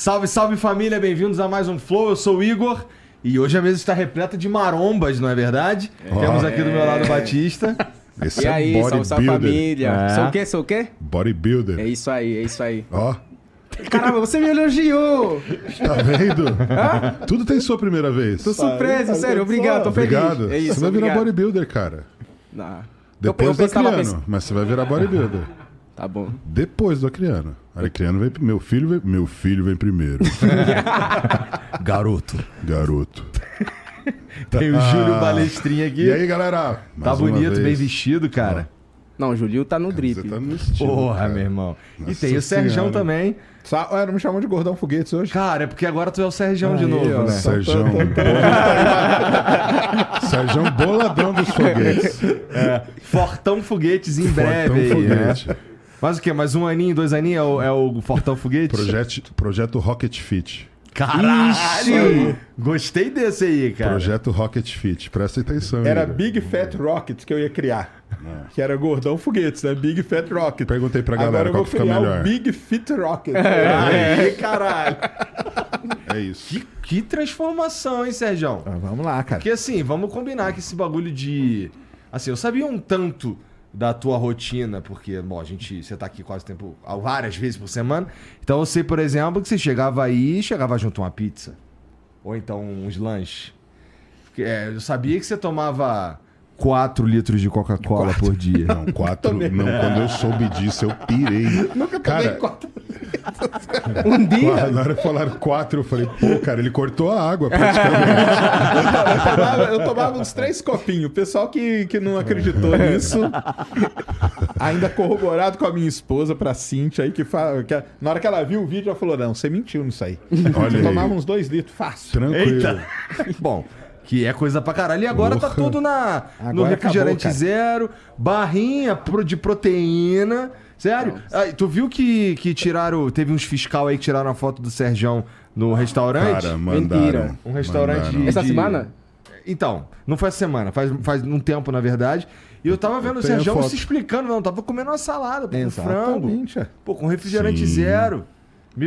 Salve, salve família, bem-vindos a mais um Flow. Eu sou o Igor e hoje a mesa está repleta de marombas, não é verdade? Temos aqui do meu lado o Batista. Esse E é aí, salve, salve família. É. Sou o quê? Sou o quê? Bodybuilder. É isso aí, é isso aí. Ó, Caramba, você me elogiou! tá vendo? Tudo tem sua primeira vez. Tô surpreso, sério, obrigado, tô feliz. Obrigado. É isso, você vai virar obrigado. bodybuilder, cara. Ah, Depois eu do pensava- Acriano. pensando- Mas você vai virar bodybuilder. Tá bom. Depois do Acriano. Vem... Meu filho vem... Meu filho vem primeiro. Garoto. Garoto. Tem o Júlio Balestrinha aqui. E aí, galera? tá bonito, vez. bem vestido, cara. Não, o Julinho tá no drip. Você tá no estilo, Porra, cara. meu irmão. e Nossa tem o Serjão também. Sa Ué, não me chamam de gordão foguetes hoje? Cara, é porque agora tu é o Serjão de novo, ó, né? Sérgio Sérgio Boladão dos foguetes. É, Fortão Foguetes em breve Fortão aí, né? Mas o quê? Mais um aninho, dois aninhos é o, é o Fortão Foguete? Projeto, projeto Rocket Fit. Caralho! Gostei desse aí, cara. Projeto Rocket Fit. Presta atenção. Era Igor. Big Fat Rockets que eu ia criar. Que era gordão foguetes, né? Big Fat Rocket. Perguntei pra Agora galera eu qual vou que criar melhor. o Big Fit Rocket. Aí, caralho. É isso. Que, que transformação, hein, Serjão? Ah, vamos lá, cara. Porque assim, vamos combinar que esse bagulho de. Assim, eu sabia um tanto da tua rotina, porque, bom, a gente. Você tá aqui quase tempo. várias vezes por semana. Então eu sei, por exemplo, que você chegava aí e chegava junto uma pizza. Ou então uns lanches. É, eu sabia que você tomava 4 litros de Coca-Cola por dia. Não, quatro. Não, quando eu soube disso, eu pirei. cara, Um dia? na hora que falaram quatro, eu falei, pô, cara, ele cortou a água praticamente. Eu tomava, eu tomava uns três copinhos. O pessoal que, que não acreditou nisso, ainda corroborado com a minha esposa pra Cintia aí, que, fa... que a- na hora que ela viu o vídeo, ela falou: Não, você mentiu nisso aí. Olha Eu aí. tomava uns dois litros fácil. Tranquilo. Eita! Bom, que é coisa pra caralho. E agora tá Porra. tudo na, no Agora refrigerante acabou, cara. zero, barrinha pro- de proteína. Sério? Ah, tu viu que, que tiraram. Teve uns fiscal aí que tiraram a foto do Serjão no restaurante? Cara, mandaram. Mentira. Um restaurante mandaram. de- Essa semana? Então, não foi essa semana, faz, faz um tempo, na verdade. E eu tava vendo o tenho a Serjão se explicando, não, tava comendo uma salada, pô, com frango. É. Pô, com refrigerante Sim. zero.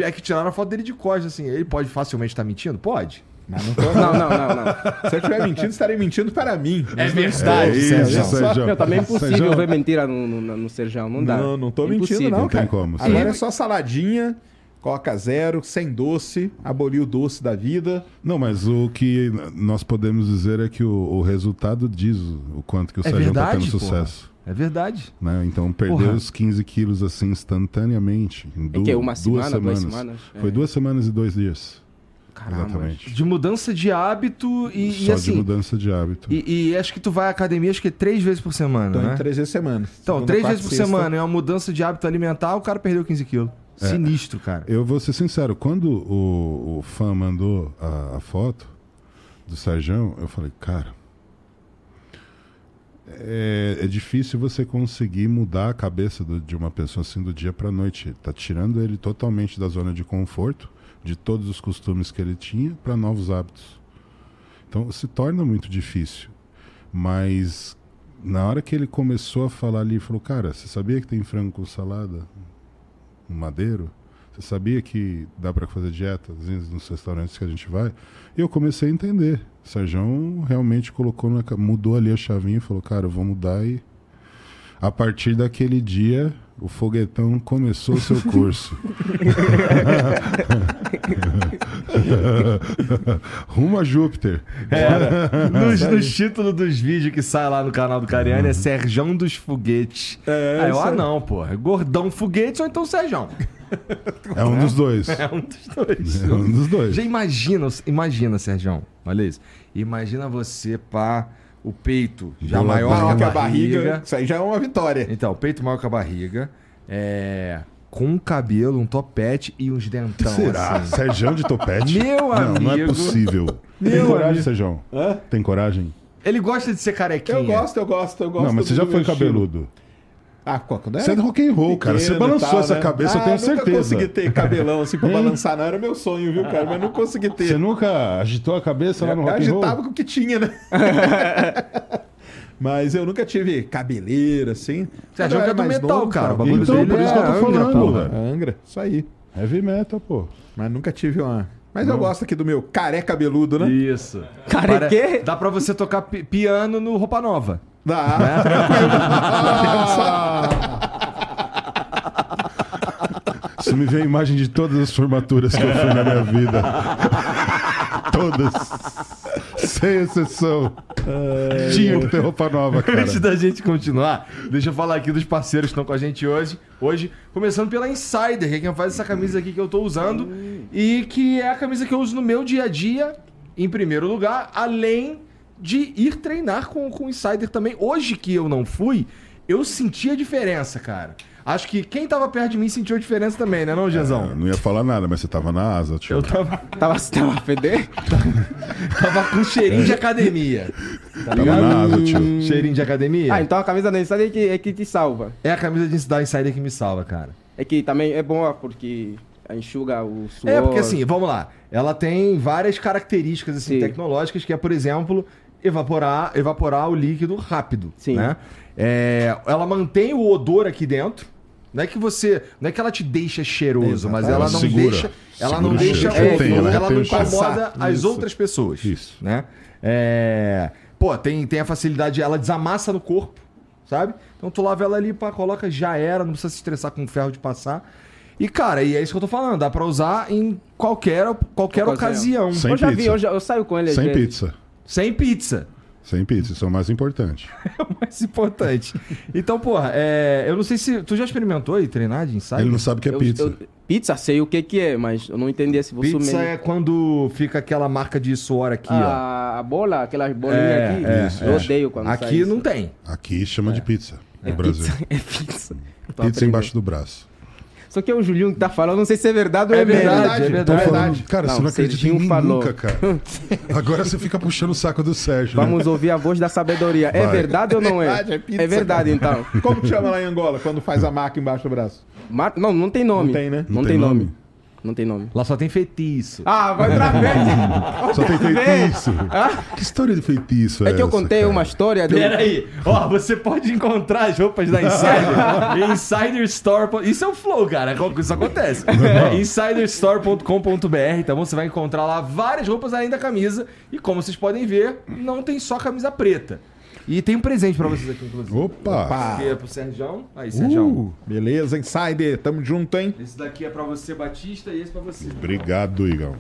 É que tiraram a foto dele de costas, assim. Ele pode facilmente estar mentindo? Pode. Não tô, Não, não, não, não. Se eu estiver mentindo, estarei mentindo para mim. É É verdade, isso, Serjão. Sérgio. Meu, também é impossível Sérgio, ver mentira no, no, no Serjão, não dá. Não, não tô mentindo, Impossível. não, Não tem cara. como, sim. Agora é só saladinha, coca zero, sem doce, aboliu o doce da vida. Não, mas o que nós podemos dizer é que o, o resultado diz o quanto que o É Sérgio tá verdade, tendo sucesso. É verdade. Né? Então perdeu Porra. os 15 quilos assim instantaneamente. Em du É que é uma duas semana, duas semanas. semanas? Foi É. duas semanas e dois dias. Caramba. Exatamente. De mudança de hábito e, e Só assim. de mudança de hábito. E, e acho que tu vai à academia acho que três vezes por semana, Tô né? três vezes por semana. Então, Segunda, três quarta, vezes por sexta. semana é uma mudança de hábito alimentar, o cara perdeu 15 quilos. Sinistro, cara. Eu vou ser sincero, quando o, o fã mandou a, a foto do Sérgio, eu falei, cara, é, é difícil você conseguir mudar a cabeça do- de uma pessoa assim do dia para noite. Tá tirando ele totalmente da zona de conforto, de todos os costumes que ele tinha, para novos hábitos. Então se torna muito difícil. Mas na hora que ele começou a falar ali, falou, cara, você sabia que tem frango com salada no madeiro? Você sabia que dá para fazer dieta às vezes, nos restaurantes que a gente vai? E eu comecei a entender. O Sérgio realmente colocou na, mudou ali a chavinha e falou, cara, eu vou mudar e a partir daquele dia o foguetão começou o seu curso. Rumo a Júpiter. Nos, nos títulos dos vídeos que sai lá no canal do Cariani é Serjão dos Foguetes. É, Aí eu, ah, não, pô. É Gordão Foguetes ou então Serjão. É um dos dois. É um dos dois. É um dos dois. Já imagina, imagina, Serjão. Olha isso. Imagina você, pá, o peito já maior Maior que a barriga. Isso aí já é uma vitória. Então, peito maior que a barriga. É. Com um cabelo, um topete e uns dentão. Será? assim. Sérgio de topete? Meu não, não é amigo. possível. Tem Meu coragem, amigo. Sérgio? Hã? Tem coragem? Ele gosta de ser carequinha. Eu gosto, eu gosto, eu gosto. não, mas você já foi estilo. Ah, quando Você é rock and roll, cara. Você balançou tal, essa né? cabeça, eu Ah, tenho nunca certeza. consegui ter cabelão assim pra balançar, não. Era meu sonho, viu, cara? Mas não consegui ter. Você nunca agitou a cabeça lá no Eu rock and roll? agitava com o que tinha, né? Mas eu nunca tive cabeleira, assim. Você achou eu que é era do mais metal, novo, cara. Bagulho Então, dele por isso que eu tô é falando, Angra, porra. velho. Angra, isso aí. Heavy metal, pô. Mas nunca tive uma. Mas eu gosto aqui do meu careca cabeludo, né? Isso. Cara, quê? Dá pra você tocar pi- piano no Roupa Nova. Dá. Isso me vem a imagem de todas as formaturas que eu fui na minha vida. todas. Sem exceção. Tinha que ter roupa nova, cara. Antes da gente continuar, deixa eu falar aqui dos parceiros que estão com a gente hoje. Hoje, começando pela Insider, que é quem faz essa camisa aqui que eu tô usando. E que é a camisa que eu uso no meu dia a dia, em primeiro lugar, além de ir treinar com, com o Insider também. Hoje que eu não fui, eu senti a diferença, cara. Acho que quem tava perto de mim sentiu a diferença também, né, não, Eu Genzão? não ia falar nada, mas você tava na asa, tio. Eu tava, Tava, tava feder? tava com cheirinho de academia. Tá Tava ligado? na asa, tio. Cheirinho de academia? Ah, então a camisa da Insider é que, é que te salva. É a camisa de da Insider que me salva, cara. É que também é boa porque enxuga o suor. É, porque assim, vamos lá. Ela tem várias características assim, Sim. tecnológicas, que é, por exemplo, evaporar, evaporar o líquido rápido. Sim. Né? É, ela mantém o odor aqui dentro. Não é que você. Não é que ela te deixa cheiroso, mas ela Ela não segura. deixa. Ela Segura não deixa odor, ela ela não incomoda as Isso. outras pessoas. Isso. Né? É, Pô, tem, tem a facilidade, ela desamassa no corpo, sabe? Então tu lava ela ali, pá, coloca, já era, não precisa se estressar com o ferro de passar. E, cara, e é isso que eu tô falando, dá pra usar em qualquer, qualquer Ocasião. eu já vi, eu, já, eu saio com ele Sem vezes. pizza. Sem pizza. Sem pizza, isso é o mais importante. É o mais importante. Então, porra, é, eu não sei se. Tu já experimentou aí treinar de ensaio? Ele não sabe o que é Eu- pizza. eu- pizza, sei o que que é, mas eu não entendi se você Pizza é quando fica aquela marca de suor aqui, ó. a, bola, aquelas bolinhas É, aqui. é, eu é. odeio quando sai Aqui isso. não tem. Aqui chama de pizza no É Brasil. pizza, é pizza. Eu Pizza aprendendo. embaixo do braço. Só que é o Julinho que tá falando, não sei se é verdade ou é, É verdade, verdade. é verdade. falando, cara, Não, você não acredita em mim falou. nunca, cara. Agora você fica puxando o saco do Sérgio. né? Vamos ouvir a voz da sabedoria. É Vai. verdade ou não é? Verdade, é pizza, É verdade, então. Como que chama lá em Angola quando faz a marca embaixo do braço? Ma- Não, não tem nome. Não tem, né? Não, Não tem tem nome. nome? Não tem nome. Lá só tem feitiço. Ah, vai outra vez. Só tem feitiço. Ah, Que história de feitiço é é que eu contei cara? uma história do... Pera aí, ó, você pode encontrar as roupas da Insider Insider Store. Isso é o flow, cara, isso acontece. É, insiderstore.com.br, tá bom? Você vai encontrar lá várias roupas além da camisa. E como vocês podem ver, não tem só camisa preta. E tem um presente pra vocês aqui, inclusive. Opa! Pá. Aqui é pro Sergião. Aí, Sergião. Uh, beleza, Insider. Tamo junto, hein? Esse daqui é pra você, Batista, e esse pra você. Obrigado, Igão.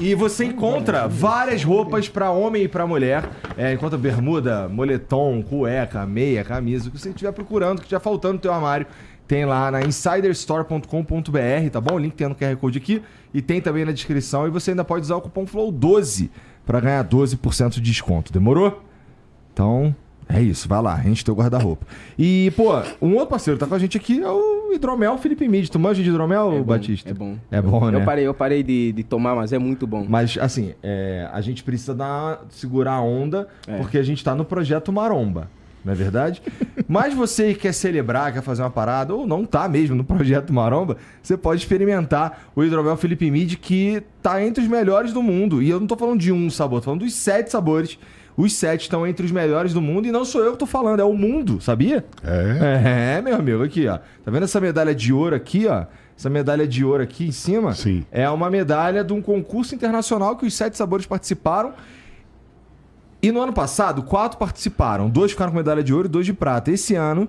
E você encontra várias roupas pra homem e pra mulher. É, encontra bermuda, moletom, cueca, meia, camisa, o que você estiver procurando, que estiver faltando no teu armário. Tem lá na insiderstore.com.br, tá bom? O link tem no QR Code aqui e tem também na descrição. E você ainda pode usar o cupom FLOW12 pra ganhar 12% de desconto. Demorou? Então, é isso. Vai lá, enche teu guarda-roupa. E, pô, um outro parceiro que tá com a gente aqui é o Hidromel Felipe Mid. Tu manja de hidromel, É bom, Batista? É bom. É bom, né? Eu parei, eu parei de, de tomar, mas é muito bom. Mas, assim, é, a gente precisa dar, segurar a onda, É. porque a gente tá no projeto Maromba, não é verdade? Mas você que quer celebrar, quer fazer uma parada, ou não tá mesmo no projeto Maromba, você pode experimentar o hidromel Felipe Mid, que tá entre os melhores do mundo. E eu não tô falando de um sabor, tô falando dos sete sabores. Os sete estão entre os melhores do mundo, e não sou eu que tô falando, é o mundo, sabia? É? É, meu amigo, aqui, ó. Tá vendo essa medalha de ouro aqui, ó? Essa medalha de ouro aqui em cima Sim. é uma medalha de um concurso internacional que os sete sabores participaram. E no ano passado, quatro participaram. Dois ficaram com medalha de ouro e dois de prata. Esse ano,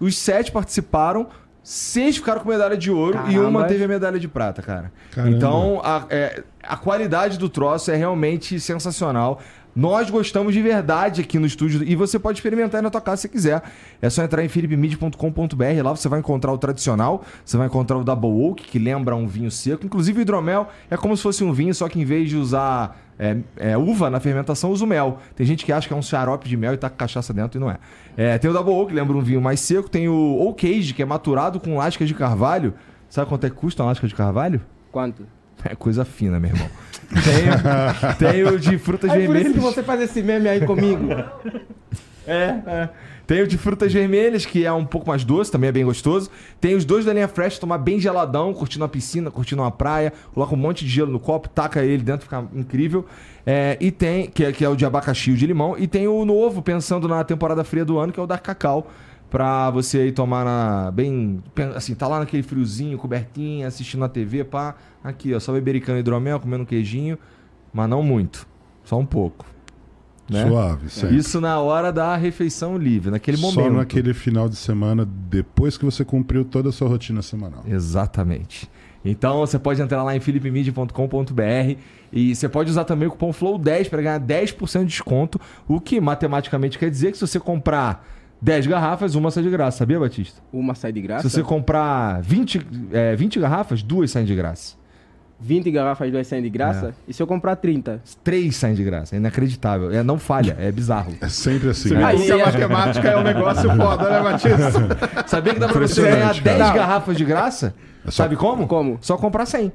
os sete participaram, seis ficaram com medalha de ouro e Caramba. uma teve a medalha de prata, cara. Caramba. Então, a, é, a qualidade do troço é realmente sensacional. Nós gostamos de verdade aqui no estúdio e você pode experimentar na tua casa se quiser. É só entrar em philipmid.com.br, lá você vai encontrar o tradicional, você vai encontrar o Double Oak, que lembra um vinho seco. Inclusive o hidromel é como se fosse um vinho, só que em vez de usar é, é, uva na fermentação, usa o mel. Tem gente que acha que é um xarope de mel e tá com cachaça dentro e não é. É, tem o Double Oak, lembra um vinho mais seco. Tem o Oak Age, que é maturado com lascas de carvalho. Sabe quanto é que custa uma lasca de carvalho? Quanto? É coisa fina, meu irmão. Tem, o de frutas É por isso vermelhas. que você faz esse meme aí comigo. É, é. Tem o de frutas vermelhas, que é um pouco mais doce, também é bem gostoso. Tem os dois da linha Fresh, tomar bem geladão, curtindo uma piscina, curtindo uma praia, coloca um monte de gelo no copo, taca ele dentro, fica incrível. É, e tem, que é, que é o de abacaxi e o de limão. E tem o novo, pensando na temporada fria do ano, que é o da cacau. Pra você aí tomar na, bem, assim, tá lá naquele friozinho, cobertinho, assistindo na TV, pá. Aqui, ó, só bebericando hidromel, comendo queijinho, mas não muito, só um pouco. Né? Suave, certo. Isso na hora da refeição livre, naquele momento. Só naquele final de semana, depois que você cumpriu toda a sua rotina semanal. Exatamente. Então você pode entrar lá em philipmedia.com.br e você pode usar também o cupom FLOW10 para ganhar 10% de desconto, o que matematicamente quer dizer que se você comprar 10 garrafas, uma sai de graça, sabia, Batista? Uma sai de graça. Se você comprar 20, é, 20 garrafas, duas saem de graça. 20 garrafas duas saem de graça. É. E se eu comprar 30? Três saem de graça. É inacreditável. É, não falha, é bizarro. É sempre assim. Né? viu que a matemática é um negócio foda, né, Batista? Sabia que dá pra você ganhar Impressionante, 10 cara. garrafas de graça? É só- Sabe como? Como? Só comprar 100.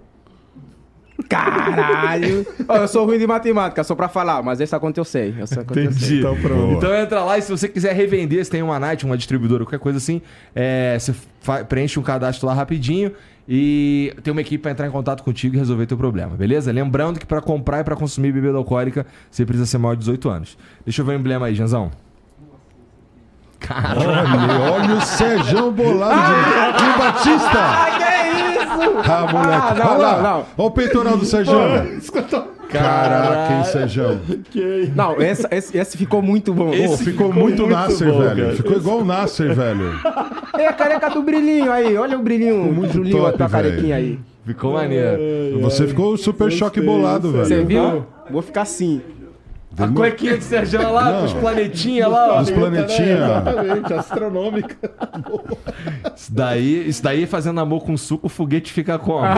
Caralho! Ó, eu sou ruim de matemática, só pra falar, mas essa conta eu sei. Essa conta eu sei. Então, pronto. Então entra lá e se você quiser revender, se tem uma Night, uma distribuidora, qualquer coisa assim, é, você preenche um cadastro lá rapidinho e tem uma equipe para entrar em contato contigo e resolver teu problema, beleza? Lembrando que para comprar e para consumir bebida alcoólica, você precisa ser maior de 18 anos. Deixa eu ver o emblema aí, Janzão. Olha, olha o Sérgio bolado de, de Batista. Ah? Ah, moleque. Ah, não, olha lá. não, não. Olha o peitoral do Sérgio. Caraca, hein, Sérgio. Não, essa, esse, esse ficou muito bom. Pô, ficou, muito Nasser, velho. Ficou igual o Nasser, velho. É a careca do brilhinho aí, olha o brilhinho. Ficou muito brilhinho, top, a tua velho. carequinha aí. Ficou maneiro. Você ficou super choque bolado, Você velho. viu? Vou ficar assim. A cuequinha de Sérgio lá, Não. com os planetinhas lá, ó. Os planetinha. Exatamente, astronômica. Isso daí, isso daí fazendo amor com suco, o foguete fica como?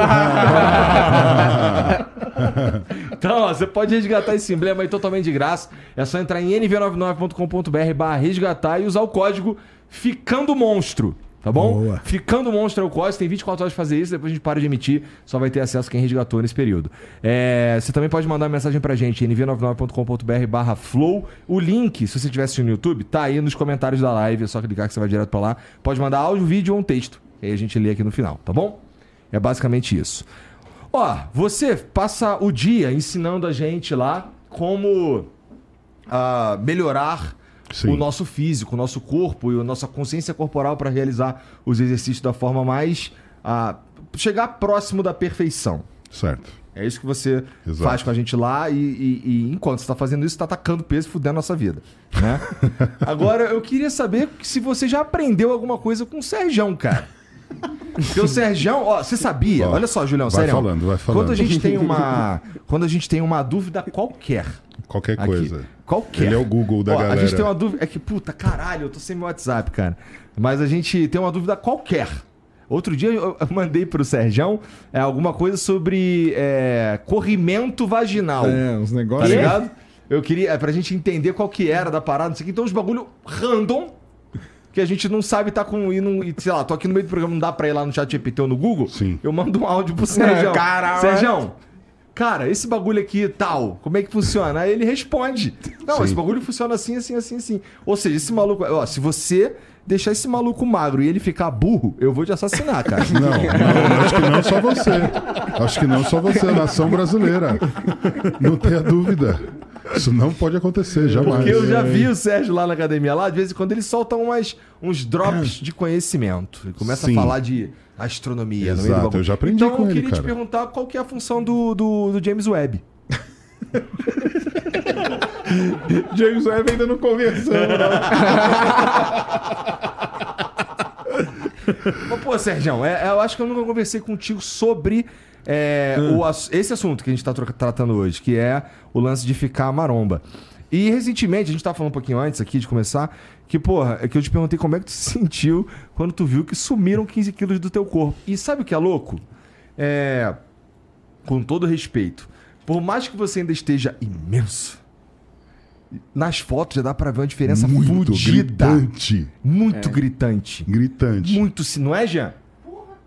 então, ó, você pode resgatar esse emblema aí totalmente de graça. É só entrar em nv99.com.br barra resgatar e usar o código Ficando Monstro. Tá bom? Boa. Ficando Monstro é o código, tem 24 horas pra fazer isso, depois a gente para de emitir, só vai ter acesso quem resgatou nesse período. É, você também pode mandar mensagem pra gente, nv99.com.br barra flow. O link, se você estiver assistindo no YouTube, tá aí nos comentários da live, é só clicar que você vai direto pra lá. Pode mandar áudio, vídeo ou um texto, e aí a gente lê aqui no final, tá bom? É basicamente isso. Ó, você passa o dia ensinando a gente lá como ah, melhorar Sim. o nosso físico, o nosso corpo e a nossa consciência corporal para realizar os exercícios da forma mais. ah, chegar próximo da perfeição. Certo. É isso que você Exato. faz com a gente lá e, e- e enquanto você está fazendo isso, está atacando peso e fudendo a nossa vida. Né? Agora, eu queria saber se você já aprendeu alguma coisa com o Serjão, cara. Porque o Serjão, ó, você sabia? Ó, olha só, Julião, vai sério. falando, vai falando. Quando a gente tem uma, quando a gente tem uma dúvida qualquer, Qualquer aqui, coisa. qualquer. Ele é o Google da Ó, galera. A gente tem uma dúvida, é que puta, caralho, eu tô sem meu WhatsApp, cara. Mas a gente tem uma dúvida qualquer. Outro dia eu mandei pro Serjão é, alguma coisa sobre é, corrimento vaginal. É, uns Tá negócios. ligado? Eu queria, é, pra gente entender qual que era da parada, não sei o que. Então, uns bagulho random, que a gente não sabe tá com. E, não, e, sei lá, tô aqui no meio do programa, não dá pra ir lá no chat GPT ou no Google. Sim. Eu mando um áudio pro Sérgio. Caralho. Sérgio, cara, esse bagulho aqui tal, como é que funciona? Aí ele responde. Não, Sim. esse bagulho funciona assim, assim, assim, assim. Ou seja, esse maluco. Ó, se você deixar esse maluco magro e ele ficar burro, eu vou te assassinar, cara. Não, não, acho que não só você. Acho que não só você, nação brasileira. Não tenha dúvida. Isso não pode acontecer, jamais. Porque eu já vi o Sérgio lá na academia, lá, de vez em quando ele solta umas, uns drops de conhecimento. Ele começa Sim. a falar de astronomia. Exato, eu já aprendi então, com eu ele, queria te perguntar qual que é a função do, do, do James Webb. James Webb ainda não conversou. Mas, pô, Sérgio, é, eu acho que eu nunca conversei contigo sobre é, Hum. o esse assunto que a gente tá troca- tratando hoje, que é o lance de ficar maromba. E recentemente, a gente tava falando um pouquinho antes aqui de começar, que, porra, é que eu te perguntei como é que tu se sentiu quando tu viu que sumiram 15 quilos do teu corpo. E sabe o que é louco? É. Com todo respeito, por mais que você ainda esteja imenso, nas fotos já dá pra ver uma diferença Muito fudida. gritante. Muito gritante. Gritante. Muito, se não é, Jean?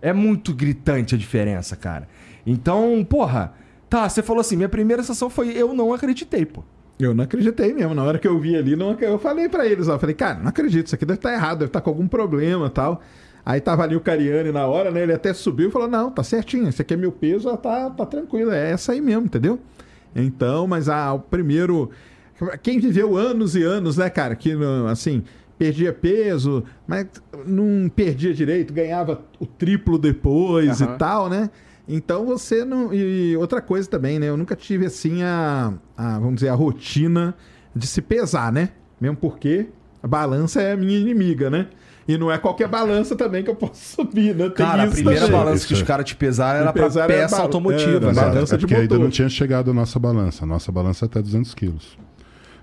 É muito gritante a diferença, cara. Então, porra, tá, você falou assim, minha primeira sensação foi eu não acreditei, pô. Eu não acreditei mesmo. Na hora que eu vi ali, não, eu falei pra eles, ó. eu Falei, cara, não acredito, isso aqui deve estar errado, deve estar com algum problema e tal. Aí tava ali o Cariani na hora, né? Ele até subiu e falou: não, tá certinho, esse aqui é meu peso, tá, tá tranquilo, é essa aí mesmo, entendeu? Então, mas ah, o primeiro. Quem viveu anos e anos, né, cara? Que, assim, perdia peso, mas não perdia direito, ganhava o triplo depois Aham. e tal, né? Então você não. E outra coisa também, né? Eu nunca tive assim a, a, vamos dizer, a rotina de se pesar, né? Mesmo porque a balança é a minha inimiga, né? E não é qualquer balança também que eu posso subir, né? Tem Cara, a isso primeira também. balança Isso que os é. caras te pesaram era Me pra pesaram era peça bal- automotiva. era né? Balança é de porque ainda motor. não tinha chegado a nossa balança. A nossa balança é até 200 quilos.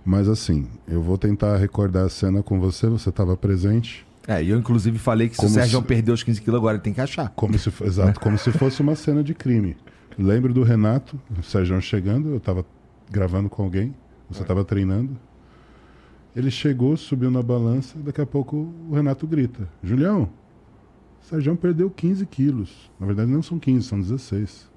Mas assim, eu vou tentar recordar a cena com você, você estava presente. É, e eu inclusive falei que se Como o Sérgio se- perdeu os 15 quilos agora, ele tem que achar. Como se, exato, como se fosse uma cena de crime. Lembro do Renato, o Sérgio chegando, eu estava gravando com alguém, você estava treinando. Ele chegou, subiu na balança, daqui a pouco o Renato grita: Julião, o Sérgio perdeu 15 quilos. Na verdade, não são 15, são 16.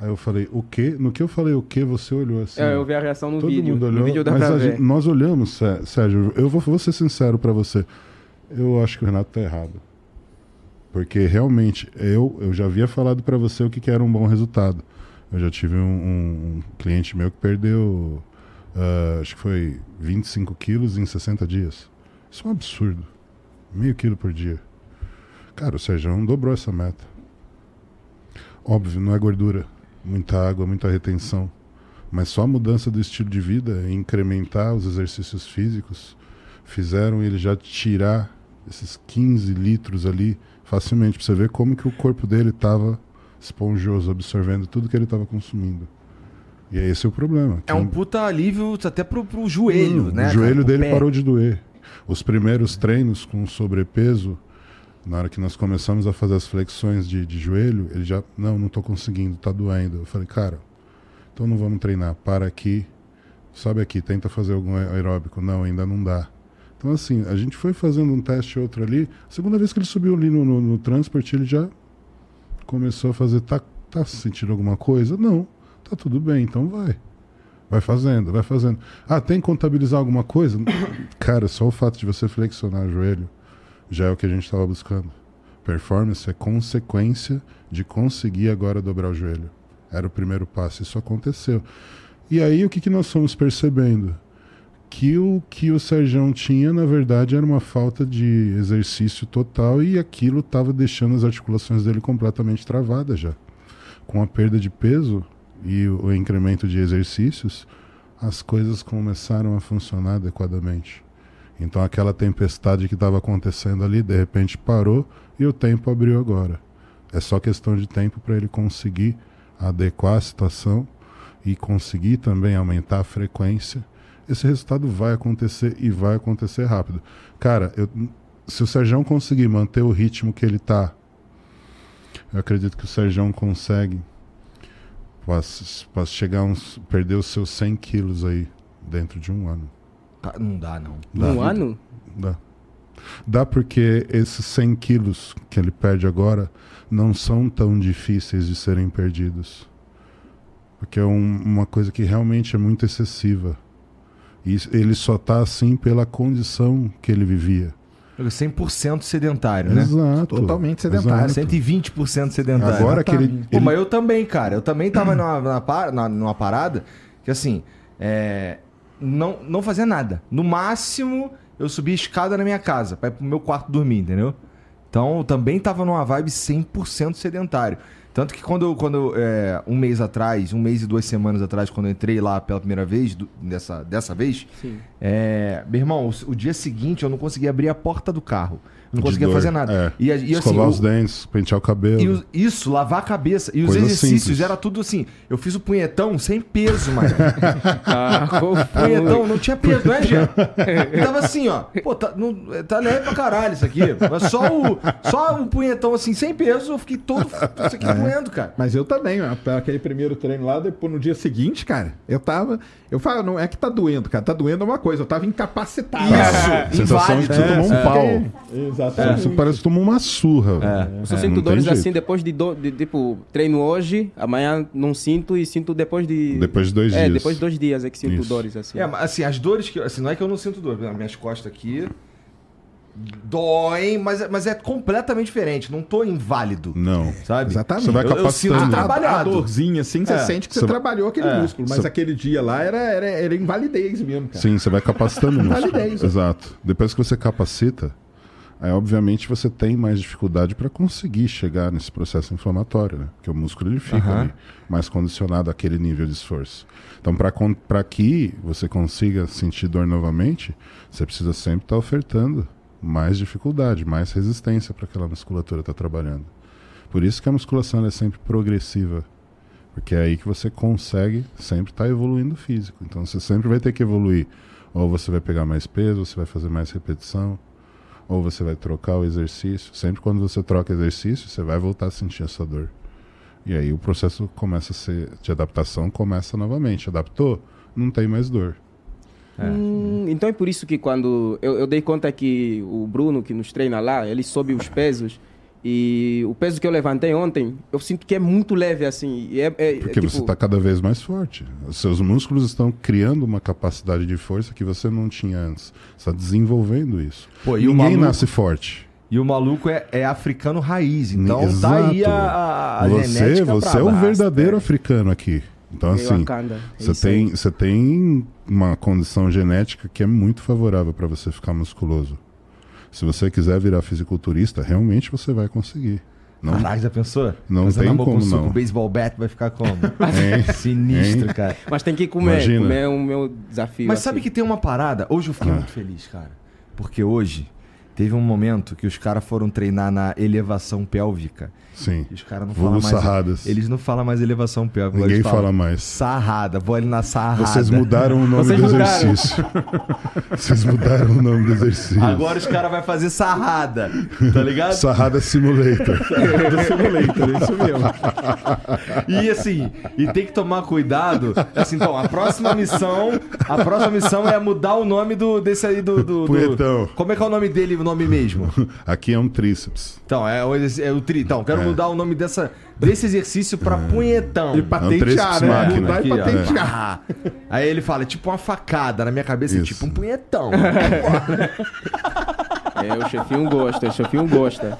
Aí eu falei: O quê? No que eu falei o quê, você olhou assim. É, eu vi a reação no Todo vídeo. mundo No olhou, vídeo dá mas gente- nós olhamos, Sé- Sérgio, eu vou, vou ser sincero pra você. Eu acho que o Renato tá errado. Porque realmente, eu, eu já havia falado pra você o que, que era um bom resultado. Eu já tive um, um- um cliente meu que perdeu, ah, acho que foi 25 quilos em 60 dias. Isso é um absurdo. Meio quilo por dia. Cara, o Sérgio dobrou essa meta. Óbvio, não é gordura. Muita água, muita retenção. Mas só a mudança do estilo de vida, incrementar os exercícios físicos, fizeram ele já tirar esses 15 litros ali facilmente. Pra você ver como que o corpo dele estava esponjoso, absorvendo tudo que ele estava consumindo. E é esse o problema. É um puta alívio até pro, pro joelho, Hum, né? O joelho dele pé. parou de doer. Os primeiros treinos com sobrepeso, na hora que nós começamos a fazer as flexões de, de joelho, ele já, não, não tô conseguindo, tá doendo. Eu falei, cara, então não vamos treinar, para aqui, sobe aqui, tenta fazer algum aeróbico. Não, ainda não dá. Então, assim, a gente foi fazendo um teste outro ali. A segunda vez que ele subiu ali no, no, no transporte, ele já começou a fazer, tá, tá sentindo alguma coisa? Não, tá tudo bem, então vai. Vai fazendo, vai fazendo. Ah, tem que contabilizar alguma coisa? Cara, só o fato de você flexionar o joelho já é o que a gente estava buscando. Performance é consequência de conseguir agora dobrar o joelho. Era o primeiro passo, isso aconteceu. E aí o que, que nós fomos percebendo? Que o que o Sérgio tinha, na verdade, era uma falta de exercício total e aquilo estava deixando as articulações dele completamente travadas já. Com a perda de peso e o, incremento de exercícios, as coisas começaram a funcionar adequadamente. Então aquela tempestade que estava acontecendo ali, de repente parou e o tempo abriu agora. É só questão de tempo para ele conseguir adequar a situação e conseguir também aumentar a frequência. Esse resultado vai acontecer e vai acontecer rápido. Cara, eu- se o Sérgio conseguir manter o ritmo que ele tá, eu acredito que o Sérgio consegue possa chegar a uns, perder os seus 100 quilos aí dentro de um ano. Não dá, não. Dá. Um ano? Dá. Dá porque esses 100 quilos que ele perde agora não são tão difíceis de serem perdidos. Porque é um- uma coisa que realmente é muito excessiva. E ele só tá assim pela condição que ele vivia. 100% sedentário, né? Exato. Totalmente sedentário. exato. 120% sedentário. Agora que ele. Pô, ele- mas eu também, cara. Eu também tava numa, numa, par- na- numa parada que, assim, é, não, não fazia nada. No máximo, eu subia escada na minha casa pra ir pro meu quarto dormir, entendeu? Então, eu também tava numa vibe 100% sedentário. Tanto que quando, quando é, um mês atrás, um mês e duas semanas atrás, quando eu entrei lá pela primeira vez, do- dessa, dessa vez, é, meu irmão, o, o dia seguinte eu não conseguia abrir a porta do carro. Não conseguia dor, fazer nada. é. E, e, assim, escovar o- os dentes, pentear o cabelo. e o- isso, lavar a cabeça. E os Coisa exercícios simples. era tudo assim. Eu fiz o punhetão sem peso, mano. Ah, punhetão não tinha peso, não é, Jean? Tava assim, ó. Pô, tá, não- tá leve pra caralho isso aqui. Mas só o, só o punhetão assim, sem peso, eu fiquei todo isso aqui doendo, cara. Mas eu também, ó, aquele primeiro treino lá, depois no dia seguinte, cara, eu tava. Eu falo, não é que tá doendo, cara, tá doendo é uma coisa, eu tava incapacitado. Isso, Sensação de que tu tomou um É, pau. fiquei- Exatamente. Parece que tomou uma surra. Eu velho. só É, sinto não dores assim depois de, do, de, tipo, treino hoje, amanhã não sinto e sinto depois de. Depois de dois é, dias. depois de dois dias é que sinto Isso. dores assim. É, mas assim, as dores que. Assim, não é que eu não sinto dor. Minhas costas aqui. Doem, mas, mas é completamente diferente. Não tô inválido, Não. sabe? Exatamente. Você vai Eu- eu capacitando. sinto A, a dorzinha, assim, você É. sente que você Você- trabalhou aquele É. músculo. Mas Você- aquele dia lá era, era, era invalidez mesmo, cara. Sim, você vai capacitando o músculo. Validez, né? Exato. Depois que você capacita, aí obviamente você tem mais dificuldade para conseguir chegar nesse processo inflamatório, né? Porque o músculo ele fica ali mais condicionado àquele nível de esforço. Então, para que você consiga sentir dor novamente, você precisa sempre estar ofertando mais dificuldade, mais resistência para aquela musculatura estar trabalhando. Por isso que a musculação é sempre progressiva. Porque é aí que você consegue sempre estar evoluindo o físico. Então você sempre vai ter que evoluir. Ou você vai pegar mais peso, você vai fazer mais repetição, ou você vai trocar o exercício. Sempre quando você troca exercício, você vai voltar a sentir essa dor. E aí o processo começa a ser de adaptação começa novamente. Adaptou, não tem mais dor. Hum, então é por isso que quando eu, eu dei conta que o Bruno, que nos treina lá, ele sobe os pesos. E o peso que eu levantei ontem, eu sinto que é muito leve, assim. e É, é- é Porque você tipo- está cada vez mais forte. Os seus músculos estão criando uma capacidade de força que você não tinha antes. Você está desenvolvendo isso. Pô, e o Ninguém maluco- nasce forte. E o maluco é, é africano raiz, então tá Exato. aí a, a você genética você é o braba. verdadeiro africano aqui. Então, é assim, é você tem, você tem uma condição genética que é muito favorável para você ficar musculoso. Se você quiser virar fisiculturista, realmente você vai conseguir. Não, Caralho, já pensou? Não Fazendo tem como com suco, não. baseball bat vai ficar como? Hein? Sinistro, Hein? cara. Mas tem que comer. Imagina. Comer é o meu desafio. Mas assim. sabe que tem uma parada? Hoje eu fiquei Ah. muito feliz, cara. Porque hoje teve um momento que os caras foram treinar na elevação pélvica. Sim. E os caras não falam mais. sarradas. Eles não falam mais elevação pélvica. Ninguém eles falam fala mais. Sarrada, vou ali na sarrada. Vocês mudaram o nome Vocês do mudaram. exercício. Vocês mudaram o nome do exercício. Agora os caras vão fazer sarrada. Tá ligado? Sarrada Simulator. Do simulator, é isso mesmo. E assim, e tem que tomar cuidado. Assim, então, a próxima missão. A próxima missão é mudar o nome do, desse aí do. do, do- como é que é o nome dele, o nome mesmo? Aqui é um tríceps. Então, é o, é o tri. Então, quero. Mudar o nome dessa, desse exercício pra punhetão. E patentear, né? máquina. Mudar Aqui, e ó. patentear. Ah. Aí ele fala, é tipo uma facada. Na minha cabeça é Isso. tipo um punhetão. É, o chefinho gosta, o chefinho gosta.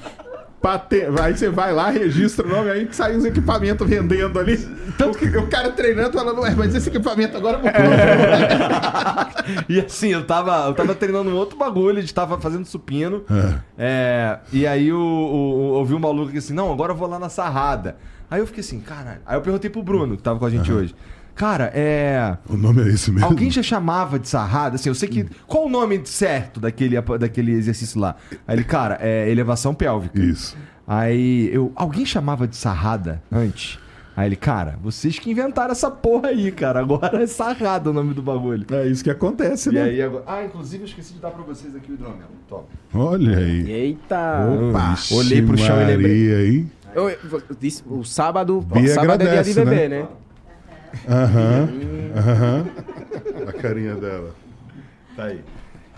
Pate... Aí você vai lá, registra o nome, aí sai os equipamentos vendendo ali. Tanto que o cara treinando falando, mas esse equipamento agora mudou. E assim, eu tava, eu tava treinando um outro bagulho, a gente tava fazendo supino. É, e aí o, o, eu ouvi um maluco que assim, não, agora eu vou lá na sarrada. Aí eu fiquei assim, caralho. Aí eu perguntei pro Bruno, que tava com a gente hoje. Cara, é. O nome é esse mesmo? Alguém já chamava de sarrada? Assim, eu sei que. Qual o nome certo daquele, daquele exercício lá? Aí ele, cara, é elevação pélvica. Isso. Aí eu. Alguém chamava de sarrada antes? Aí ele, cara, vocês que inventaram essa porra aí, cara. Agora é sarrada o nome do bagulho. É isso que acontece, E né? aí agora. Ah, inclusive eu esqueci de dar pra vocês aqui o hidromel. Toma. Olha aí. Eita! Opa! Olhei pro chão e lembrei. Hein? Eu, eu disse, o sábado, Bia sábado é dia de agradece, beber, né? né? Aham. Aham. A carinha dela. Tá aí.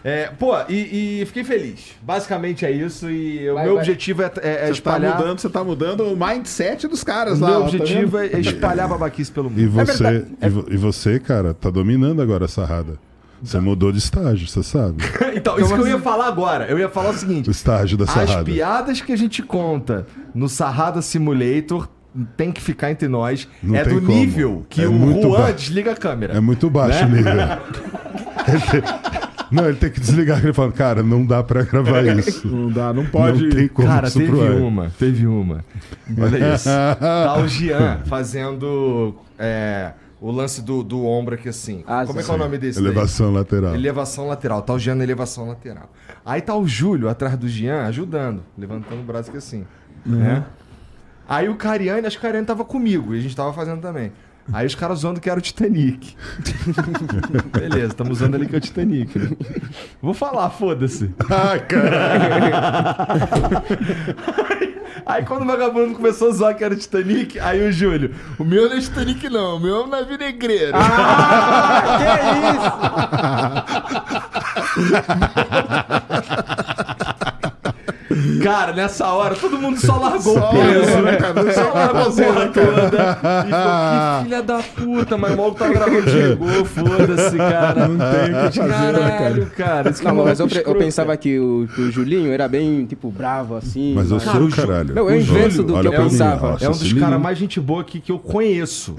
É, pô, e, e fiquei feliz. Basicamente é isso. E o Vai, meu vai. objetivo é, é- é Você tá espalhar. mudando, você tá mudando o mindset dos caras o lá. meu ó, tá objetivo vendo? é espalhar babaquice pelo mundo. E É você, verdade. e, vo- e você, cara, tá dominando agora essa rada. Você mudou de estágio, você sabe? então, isso que eu ia falar agora. Eu ia falar o seguinte: O estágio da as sarrada. piadas que a gente conta no Sarrada Simulator tem que ficar entre nós. Não é do como. nível que É o muito Juan ba- desliga a câmera. É muito baixo o Né? nível. Ele tem- Não, ele tem que desligar. Ele fala, cara, não dá pra gravar isso. Não dá, não pode. Não tem como Cara, teve uma, teve uma. Olha isso. tá o Jean fazendo é, o lance do, do ombro aqui assim. Ah, Como é que é o nome desse daí? Elevação lateral. Elevação lateral. Tá o Jean na elevação lateral. Aí tá o Júlio atrás do Jean ajudando, levantando o braço aqui assim. Né? Aí o Cariani, acho que o Cariani tava comigo e a gente tava fazendo também. Aí os caras zoando que era o Titanic. Beleza, estamos usando ali que é o Titanic. né? Vou falar, foda-se. Ah, cara. Aí quando o vagabundo começou a zoar que era o Titanic, aí o Júlio, o meu não é Titanic não, o meu é um navio negreiro. Ah, que isso? Cara, nessa hora, todo mundo só largou Só o peso, né? cara? Só Só largou a porra toda. E falou, que filha da puta, mas o maluco tava gravando, chegou, foda-se, cara. Não tem o que fazer, né, Caralho, cara. Isso que Não, é mas eu, eu pensava que o, que o Julinho era bem, tipo, bravo, assim. Mas eu sou o caralho. Não, é o inverso do que eu pensava. É um dos caras mais gente boa aqui que eu conheço.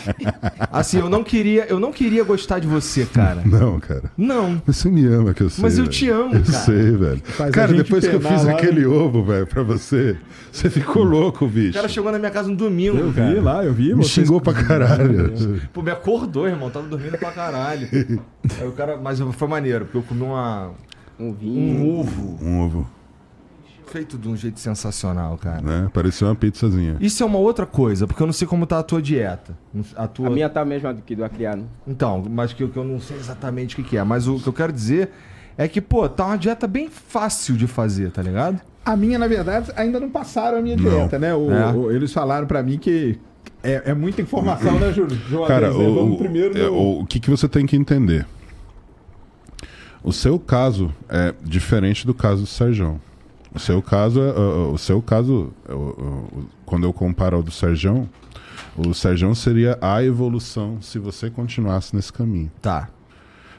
assim, eu não queria, eu não queria gostar de você, cara. Não, cara. Não. Mas você me ama, que eu sei. Mas eu velho. te amo, Eu cara. sei, velho. Faz cara, depois que eu penar fiz lá, aquele ovo, velho, pra você, você ficou louco, O bicho. cara chegou na minha casa no domingo, Eu cara. vi lá, eu vi. Me vocês- xingou pra caralho. Pô, me acordou, irmão. Tava dormindo pra caralho. Aí o cara, mas foi maneiro, porque eu comi uma, Um vinho. um ovo Um ovo, feito de um jeito sensacional, cara. né? Parecia uma pizzazinha. Isso é uma outra coisa, porque eu não sei como tá a tua dieta. A tua... A minha tá a mesma do que do Acriano. Então, mas que, eu- que eu não sei exatamente o que, que é. Mas o que eu quero dizer é que, pô, tá uma dieta bem fácil de fazer, tá ligado? A minha, na verdade, ainda não passaram a minha Não. dieta, né? O- É. o- eles falaram pra mim que é, é muita informação, né, Júlio? João Cara, Adriano? o, Vamos primeiro é, no- o, o que, que você tem que entender? O seu caso é diferente do caso do Serjão. O seu caso, é, uh, o seu caso, uh, uh, quando eu comparo ao do Serjão, o Serjão seria a evolução se você continuasse nesse caminho. Tá.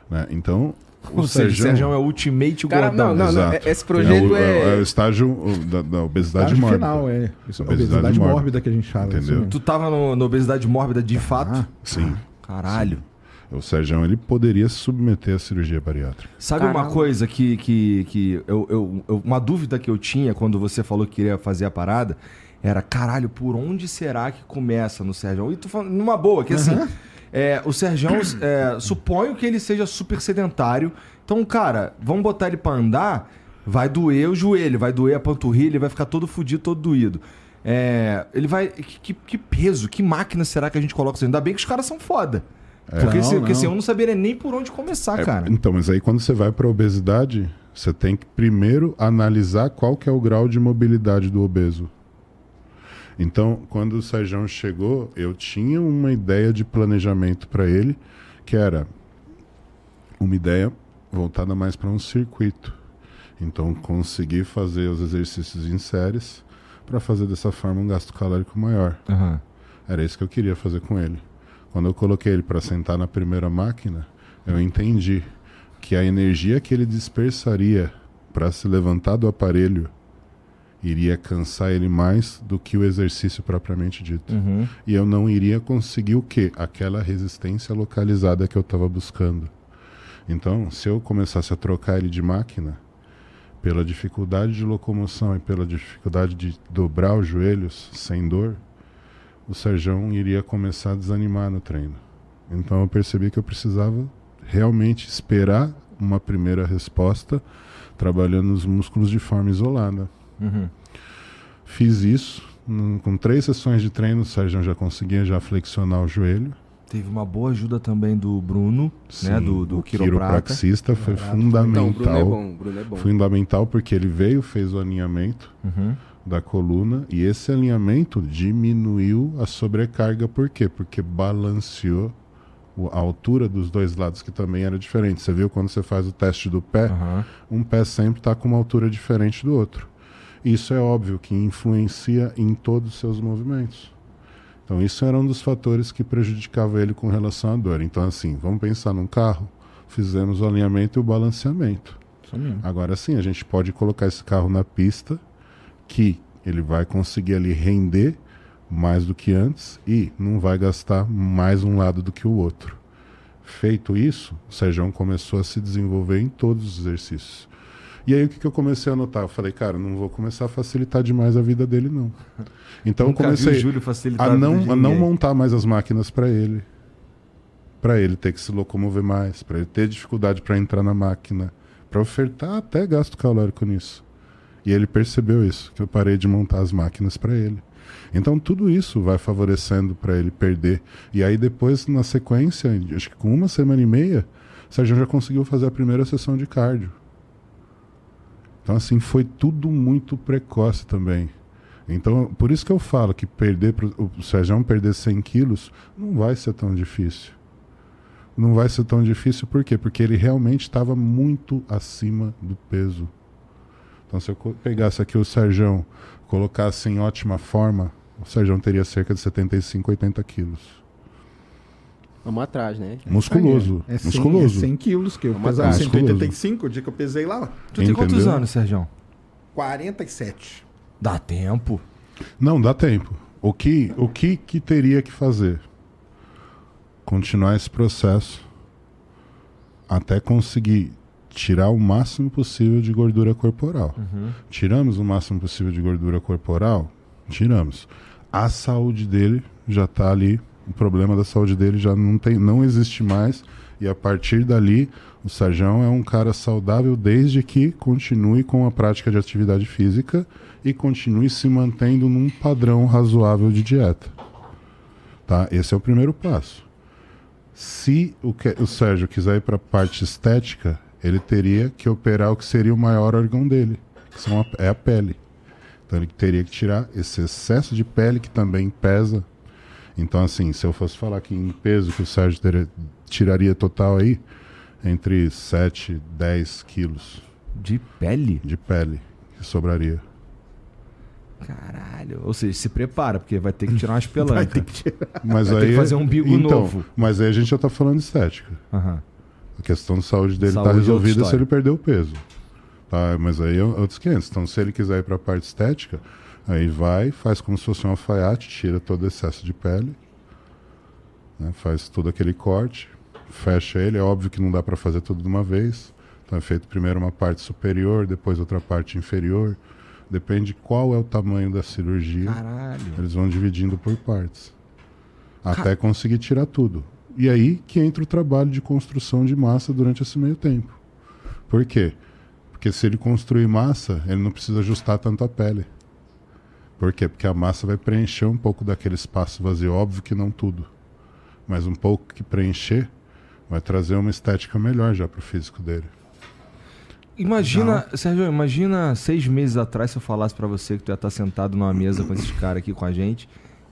né? Então, o Ou seja, o Serjão- Sérgio é o ultimate Cara, gordão. não, não, não. Exato. Esse projeto o, é. é o estágio da, da obesidade Estágio mórbida. final, é. Isso, Obesidade obesidade, mórbida. mórbida. que a gente fala. Entendeu? mesmo. Tu tava no, na obesidade mórbida de fato? Ah, Sim. Caralho. O Serjão ele poderia se submeter à cirurgia bariátrica. Sabe uma coisa que, que, que eu, eu- eu- Uma dúvida que eu tinha quando você falou que queria fazer a parada era, caralho, por onde será que começa no Sérgio? E tu falando numa boa, que assim, é, o Sérgio, é, suponho que ele seja super sedentário. Então, cara, vamos botar ele pra andar, vai doer o joelho, vai doer a panturrilha, ele vai ficar todo fudido, todo doído. É, ele vai. Que, que- peso, que máquina será que a gente coloca? Ainda bem que os caras são foda. Porque, Não, se, porque não. assim, eu não saberia nem por onde começar, É, cara. Então, mas aí quando você vai para obesidade, você tem que primeiro analisar qual que é o grau de mobilidade do obeso. Então, quando o Sérgio chegou, eu tinha uma ideia de planejamento para ele, que era uma ideia voltada mais para um circuito. Então, conseguir fazer os exercícios em séries para fazer dessa forma um gasto calórico maior. Aham. Era isso que eu queria fazer com ele. Quando eu coloquei ele para sentar na primeira máquina, eu entendi que a energia que ele dispersaria para se levantar do aparelho iria cansar ele mais do que o exercício propriamente dito. Uhum. E eu não iria conseguir o quê? Aquela resistência localizada que eu estava buscando. Então, se eu começasse a trocar ele de máquina, pela dificuldade de locomoção e pela dificuldade de dobrar os joelhos sem dor, o Serjão iria começar a desanimar no treino. Então eu percebi que eu precisava realmente esperar uma primeira resposta, trabalhando os músculos de forma isolada. Uhum. Fiz isso, num- com três sessões de treino, o Sérgio já conseguia já flexionar o joelho. Teve uma boa ajuda também do Bruno, né? Sim, Do, do o quiroprata. quiropraxista foi Então, o fundamental. Bruno é bom. o Bruno é bom. Fundamental porque ele veio, fez o alinhamento Uhum. da coluna e esse alinhamento diminuiu a sobrecarga. Por quê? Porque balanceou a altura dos dois lados, que também era diferente. Você viu quando você faz o teste do pé, Aham. um pé sempre está com uma altura diferente do outro. Isso é óbvio que influencia em todos os seus movimentos. Então, isso era um dos fatores que prejudicava ele com relação à dor. Então, assim, vamos pensar num carro, fizemos o alinhamento e o balanceamento. Mesmo. Agora sim, a gente pode colocar esse carro na pista, que ele vai conseguir ali render mais do que antes e não vai gastar mais um lado do que o outro. Feito isso, o Sérgio começou a se desenvolver em todos os exercícios. E aí o que, que eu comecei a notar? Eu falei, cara, não vou começar a facilitar demais a vida dele, não. Então eu comecei a não, a não montar mais as máquinas para ele. Para ele ter que se locomover mais, para ele ter dificuldade para entrar na máquina, para ofertar até gasto calórico nisso. E ele percebeu isso, que eu parei de montar as máquinas para ele. Então tudo isso vai favorecendo para ele perder. E aí depois, na sequência, acho que com uma semana e meia, o Sérgio já conseguiu fazer a primeira sessão de cardio. Então assim, foi tudo muito precoce também. Então, por isso que eu falo que perder o Sérgio perder 100 quilos não vai ser tão difícil. Não vai ser tão difícil por quê? Porque ele realmente estava muito acima do peso. Então, se eu pegasse aqui o Serjão, colocasse em ótima forma, o Serjão teria cerca de 75, 80 quilos. Vamos atrás, né? Musculoso. É 100, musculoso. é 100 quilos, que eu Vamos pesava atrás. 185 o dia que eu pesei lá. Tu tem quantos Entendeu? anos, Sérgio? 47. Dá tempo. Não, dá tempo. O que, o que que teria que fazer? Continuar esse processo até conseguir tirar o máximo possível de gordura corporal. Tiramos o máximo possível de gordura corporal? Tiramos. A saúde dele já está ali, o problema da saúde dele já não, tem, não existe mais. E a partir dali, o Sarjão é um cara saudável desde que continue com a prática de atividade física e continue se mantendo num padrão razoável de dieta. Tá? Esse é o primeiro passo. Se o, que, o Sérgio quiser ir para a parte estética, ele teria que operar o que seria o maior órgão dele, que são a, é a pele. Então ele teria que tirar esse excesso de pele que também pesa. Então, assim, se eu fosse falar que em peso que o Sérgio teria- tiraria total aí, entre 7 e 10 quilos De pele? de pele que sobraria. Caralho. Ou seja, se prepara, porque vai ter que tirar umas pelancas. Vai ter que tirar. Mas Vai ter aí que fazer um umbigo então, novo. Mas aí a gente já tá falando de estética. Aham. A questão de saúde dele Saúde é tá resolvida se ele perder o peso. Tá? Mas aí é outros 500. Então, se ele quiser ir para a parte estética, aí vai, faz como se fosse um alfaiate, tira todo o excesso de pele, né? faz todo aquele corte, fecha ele. É óbvio que não dá para fazer tudo de uma vez. Então, é feito primeiro uma parte superior, depois outra parte inferior. Depende qual é o tamanho da cirurgia. Caralho. Eles vão dividindo por partes. Até conseguir tirar tudo. E aí que entra o trabalho de construção de massa durante esse meio tempo. Por quê? Porque se ele construir massa, ele não precisa ajustar tanto a pele. Por quê? Porque a massa vai preencher um pouco daquele espaço vazio. Óbvio que não tudo. Mas um pouco que preencher vai trazer uma estética melhor já pro físico dele. Imagina, Sérgio, imagina seis meses atrás se eu falasse pra você que tu ia estar sentado numa mesa com esses caras aqui com a gente,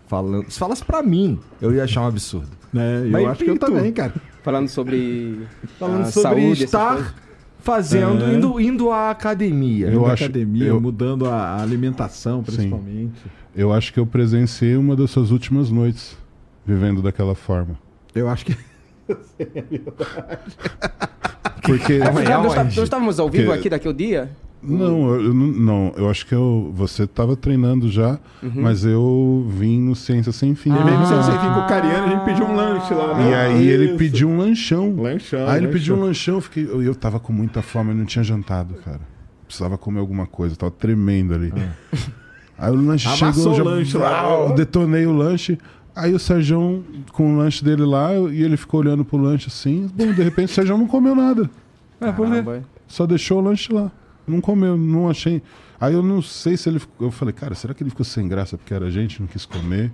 falando. Se falasse pra mim, eu ia achar um absurdo. É, eu Mas acho que eu tu? também, cara. Falando sobre. Falando a sobre saúde, estar. Fazendo, É. indo, indo à academia. Eu Indo à acho- academia, eu- mudando a alimentação, principalmente. Eu acho que eu presenciei uma das suas últimas noites vivendo daquela forma. Eu acho que. Porque. É verdade, nós, tá- estávamos ao vivo Que- aqui daquele dia? Não, eu, não, eu acho que eu, você estava treinando já, mas eu vim no Ciência Sem Fim. Ele veio no Ah. Ciência Sem Fim com o Cariano, a gente pediu um lanche lá. E né? aí ele Isso. pediu um lanchão. Lanchão. Aí ele lanchão. pediu um lanchão, eu, fiquei, eu, eu tava com muita fome, eu não tinha jantado, cara. Precisava comer alguma coisa, tava tremendo ali. Aí o lanche Amassou chegou, o já, lanche lá. Detonei o lanche. Aí o Sérgio com o lanche dele lá, e ele ficou olhando pro lanche assim. Bom, de repente o Sérgio não comeu nada. É, por quê? Caramba. Só deixou o lanche lá. Não comeu, não achei. Aí eu não sei se ele ficou. Eu falei, cara, será que ele ficou sem graça porque era gente, não quis comer?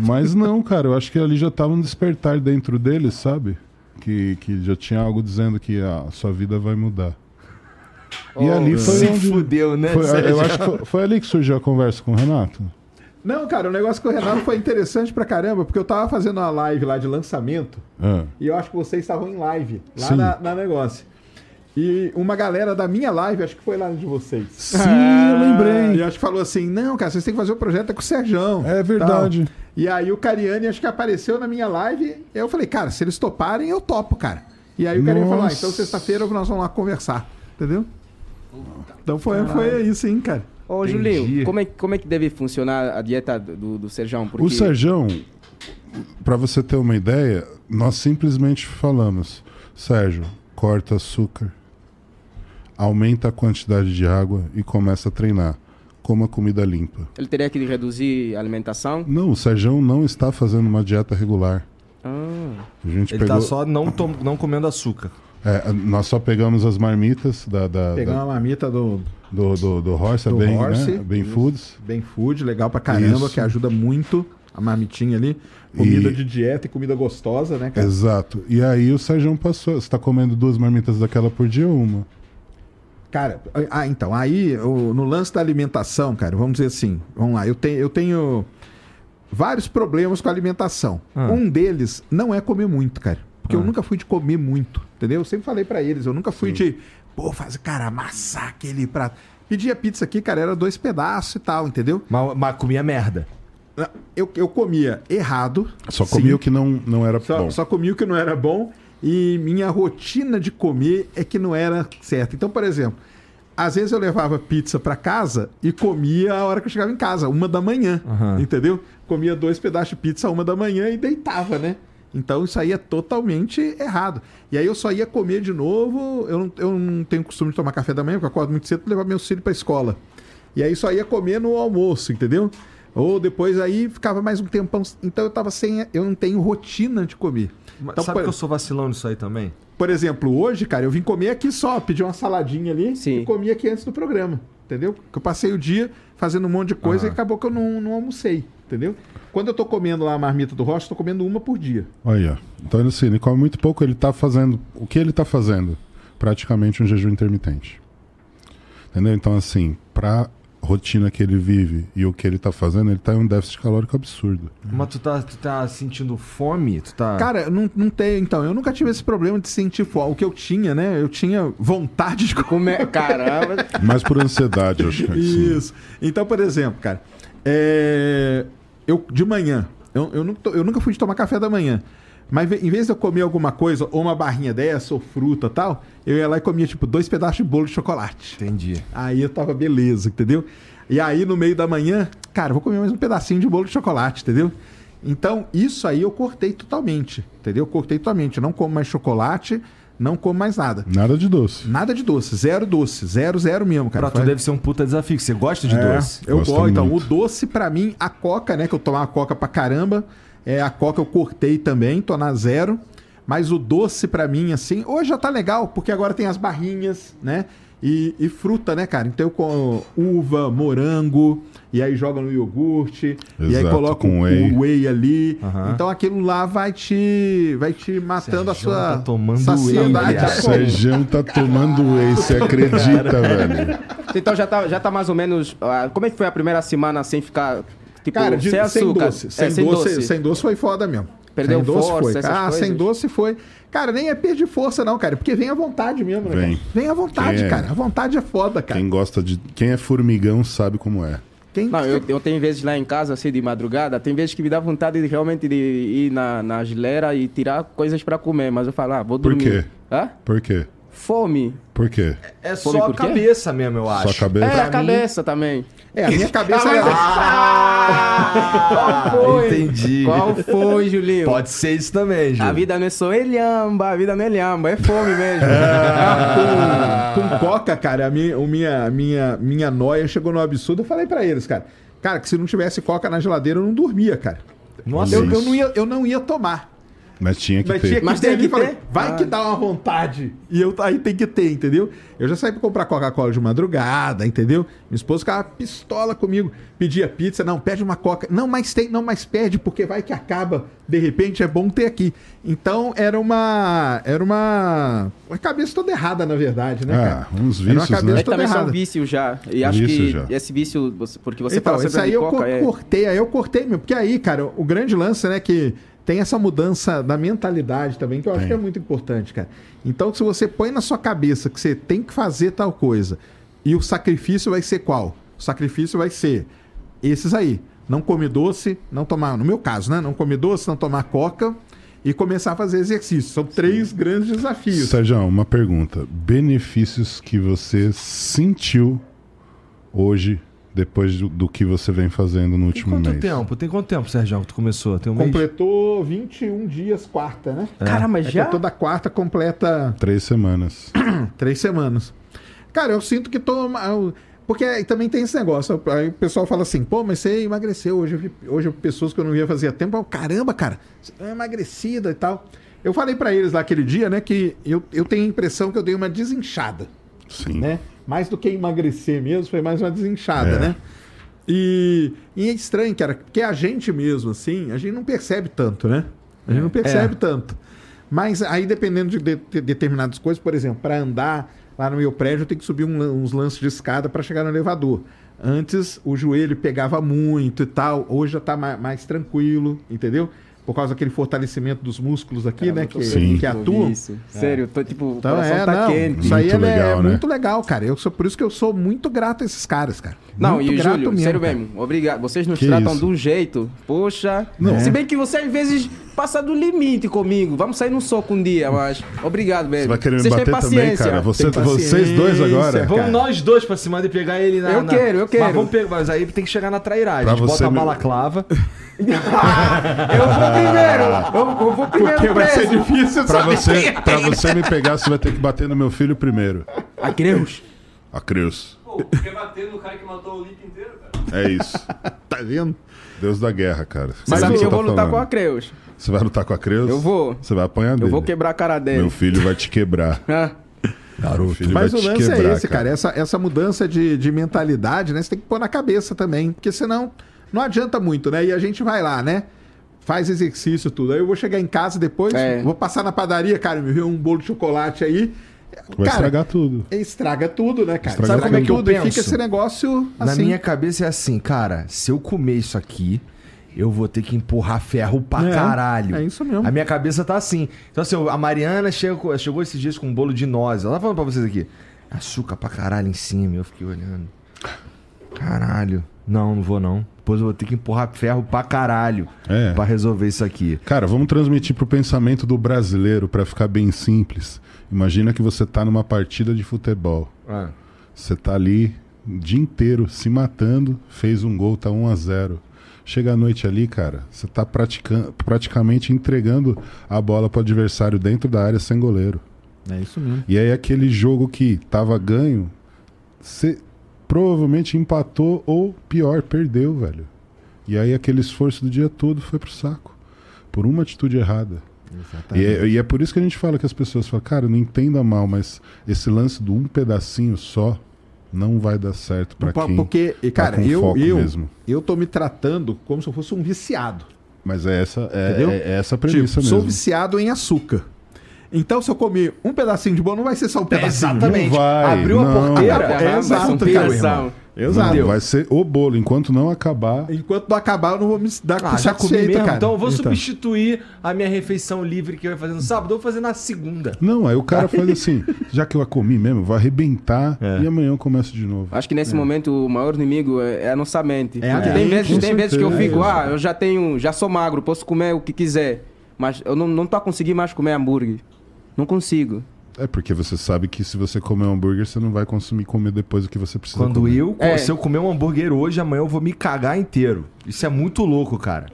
Mas não, cara, eu acho que ali já tava um despertar dentro dele, sabe? Que, que já tinha algo dizendo que a sua vida vai mudar. E Oh, ali foi Se onde. fudeu, né? foi- Sérgio? eu acho que foi, foi ali que surgiu a conversa com o Renato. Não, cara, o negócio com o Renato foi interessante pra caramba, porque eu tava fazendo uma live lá de lançamento Ah, e eu acho que vocês estavam em live lá na, na negócio. E uma galera da minha live, acho que foi lá de vocês. Sim, eu lembrei. E acho que falou assim: não, cara, vocês têm que fazer o projeto é com o Serjão. É verdade. Tal. E aí o Cariani acho que apareceu na minha live. E eu falei, cara, se eles toparem, eu topo, cara. E aí o Cariani falou: ah, então sexta-feira nós vamos lá conversar. Entendeu? Então foi, foi isso, hein, cara. Ô, Entendi. Julinho, como é, como é que deve funcionar a dieta do, do Serjão? Porque... O Serjão, para você ter uma ideia, nós simplesmente falamos: Sérgio, corta açúcar, aumenta a quantidade de água e começa a treinar. Coma comida limpa. Ele teria que reduzir a alimentação? Não, o Serjão não está fazendo uma dieta regular. Ah, A gente Ele pegou. tá só não, tom- não comendo açúcar. É, nós só pegamos as marmitas da, da- Pegar da- uma marmita do do, do, do Horse, Do bem, Horse, né? bem isso. Foods. Bem Food, legal pra caramba, Isso. que ajuda muito a marmitinha ali. Comida E- de dieta e comida gostosa, né, cara? Exato. E aí o Serjão passou. Você está comendo duas marmitas daquela por dia ou uma? Cara, ah, então, aí o- no lance da alimentação, cara, vamos dizer assim, vamos lá, eu tenho, eu tenho vários problemas com a alimentação. Ah. Um deles não é comer muito, cara. Porque eu Ah. nunca fui de comer muito, entendeu? Eu sempre falei pra eles, eu nunca fui de Pô, faz, cara, amassar aquele prato. Pedia pizza aqui, cara, era dois pedaços e tal, entendeu? Mas, mas comia merda. Eu, eu comia errado. Só sim. comia o que não, não era Só, bom. só comia o que não era bom e minha rotina de comer é que não era certa. Então, por exemplo, às vezes eu levava pizza pra casa e comia a hora que eu chegava em casa, uma da manhã, Aham. entendeu? Comia dois pedaços de pizza uma da manhã e deitava, né? Então isso aí é totalmente errado. E aí eu só ia comer de novo. Eu não, eu não tenho costume de tomar café da manhã, porque eu acordo muito cedo para levar meus filhos pra escola. E aí só ia comer no almoço, entendeu? Ou depois aí ficava mais um tempão. Então eu tava sem. Eu não tenho rotina de comer. Então, sabe por, que eu sou vacilão nisso aí também? por exemplo, hoje, cara, eu vim comer aqui só, pedi uma saladinha ali Sim. e comi aqui antes do programa. Entendeu? Porque eu passei o dia fazendo um monte de coisa e acabou que eu não, não almocei. Entendeu? Quando eu tô comendo lá a marmita do Rocha, eu tô comendo uma por dia. Olha, então assim, ele come muito pouco, ele tá fazendo. O que ele tá fazendo? Praticamente um jejum intermitente. Entendeu? Então, assim, pra rotina que ele vive e o que ele tá fazendo, ele tá em um déficit calórico absurdo. Mas tu tá, tu tá sentindo fome? Tu tá. Cara, não, não tem. Então, eu nunca tive esse problema de sentir fome. O que eu tinha, né? Eu tinha vontade de comer. É? Caramba. Mais por ansiedade, eu acho que assim. Isso. Então, por exemplo, cara, é, eu de manhã, eu, eu, tô- eu nunca fui de tomar café da manhã. Mas em vez de eu comer alguma coisa, ou uma barrinha dessa, ou fruta e tal, eu ia lá e comia, tipo, dois pedaços de bolo de chocolate. Entendi. Aí eu tava beleza, entendeu? E aí no meio da manhã, cara, eu vou comer mais um pedacinho de bolo de chocolate, entendeu? Então, isso aí eu cortei totalmente, entendeu? Eu cortei totalmente. Eu não como mais chocolate, não como mais nada. Nada de doce. Nada de doce, zero doce, zero, zero mesmo, cara. Pra tu Faz- deve ser um puta desafio, que você gosta de é, doce. Eu Gosto gosto. Então, muito. o doce pra mim, a coca, né? Que eu tomava coca pra caramba. É, a coca eu cortei também, tô na zero. Mas o doce pra mim, assim, hoje já tá legal, porque agora tem as barrinhas, né? E, e fruta, né, cara? Então eu com uva, morango, e aí joga no iogurte, e aí Exato, coloca com o whey. o whey ali. Aham. Então aquilo lá vai te vai te matando a Sérgio sua tá tomando saciedade. whey, O cara. a fome. Sergião tá tomando whey, você acredita, velho? Então já tá, já tá mais ou menos. ah, como é que foi a primeira semana sem ficar. Tipo, Cara, de- sem sem, açúcar? doce. É, Sem, doce, sem doce foi foda mesmo. Perdeu sem doce força, foi. essas Ah, coisas? sem doce foi. Cara, nem é perder força, não, cara. Porque vem à vontade mesmo, né? Vem. cara? Vem à vontade, é? cara. A vontade é foda, cara. Quem gosta de. Quem é formigão sabe como é. Quem... Não, eu, eu tenho vezes lá em casa, assim, de madrugada, tem vezes que me dá vontade de realmente de ir na, na geleira e tirar coisas pra comer, mas eu falo, ah, vou Por dormir. quê? Hã? Por quê? Fome. Por quê? É Fome só a cabeça mesmo, eu acho. Só a cabeça? É, Pra a mim- cabeça também. É, a minha cabeça é... Ah, Qual foi? Entendi. Qual foi, Julinho? Pode ser isso também, Ju. A vida não é só elhamba, a vida não é elhamba, é fome mesmo. com, com coca, cara, a minha, minha, a minha, minha noia chegou no absurdo. Eu falei pra eles, cara. Cara, que se não tivesse coca na geladeira, eu não dormia, cara. Nossa, Eu, eu, não, ia, eu não ia tomar. Mas tinha que Mas ter. tinha que Mas ter tem que falei, ter? Vai Ah. que dá uma vontade. E eu aí tem que ter, entendeu? Eu já saí pra comprar Coca-Cola de madrugada, entendeu? Minha esposa ficava pistola comigo. Pedia pizza, não, pede uma Coca. Não, mas tem, não, mas pede, porque vai que acaba. De repente é bom ter aqui. Então era uma. Era uma. Uma cabeça toda errada, na verdade, né, cara? Ah, uns Era uma vícios, cabeça né? É também toda são errada. vícios já. E acho Vício que já. esse vício, você- porque você então, fala isso sempre aí de eu coca, co- é... cortei, aí eu cortei mesmo. Porque aí, cara, o grande lance, né, que tem essa mudança da mentalidade também, que eu acho Tem. que é muito importante, cara. Então, se você põe na sua cabeça que você tem que fazer tal coisa, e o sacrifício vai ser qual? O sacrifício vai ser esses aí. Não comer doce, não tomar, no meu caso, né? Não comer doce, não tomar coca e começar a fazer exercício. São três grandes desafios. Sérgio, uma pergunta. Benefícios que você sentiu hoje, depois do, do que você vem fazendo no Tem último quanto mês? tempo? Tem quanto tempo, Sérgio, que tu começou? Tem um mês? Completou 21 dias quarta, né? Caramba, É que já? toda quarta completa Três semanas. Três semanas. Cara, eu sinto que tô. Porque também tem esse negócio. Aí o pessoal fala assim, pô, mas você emagreceu. Hoje eu vi hoje pessoas que eu não via fazia tempo. Eu, Caramba, cara, você é emagrecida e tal. Eu falei pra eles lá aquele dia, né, que eu, eu tenho a impressão que eu dei uma desinchada, Sim. né? Mais do que emagrecer mesmo, foi mais uma desinchada, É. né? E, e é estranho, cara, porque a gente mesmo, assim, a gente não percebe tanto, né? A gente não percebe tanto. Mas aí, dependendo de, de- de determinadas coisas, por exemplo, para andar lá no meu prédio, eu tenho que subir um uns lances de escada para chegar no elevador. Antes, o joelho pegava muito e tal. Hoje já tá ma- mais, tranquilo, entendeu? Por causa daquele fortalecimento dos músculos aqui, né? Que, Sim. que atuam. isso. Sério, tô tipo, o Então coração é, tá não, quente. isso aí Muito é, legal, é né? muito legal, cara. Eu sou, por isso que eu sou muito grato a esses caras, cara. Não, muito e grato Júlio, mesmo, sério cara. mesmo, obrigado. Vocês nos Que tratam isso? de um jeito, poxa. Não. Se bem que você às vezes passa do limite comigo. Vamos sair num soco um dia, mas obrigado mesmo. Você vai querer me Vocês têm bater também, paciência. cara? Você, vocês dois agora? Vamos cara. nós dois pra cima de pegar ele na. Eu na- quero, eu quero. Mas, vamos pegar, mas aí tem que chegar na trairagem. Pra a gente você bota a me- balaclava. Eu vou primeiro. Eu, eu vou primeiro Porque vai ser difícil Pra saber. você, pra você me pegar, você vai ter que bater no meu filho primeiro. A Creus. A Cruz. Pô, quer bater no cara que matou o Lito inteiro, cara? É isso. Tá vendo? Deus da guerra, cara. Você Mas sabe o que eu você vou tá lutar com a falando. Creus. Você vai lutar com a Creus? Eu vou. Você vai apanhar dele. Eu vou quebrar a cara dele. Meu filho vai te quebrar. Ah, Garoto. Filho Mas o lance quebrar, é esse, cara. Essa, essa mudança de, de mentalidade, né? Você tem que pôr na cabeça também. Porque senão não adianta muito, né? E a gente vai lá, né? Faz exercício, tudo. Aí eu vou chegar em casa depois, É. vou passar na padaria, cara, me viu um bolo de chocolate aí. Vai cara, estragar tudo. estraga tudo, né, cara? Estraga Sabe como é que eu tudo e penso? fica esse negócio Na assim. minha cabeça é assim, cara, se eu comer isso aqui, eu vou ter que empurrar ferro pra É, caralho. é isso mesmo. A minha cabeça tá assim. Então, assim, a Mariana chegou, chegou esses dias com um bolo de nozes. Ela tá falando pra vocês aqui. Açúcar pra caralho em cima. Eu fiquei olhando. Caralho. Não, não vou não. Depois eu vou ter que empurrar ferro pra caralho É. pra resolver isso aqui. Cara, vamos transmitir pro pensamento do brasileiro pra ficar bem simples. Imagina que você tá numa partida de futebol. Ah. Você tá ali o dia inteiro se matando, fez um gol, tá 1 a 0 Chega à noite ali, cara, você tá praticando, praticamente entregando a bola pro adversário dentro da área sem goleiro. É isso mesmo. E aí aquele jogo que tava ganho, você provavelmente empatou ou pior, perdeu, velho. E aí aquele esforço do dia todo foi pro saco. Por uma atitude errada. E é, e é por isso que a gente fala que as pessoas falam, cara, não entenda mal, mas esse lance do um pedacinho só não vai dar certo pra Por- quem Porque, tá cara, eu, eu, mesmo. eu tô me tratando como se eu fosse um viciado. Mas é essa, é, é- é essa a Tipo, premissa sou mesmo. viciado em açúcar. Então, se eu comer um pedacinho de bolo, não vai ser só um pedacinho. exatamente. Não vai, Abriu a não. porteira. É, vai exato, ser um cara, irmão. Exato. Não, vai ser o bolo. Enquanto não acabar, Enquanto não acabar, eu não vou me dar Ah, já comi mesmo. cara. Então eu vou substituir a minha refeição livre que eu ia fazer no sábado, eu vou fazer na segunda. Não, aí o cara faz assim, já que eu a comi mesmo, vou arrebentar É. e amanhã eu começo de novo. Acho que nesse momento o maior inimigo é, é a nossa mente. É a Porque mente, tem vezes, tem vezes que eu fico, ah, eu já tenho, já sou magro, posso comer o que quiser. Mas eu não, não tô a conseguir mais comer hambúrguer. Não consigo. É porque você sabe que se você comer um hambúrguer, você não vai consumir comer depois o que você precisa Quando comer. eu, É. se eu comer um hambúrguer hoje, amanhã eu vou me cagar inteiro. Isso é muito louco, cara.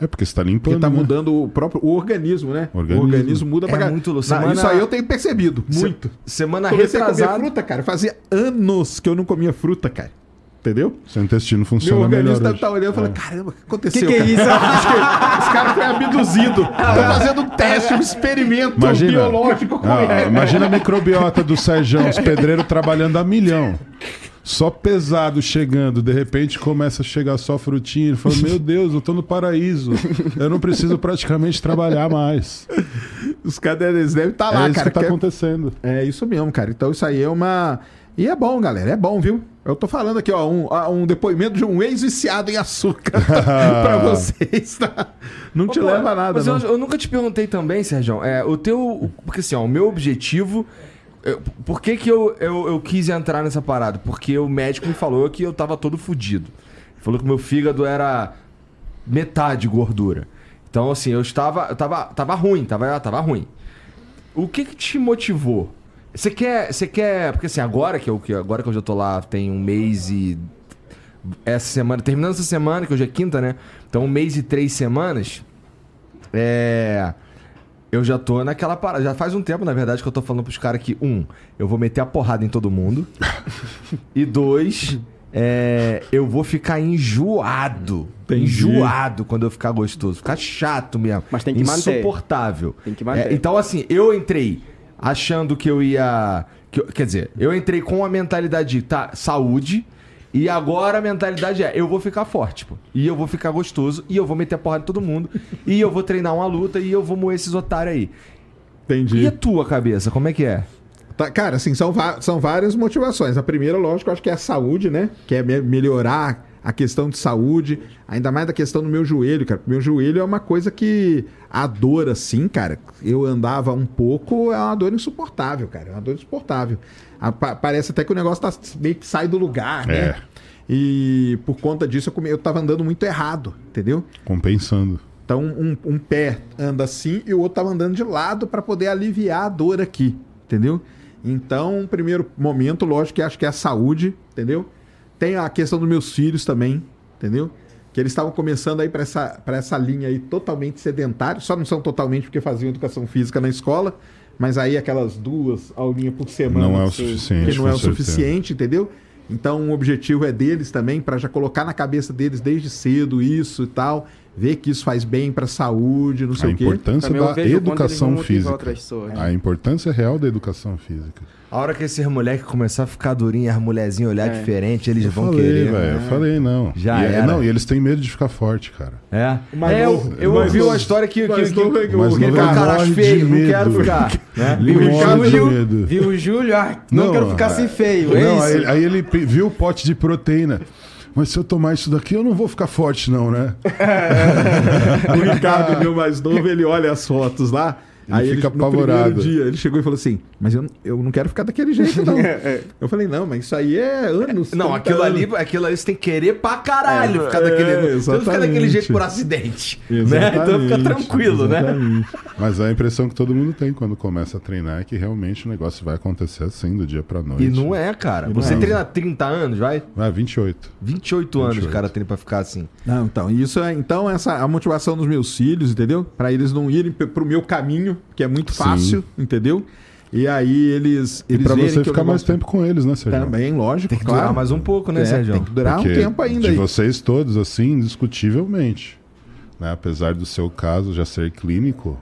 É porque você tá limpando, Porque tá né? mudando o próprio o organismo, né? Organismo. O organismo muda pra É caralho. muito louco. Não, Semana- Isso aí eu tenho percebido, muito. Semana Comecei a comer retrasada. fruta, cara. Fazia anos que eu não comia fruta, cara. Entendeu? Seu intestino Meu funciona melhor organismo tá, tá olhando e falando, É. caramba, o que aconteceu? Que que é cara? isso? Acho que Os caras foram abduzidos. Tô fazendo um teste, um experimento Imagina, biológico com Ah, ele. imagina a microbiota do Sérgio, os pedreiros trabalhando a milhão. Só pesado chegando, de repente começa a chegar só frutinha. Ele fala: Meu Deus, eu tô no paraíso. Eu não preciso praticamente trabalhar mais. Os caras eles devem estar lá, é isso cara. que tá que é- acontecendo. É isso mesmo, cara. Então isso aí é uma. E é bom, galera. É bom, viu? Eu tô falando aqui, ó, um, ah, um depoimento de um ex-viciado em açúcar pra vocês, tá? Não te leva a nada, Mas não. eu, eu nunca te perguntei também, Sérgio. É, o teu. Porque assim, ó, o meu objetivo. eu- por que, que eu, eu, eu quis entrar nessa parada? Porque o médico me falou que eu tava todo fudido. Ele falou que meu fígado era metade gordura. Então, assim, eu estava. Eu tava, tava ruim, tava, tava ruim. O que que te motivou? Você quer. Você quer. Porque assim, agora que eu, que agora que eu já tô lá, tem um mês e. Essa semana, terminando essa semana, que hoje é quinta, né? Então, um mês e três semanas. É. Eu já tô naquela parada. Já faz um tempo, na verdade, que eu tô falando pros caras que, um, eu vou meter a porrada em todo mundo. e dois, é, eu vou ficar enjoado. Entendi. Enjoado quando eu ficar gostoso. Ficar chato mesmo. Mas tem que manter. Insuportável. Tem que manter. É, então, assim, eu entrei achando que eu ia. que eu- quer dizer, eu entrei com a mentalidade de tá, saúde. E agora a mentalidade é: eu vou ficar forte, pô. E eu vou ficar gostoso. E eu vou meter a porrada em todo mundo. e eu vou treinar uma luta. E eu vou moer esses otários aí. Entendi. E a tua cabeça, como é que é? Tá, cara, assim, são, são várias motivações. A primeira, lógico, eu acho que é a saúde, né? Que é me- melhorar a questão de saúde, ainda mais da questão do meu joelho, cara. Meu joelho é uma coisa que a dor, assim, cara, eu andava um pouco, é uma dor insuportável, cara. É uma dor insuportável. A- pa- parece até que o negócio tá meio que sai do lugar, né? É. E por conta disso eu, come- eu tava andando muito errado, entendeu? Compensando. Então um, um pé anda assim e o outro tava andando de lado para poder aliviar a dor aqui, entendeu? Então, primeiro momento, lógico que acho que é a saúde, entendeu? Tem a questão dos meus filhos também, entendeu? Que eles estavam começando aí para essa, pra essa linha aí totalmente sedentário, só não são totalmente porque faziam educação física na escola, mas aí aquelas duas aulinhas por semana Não é o suficiente, que não é o certeza. suficiente, entendeu? Então o objetivo é deles também para já colocar na cabeça deles desde cedo isso e tal, ver que isso faz bem para a saúde, não A sei o quê. importância Também eu da educação física. pessoas. A importância real da educação física. A hora que esses moleques começar a ficar durinhos, as mulherzinhas olhar É. diferente, eles Eu vão falei, querer. velho. Eu falei, não. Já e, é- era. Não, e eles têm medo de ficar forte, cara. É. Mais é, eu, eu ouvi uma história que, que, que, é que o cara feio, não quero ficar. Né? Viu. Viu o Júlio? Ah, não, quero ficar assim feio. É Não, isso. aí, ele- aí ele viu o pote de proteína. Mas se eu tomar isso daqui, eu não vou ficar forte, não, né? O Ricardo, meu mais novo, ele olha as fotos lá. Ele aí fica ele, no apavorado. primeiro dia, ele chegou e falou assim: Mas eu, eu não quero ficar daquele jeito, não. eu falei: Não, mas isso aí é anos. Não, 30 aquilo ali, anos." aquilo ali você tem que querer pra caralho. É, ficar daquele, é, você não fica daquele jeito por acidente. Né? Então fica tranquilo, né? exatamente. Mas a impressão que todo mundo tem quando começa a treinar é que realmente o negócio vai acontecer assim, do dia pra noite. E não é, cara. E Você é. treina há 30 anos, vai? Ah, 28. 28 anos o 28. cara treina pra ficar assim. Não, então, isso é então essa a motivação dos meus filhos, entendeu? Pra eles não irem pro meu caminho, que é muito Sim. fácil, entendeu? E aí eles E eles pra verem você ficar mais tempo com eles, né, Sérgio? também, lógico, Tem que claro. durar mais um pouco, né, É, Sérgio? Tem que durar um Porque tempo ainda De aí. vocês todos, assim, indiscutivelmente. Né? Apesar do seu caso já ser clínico,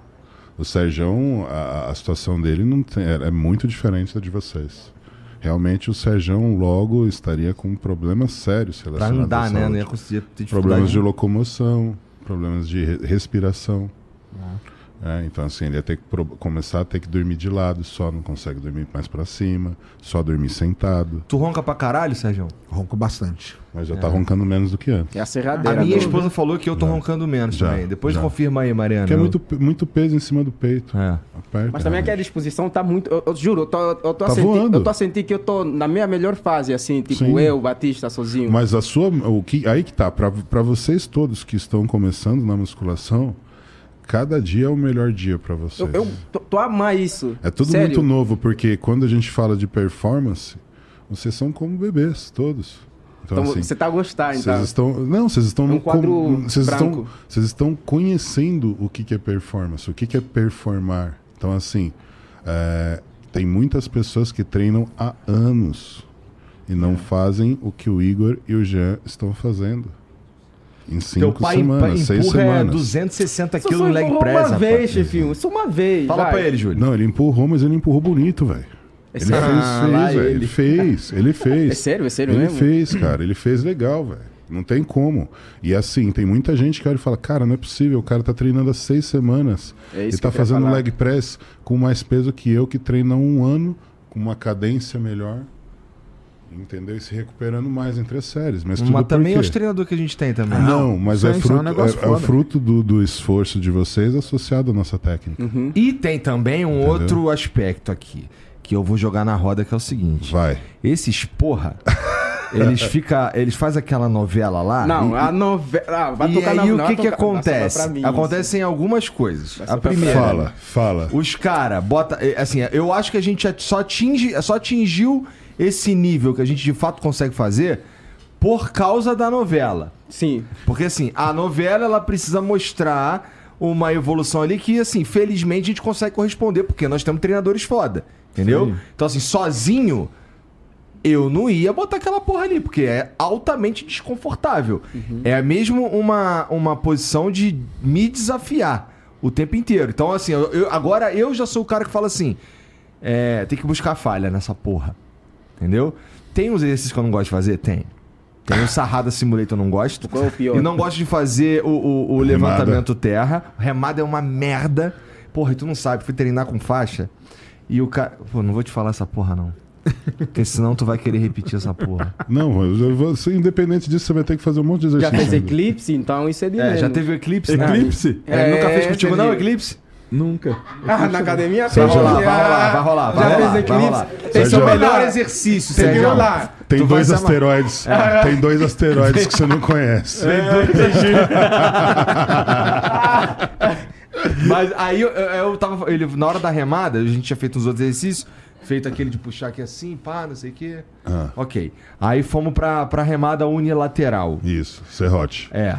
o Serjão, a, a situação dele não tem- é, é muito diferente da de vocês. Realmente o Serjão logo estaria com problemas sérios Pra relacionados andar, à né? saúde. Não ia conseguir ter Problemas de dificuldade. locomoção, problemas de re- respiração. É, então, assim, ele ia ter que começar a ter que dormir de lado, só não consegue dormir mais pra cima, só dormir sentado, Tu ronca pra caralho, Sérgio? Ronco bastante. mas já tá roncando menos do que antes. É a A serradeira. minha do- esposa falou que eu tô Já. roncando menos Já, também. Depois já. confirma aí, Mariana. Porque é muito, muito peso em cima do peito. É. Aperta, Mas também aquela disposição tá muito. Eu, eu juro, eu tô, eu tô, Tá a sentir, eu tô a sentir que eu tô na minha melhor fase, assim, tipo Sim. eu, Batista, sozinho. Mas a sua. O que, aí que tá. Pra, pra vocês todos que estão começando na musculação, cada dia é o melhor dia pra vocês. eu, eu tô, tô a amar isso. É tudo Sério. muito novo, porque quando a gente fala de performance, vocês são como bebês, todos. Então, Então, assim, você tá a gostar, então. Vocês estão. Não, vocês estão É um no quadro com- vocês estão, branco. vocês estão conhecendo o que, que é performance, o que, que é performar. Então, assim, é, tem muitas pessoas que treinam há anos e não fazem o que o Igor e o Jean estão fazendo. Em Teu cinco pai semanas, seis empurra é semanas. 260 Só quilos no leg press, uma rapaz. vez, chefinho. Só uma vez. Fala vai. pra ele, Júlio. Não, ele empurrou, mas ele empurrou bonito, velho. É Ele sério, fez, Ah, fez, lá velho. ele. Ele fez, ele fez. é sério, é sério Ele mesmo? fez, cara. Ele fez legal, velho. Não tem como. E assim, tem muita gente que olha e fala, cara, não é possível, o cara tá treinando há seis semanas. É e isso tá que eu queria fazendo falar. leg press com mais peso que eu, que treino há um ano, com uma cadência melhor. Entendeu? E se recuperando mais entre as séries. Mas, tudo Mas também é os treinadores que a gente tem também. Não, mas isso é é- isso é um fruto, é, é o fruto do, do esforço de vocês associado à nossa técnica. Uhum. E tem também um Entendeu? outro aspecto aqui, que eu vou jogar na roda, que é o seguinte. Vai. Esses porra, eles fica, eles fazem aquela novela lá. Não, e, a novela. Ah, vai e tocar na aí o não, que que acontece? mim, Acontecem algumas coisas. Vai A primeira, Fala, fala. os cara bota, eh, assim, eu acho que a gente só atinge, só atingiu esse nível que a gente de fato consegue fazer por causa da novela. Sim. Porque assim, a novela ela precisa mostrar uma evolução ali que, assim, felizmente a gente consegue corresponder, porque nós temos treinadores foda. Entendeu? Sim. Então, assim, sozinho, eu não ia botar aquela porra ali, porque é altamente desconfortável. É mesmo uma, uma posição de me desafiar o tempo inteiro. Então, assim, eu- eu- agora eu já sou o cara que fala assim: é, tem que buscar falha nessa porra. Entendeu? Tem uns exercícios que eu não gosto de fazer? Tem. Tem o Sarrada Simulator eu não gosto. Qual é o pior? E não gosto de fazer o, o- o levantamento terra. O remada é uma merda. Porra, e tu não sabe, fui treinar com faixa. E o cara. Pô, não vou te falar essa porra, não. Porque senão tu vai querer repetir essa porra. Não, você, independente disso, você vai ter que fazer um monte de Já exercício. fez ainda. eclipse, então isso é de É, já menos. teve o Eclipse, né? Eclipse? É, nunca fez contigo não, entendi. Eclipse? Nunca. Ah, na academia Vai rolar, vai Ah, rolar, vai rolar, vai Já rolar, fez vai eclipse. rolar. Esse é o melhor exercício, Tem que Sérgio. olhar. Tem dois asteroides. Tem dois asteroides que você não conhece. Mas aí eu, eu, eu tava. Ele, na hora da remada, a gente tinha feito uns outros exercícios. Feito aquele de puxar aqui assim, pá, não sei o quê. Ah. Ok. Aí fomos pra, pra remada unilateral. Isso, serrote. É.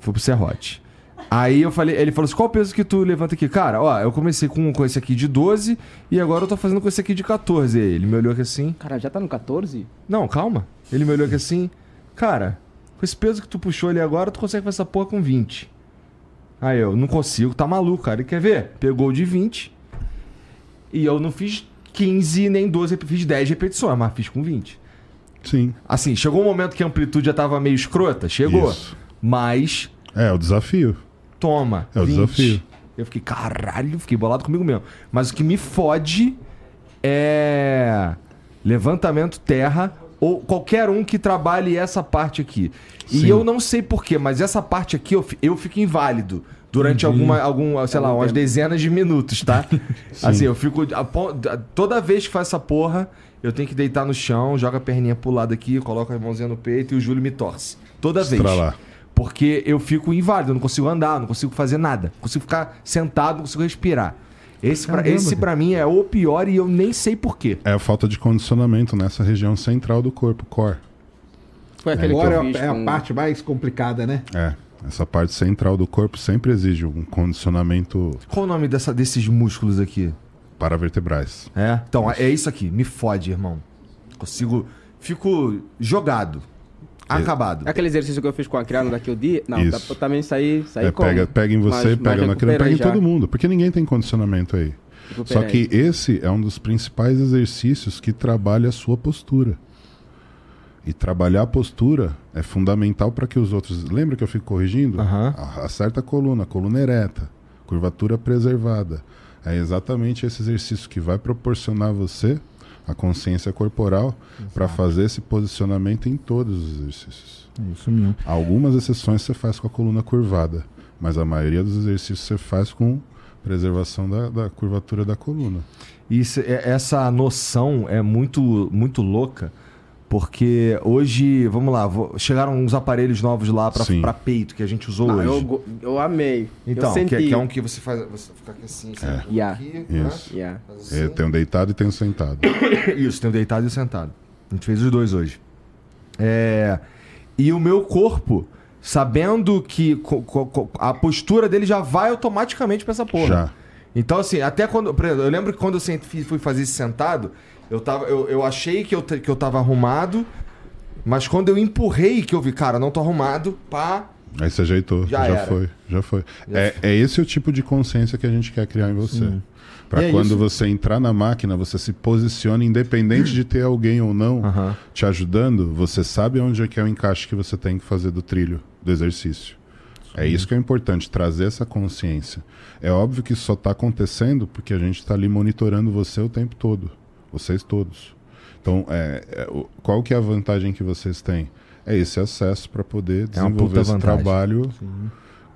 Fui pro serrote. Aí eu falei, ele falou assim: qual o peso que tu levanta aqui? Cara, ó, eu comecei com, com esse aqui de 12 e agora eu tô fazendo com esse aqui de 14. Aí Ele me olhou aqui assim. Cara, já tá no 14? Não, calma. Ele me olhou aqui assim. Cara, com esse peso que tu puxou ali agora, tu consegue fazer essa porra com 20. Aí eu, não consigo, tá maluco, cara. Ele quer ver? Pegou de 20. E eu não fiz 15 nem 12, eu fiz 10 repetições, mas fiz com 20. Sim. Assim, chegou um momento que a amplitude já tava meio escrota, chegou. Isso. Mas, É, o desafio. Toma. É o 20. desafio. Eu fiquei, caralho, fiquei bolado comigo mesmo. Mas o que me fode é levantamento terra ou qualquer um que trabalhe essa parte aqui. E Sim. eu não sei porquê, mas essa parte aqui eu, fi- eu fico inválido durante alguma, algum, sei lá, umas dezenas de minutos, tá? assim, eu fico. a Toda vez que faz essa porra, eu tenho que deitar no chão, joga a perninha pro lado aqui, coloco a mãozinha no peito e o Júlio me torce. Toda vez. Porque eu fico inválido, eu não consigo andar, não consigo fazer nada. Não consigo ficar sentado, não consigo respirar. Esse pra, Caramba, esse pra mim é o pior e eu nem sei porquê. É a falta de condicionamento nessa região central do corpo, core. Foi aquele Agora que é eu a, fiz é a com... parte mais complicada, né? É. Essa parte central do corpo sempre exige um condicionamento Qual o nome dessa, desses músculos aqui? paravertebrais. É? Então, é isso aqui. Me fode, irmão. Consigo. Fico jogado. Acabado. Aquele exercício que eu fiz com a criança daquele dia. Não, dá pra também sair, sair É, como? pega, pega em você, Mas- mas pega naquele, recupera pega em já. todo mundo. Porque ninguém tem condicionamento aí. Recupera Só que esse é um dos principais exercícios que trabalha a sua postura. E trabalhar a postura é fundamental para que os outros. Lembra que eu fico corrigindo? A- Acerta a coluna, coluna ereta, curvatura preservada. É exatamente esse exercício que vai proporcionar a você a consciência corporal para fazer esse posicionamento em todos os exercícios. Isso mesmo. Algumas exceções você faz com a coluna curvada, mas a maioria dos exercícios você faz com preservação da, da curvatura da coluna. Isso, é- essa noção é muito, muito louca, porque hoje, vamos lá, chegaram uns aparelhos novos lá pra peito que a gente usou Não, hoje. eu, eu amei. Então, eu que, senti. é- que é um que você faz. Você fica aqui assim, Yeah. aqui, Isso. Yeah. né? Faz assim. É, tem um deitado e tem um sentado. Isso, tem o deitado e o sentado. A gente fez os dois hoje. É, E o meu corpo, sabendo que co- co- co- a postura dele já vai automaticamente pra essa porra. Já. Então, assim, até quando. exemplo, Eu lembro que quando eu fui fazer isso sentado, eu, tava, eu, eu achei que eu, que eu tava arrumado, mas quando eu empurrei que eu vi, cara, não tô arrumado, pá. Aí você ajeitou, Já já, foi, já foi. Já é, é esse o tipo de consciência que a gente quer criar em você. Para é quando isso. você entrar na máquina, você se posiciona, independente de ter alguém ou não Aham. te ajudando, você sabe onde é que é o encaixe que você tem que fazer do trilho, do exercício. É isso que é importante, trazer essa consciência. É óbvio que isso só está acontecendo porque a gente está ali monitorando você o tempo todo. Vocês todos. Então, é, é, o- qual que é a vantagem que vocês têm? É esse acesso para poder É desenvolver puta esse vantagem. trabalho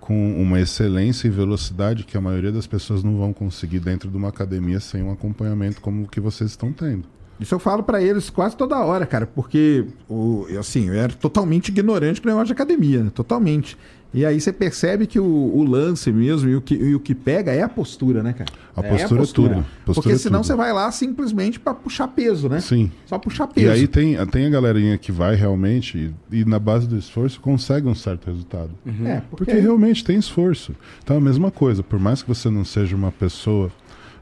com uma excelência e velocidade que a maioria das pessoas não vão conseguir dentro de uma academia sem um acompanhamento como o que vocês estão tendo. Isso eu falo pra eles quase toda hora, cara, porque o, eu, assim, eu era totalmente ignorante com o negócio de academia, né? totalmente. E aí você percebe que o, o lance mesmo e o, que, e o que pega é a postura, né, cara? A É postura é tudo. Postura Porque é senão tudo. você vai lá simplesmente pra puxar peso, né? Sim. Só puxar peso. E aí tem, tem a galerinha que vai realmente e, e na base do esforço consegue um certo resultado. É, porque, Porque realmente tem esforço. Então é a mesma coisa, por mais que você não seja uma pessoa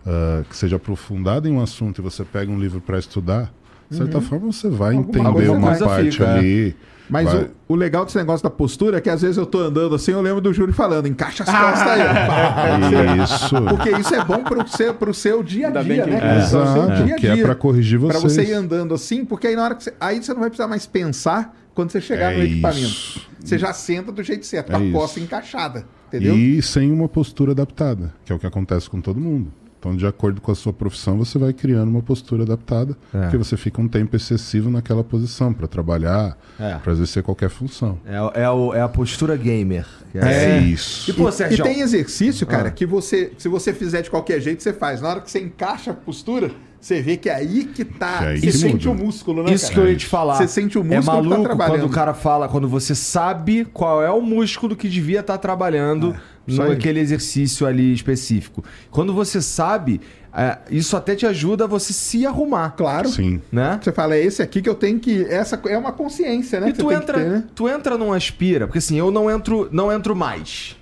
ah, que seja aprofundada em um assunto e você pega um livro para estudar, de certa forma você vai Alguma entender uma parte fica, é. Mas o, o legal desse negócio da postura é que às vezes eu tô andando assim, eu lembro do Júlio falando, encaixa as costas aí. ó. Pá, Isso. Porque isso é bom pro seu, pro seu dia a dia, bem que- né? seu Exato, dia a que é dia. para corrigir Pra vocês. você ir andando assim, porque aí na hora que você, aí você não vai precisar mais pensar quando você chegar É no equipamento. isso. Você já senta do jeito certo, com É a isso. costa encaixada, entendeu? E sem uma postura adaptada, que é o que acontece com todo mundo. Então, de acordo com a sua profissão, você vai criando uma postura adaptada, É. porque você fica um tempo excessivo naquela posição para trabalhar, É. para exercer qualquer função. É, é, o- é a postura gamer. que É. isso. E, pô, Sérgio, e tem exercício, cara, Ah. que você, se você fizer de qualquer jeito, você faz. Na hora que você encaixa a postura, você vê que é aí que tá. Que é aí você que sente muda. o músculo, né? Isso cara? que eu ia te falar. Você sente o É músculo que tá maluco trabalhando. quando o cara fala, quando você sabe qual é o músculo que devia estar trabalhando É. naquele exercício ali específico. Quando você sabe, é, isso até te ajuda a você se arrumar, Claro. Sim. né? Você fala, é esse aqui que eu tenho que. Essa é uma consciência, né? E que tu você tem que entra, ter, né? tu entra numa aspira, porque assim, eu não entro, não entro mais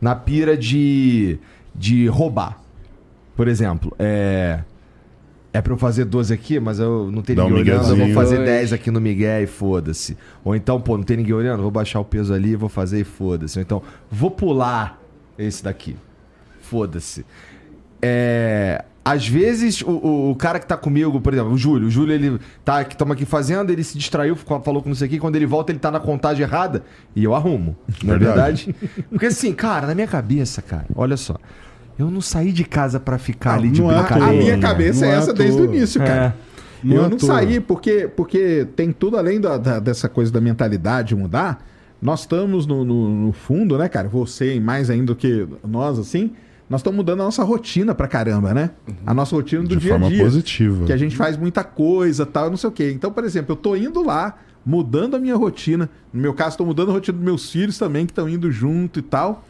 na pira de, de roubar. Por exemplo, é. É pra eu fazer 12 aqui, mas eu não tem Dá um ninguém olhando, eu vou fazer Dois. 10 aqui no Miguel e foda-se. Ou então, pô, não tem ninguém olhando, vou baixar o peso ali, vou fazer e foda-se. Ou então, vou pular esse daqui. Foda-se. É, às vezes, o, o, o cara que tá comigo, por exemplo, o Júlio, o Júlio, ele tá que estamos aqui fazendo, ele se distraiu, falou com não sei o que, quando ele volta, ele tá na contagem errada e eu arrumo. Não é Verdade. verdade? Porque assim, cara, na minha cabeça, cara, olha só. Eu não saí de casa pra ficar ali de não é A, brincadeira. a minha né? cabeça Não é é essa desde o início, cara. Não é eu à não saí porque, porque tem tudo além da- da- dessa coisa da mentalidade mudar. Nós estamos no, no- no fundo, né, cara? Você e mais ainda do que nós, assim. Nós estamos mudando a nossa rotina pra caramba, né? A nossa rotina do De dia a forma dia. positiva. Que a gente faz muita coisa, tal, não sei o quê. Então, por exemplo, eu tô indo lá, mudando a minha rotina. No meu caso, tô mudando a rotina dos meus filhos também, que estão indo junto e tal.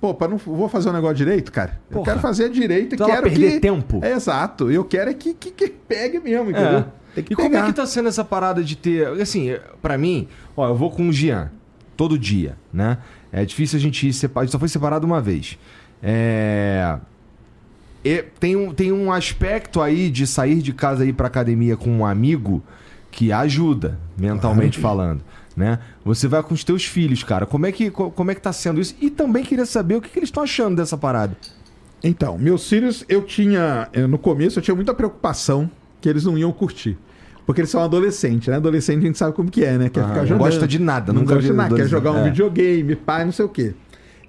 Pô, para não vou fazer um negócio direito, cara. Eu Porra. quero fazer direito e Então quero perder que tempo. É, exato. Eu quero é que, que, que pegue mesmo, entendeu? É. Tem que E como é pegar. que tá sendo essa parada de ter. Assim, pra mim, ó, eu vou com o Jean todo dia, né? É difícil a gente ir separado. Só foi separado uma vez. É. e tem, um, tem um aspecto aí de sair de casa e ir pra academia com um amigo que ajuda, mentalmente falando. Né? Você vai com os teus filhos, cara. Como é que, co- como é que tá sendo isso? E também queria saber o que, que eles estão achando dessa parada. Então, meus filhos, eu tinha. eu, No começo, eu tinha muita preocupação que eles não iam curtir. Porque eles são adolescentes, né? Adolescente a gente sabe como que é, né? Quer Ah, ficar não jogando. gosta de nada, não gosta de nada. Quer jogar um É. videogame, pai, não sei o quê.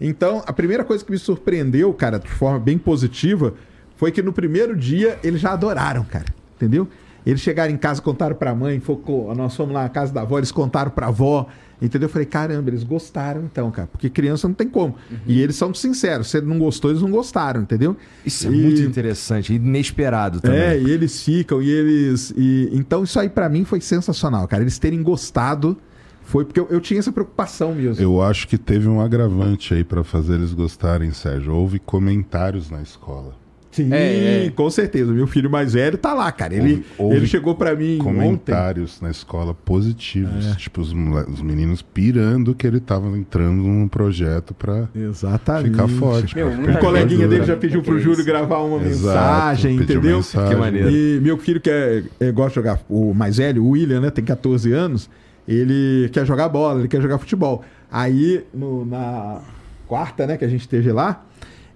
Então, a primeira coisa que me surpreendeu, cara, de forma bem positiva, foi que no primeiro dia eles já adoraram, cara. Entendeu? Eles chegaram em casa, contaram pra mãe, focou, nós fomos lá na casa da avó, eles contaram pra avó, entendeu? Eu falei, caramba, eles gostaram então, cara, porque criança não tem como. E eles são sinceros, se não gostou, eles não gostaram, entendeu? Isso é E- muito interessante, inesperado também. é, e eles ficam, e eles. E, então, isso aí pra mim foi sensacional, cara. Eles terem gostado foi porque eu, eu tinha essa preocupação mesmo. Eu acho que teve um agravante aí pra fazer eles gostarem, Sérgio. Houve comentários na escola. Sim, É, é. com certeza. Meu filho mais velho tá lá, cara. Ele, Houve- ele chegou pra mim ontem. Comentários na escola positivos. É. Tipo, os, os meninos pirando que ele tava entrando num projeto pra Exatamente. ficar forte. Meu, Um coleguinha dele já pediu pro Que Júlio gravar uma Exato, mensagem, entendeu? mensagem. Que maneiro. E meu filho que é, é, gosta de jogar, o mais velho, o William, né, tem 14 anos, ele quer jogar bola, ele quer jogar futebol. Aí, no- na quarta, né, que a gente esteve lá,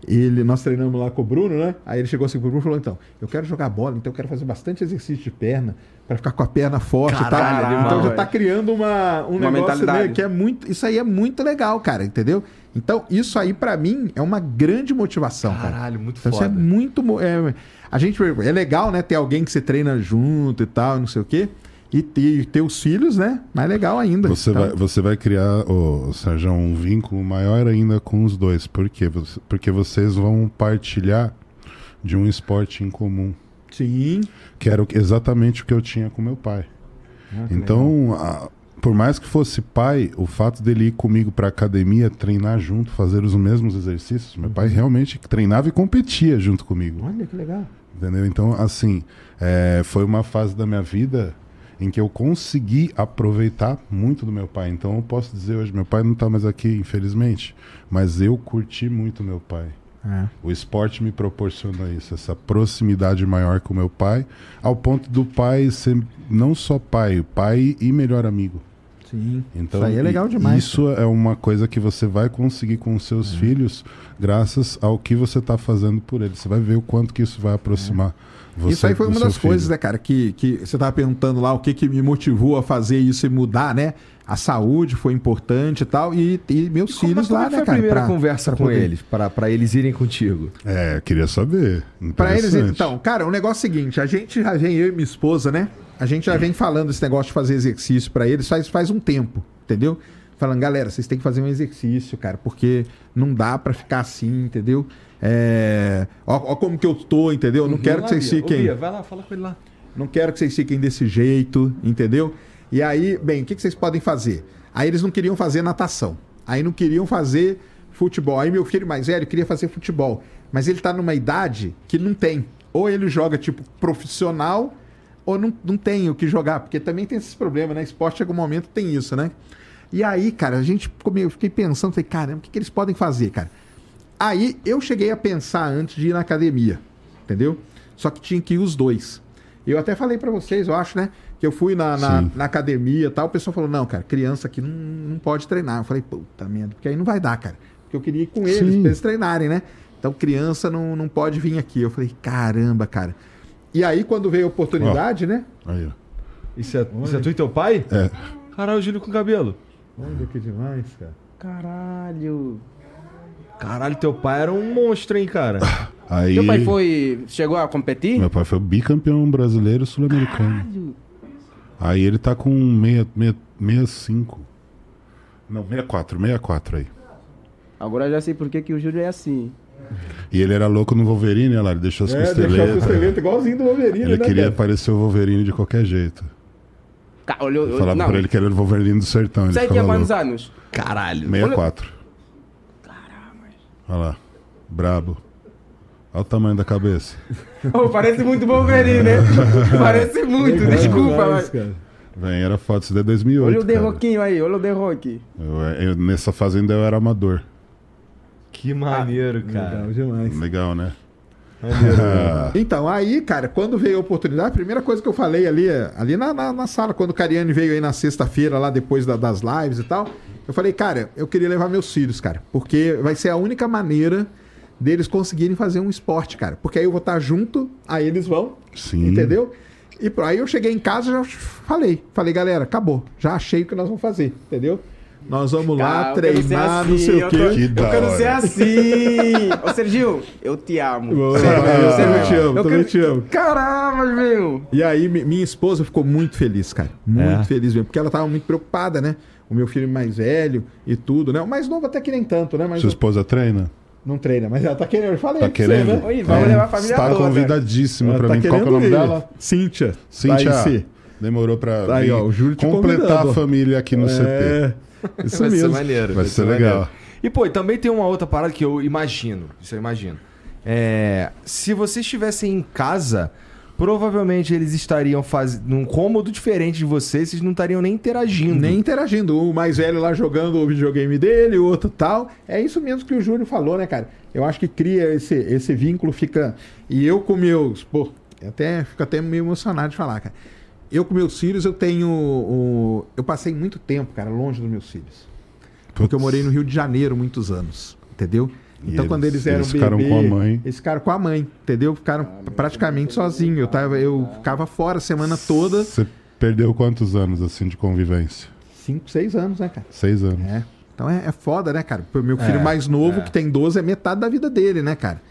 ele, nós treinamos lá com o Bruno, né? Aí ele chegou assim pro Bruno e falou: então, eu quero jogar bola, então eu quero fazer bastante exercício de perna, para ficar com a perna forte Caralho, e tal. Então já tá criando uma, um Uma negócio né, mentalidade. que é muito. Isso aí é muito legal, cara, entendeu? Então, isso aí, pra mim, é uma grande motivação, cara. Caralho, muito Então, isso é foda. muito. É, a gente, é legal, né? Ter alguém que você treina junto e tal, não sei o quê. E ter, ter os filhos, né? Mais legal ainda. Você, Então, vai, você vai criar, ô, Sérgio, um vínculo maior ainda com os dois. Por quê? Porque vocês vão partilhar de um esporte em comum. Sim. Que era exatamente o que eu tinha com meu pai. Ah, Então, a- por mais que fosse pai, o fato dele ir comigo para academia, treinar junto, fazer os mesmos exercícios, meu pai realmente treinava e competia junto comigo. Olha que legal. Entendeu? Então, assim, é, foi uma fase da minha vida em que eu consegui aproveitar muito do meu pai. Então, eu posso dizer hoje, meu pai não está mais aqui, infelizmente, mas eu curti muito meu pai. É. O esporte me proporciona isso, essa proximidade maior com meu pai, ao ponto do pai ser não só pai, pai e melhor amigo. Sim. Então, Isso aí é legal demais. Isso é uma coisa que você vai conseguir com os seus filhos, graças ao que você está fazendo por eles. Você vai ver o quanto que isso vai aproximar Você- isso aí foi uma das coisas, filho. né, cara, que, que você tava perguntando lá o que, que me motivou a fazer isso e mudar, né? A saúde foi importante e tal, e, e meus Como, filhos como lá, é que né, foi a cara? primeira pra- conversa pra com poder- eles, pra eles irem contigo? É, queria saber. Pra eles, então, cara, o negócio é o seguinte, a gente já vem, eu e minha esposa, né? A gente já vem falando esse negócio de fazer exercício pra eles faz, faz um tempo, entendeu? Falando, galera, vocês têm que fazer um exercício, cara, porque não dá pra ficar assim, entendeu? É... Ó, ó como que eu tô, entendeu? Eu não quero que vocês fiquem... vai lá, fala com ele lá. Não quero que vocês fiquem desse jeito, entendeu? E aí, bem, o que, que vocês podem fazer? Aí eles não queriam fazer natação. Aí não queriam fazer futebol. Aí meu filho mais velho queria fazer futebol. Mas ele tá numa idade que não tem. Ou ele joga, tipo, profissional, ou não, não tem o que jogar. Porque também tem esses problemas, né? Esporte, em algum momento, tem isso, né? E aí, cara, a gente eu fiquei pensando, falei, caramba, o que, que eles podem fazer, cara? Aí eu cheguei a pensar antes de ir na academia, entendeu? Só que tinha que ir os dois. Eu até falei pra vocês, eu acho, né? Que eu fui na, na, na academia e tal, o pessoal falou, não, cara, criança aqui não, não pode treinar. Eu falei, puta merda, porque aí não vai dar, cara. Porque eu queria ir com eles, Sim. pra eles treinarem, né? Então criança não, não pode vir aqui. Eu falei, caramba, cara. E aí, quando veio a oportunidade, né? Aí, ó. Isso é, isso é tu e teu pai? É. Caralho, o Júlio com cabelo. Olha que demais, cara. Caralho. Caralho, teu pai era um monstro, hein, cara? Aí, Teu pai foi. chegou a competir? Meu pai foi bicampeão brasileiro sul-americano. Aí ele tá com 65. Não, 64, 64 aí. Agora já sei por que, que o Júlio é assim. E ele era louco no Wolverine, olha lá, ele deixou as É, deixou o costeletas. costeleta igualzinho do Wolverine, Ele né, queria cara? parecer o Wolverine de qualquer jeito. Ca- Olha, Eu falava não. pra ele que ele era o Wolverine do sertão. Você tinha quantos anos? Caralho. 64. Olha lá, brabo. Olha o tamanho da cabeça. Oh, parece muito Wolverine, né? parece muito, desculpa, mas. Vem, era foto, isso daí é 2008. Olha o The. Rockinho aí, olha o The Rock. Eu- eu- nessa fase ainda eu era amador. Que maneiro, cara. Legal demais. Legal, né? Então, aí, cara, quando veio a oportunidade, a primeira coisa que eu falei ali, ali na, na, na sala, quando o Cariani veio aí na sexta-feira, lá depois da- das lives e tal, eu falei, cara, eu queria levar meus filhos, cara, porque vai ser a única maneira deles conseguirem fazer um esporte, cara. Porque aí eu vou estar junto, aí eles vão, Sim. entendeu? E aí eu cheguei em casa e já falei, falei, galera, acabou, já achei o que nós vamos fazer, entendeu? Nós vamos lá Cara, eu ser treinar, assim, não sei o eu quê. tô- Que Eu quero hora. ser assim. Ô, Sergio, eu te amo. Eu Sério, te amo, Eu também quero- te amo. Caramba, meu. E aí, mi- minha esposa ficou muito feliz, cara. Muito É. feliz mesmo. Porque ela tava muito preocupada, né? O meu filho mais velho e tudo, né? O mais novo até que nem tanto, né? Mas Sua esposa treina? não treina. Mas ela tá querendo. Eu falei Tá querendo? você, né? Oi, vamos levar a família Está toda. convidadíssima Ela pra tá mim. Qual que é o nome ir. dela? Cíntia. Cíntia. Demorou pra Tá aí, ó, o Júlio te completar convidando. a família aqui no CT. Isso vai ser mesmo. maneiro. Vai ser legal. E, pô, e também tem uma outra parada que eu imagino. Isso eu imagino. É, se vocês estivessem em casa, provavelmente eles estariam fazendo num cômodo diferente de vocês, vocês não estariam nem interagindo. Nem interagindo. O mais velho lá jogando o videogame dele, o outro tal. É isso mesmo que o Júlio falou, né, cara? Eu acho que cria esse, esse vínculo, fica. E eu com meus. Pô, até fico até meio emocionado de falar, cara. Eu com meus filhos, eu tenho. o- Eu passei muito tempo, cara, longe dos meus filhos. Porque eu morei no Rio de Janeiro muitos anos, entendeu? E Então, quando eles- eles eram eles ficaram bebê, com a mãe. Eles ficaram com a mãe, entendeu? Ficaram praticamente sozinhos. Eu, tava, eu ficava fora a semana toda. Você perdeu quantos anos assim de convivência? Cinco, seis anos, né, cara? Seis anos. É. Então é, é foda, né, cara? O meu filho mais novo, que tem 12, é metade da vida dele, né, cara?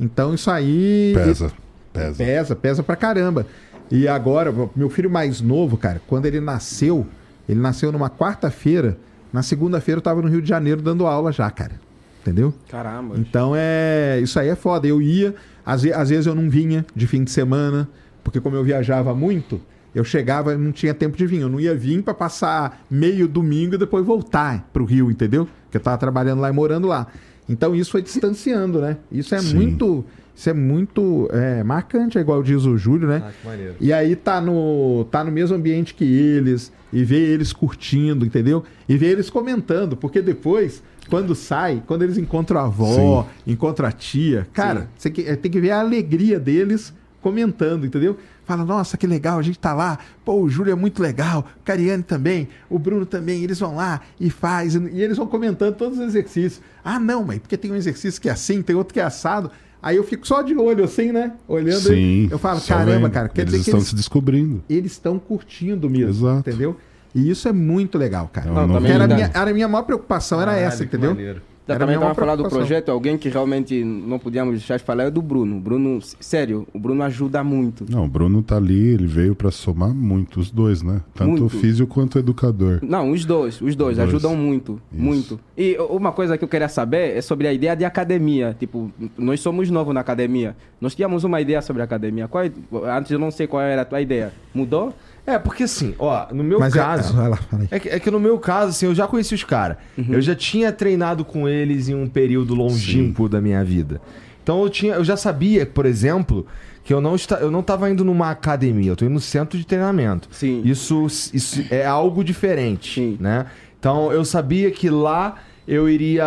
Então isso aí. Pesa, pesa. Pesa, pesa pra caramba. E agora, meu filho mais novo, cara, quando ele nasceu, ele nasceu numa quarta-feira. Na segunda-feira eu tava no Rio de Janeiro dando aula já, cara. Entendeu? Caramba. Então é. Isso aí é foda. Eu ia, às, às vezes eu não vinha de fim de semana, porque como eu viajava muito, eu chegava e não tinha tempo de vir. Eu não ia vir pra passar meio domingo e depois voltar pro Rio, entendeu? Porque eu tava trabalhando lá e morando lá. Então isso foi distanciando, né? Isso é Sim. muito. Isso é muito é, marcante, é igual diz o Júlio, né? Ah, que maneiro. E aí tá no, tá no mesmo ambiente que eles, e ver eles curtindo, entendeu? E ver eles comentando, porque depois, quando sai, quando eles encontram a avó, encontram a tia, cara, você que- é, tem que ver a alegria deles comentando, entendeu? Fala, nossa, que legal, a gente tá lá, pô, o Júlio é muito legal, o Cariane também, o Bruno também, eles vão lá e faz, e eles vão comentando todos os exercícios. Ah, não, mas porque tem um exercício que é assim, tem outro que é assado. Aí eu fico só de olho, assim, né? Olhando. Sim. eu falo, caramba, vendo. cara, quer eles dizer que estão eles se descobrindo. eles estão curtindo mesmo, Exato. entendeu? E isso é muito legal, cara. É Não, Porque também era a dá- minha, era a minha maior preocupação, era Caralho, essa, que entendeu? maneiro. Já também estava falar do projeto, alguém que realmente não podíamos deixar de falar é do Bruno. Bruno, sério, o Bruno ajuda muito. Não, o Bruno tá ali, ele veio pra somar muito, os dois, né? Tanto Muito. o físico quanto o educador. Não, os dois, os dois, Os dois. ajudam muito, Isso. muito. E uma coisa que eu queria saber é sobre a ideia de academia. Tipo, nós somos novos na academia. Nós tínhamos uma ideia sobre a academia. Qual é- antes eu não sei qual era a tua ideia. Mudou? É, porque assim, ó, no meu Mas é- caso. vai lá, fala aí. É que, é que no meu caso, assim, eu já conheci os caras. Eu já tinha treinado com eles em um período longínquo da minha vida. Então eu tinha, eu já sabia, por exemplo, que eu não, está, eu não tava indo numa academia, eu tô indo no centro de treinamento. Sim. Isso, isso é algo diferente, Sim. né? Então eu sabia que lá eu iria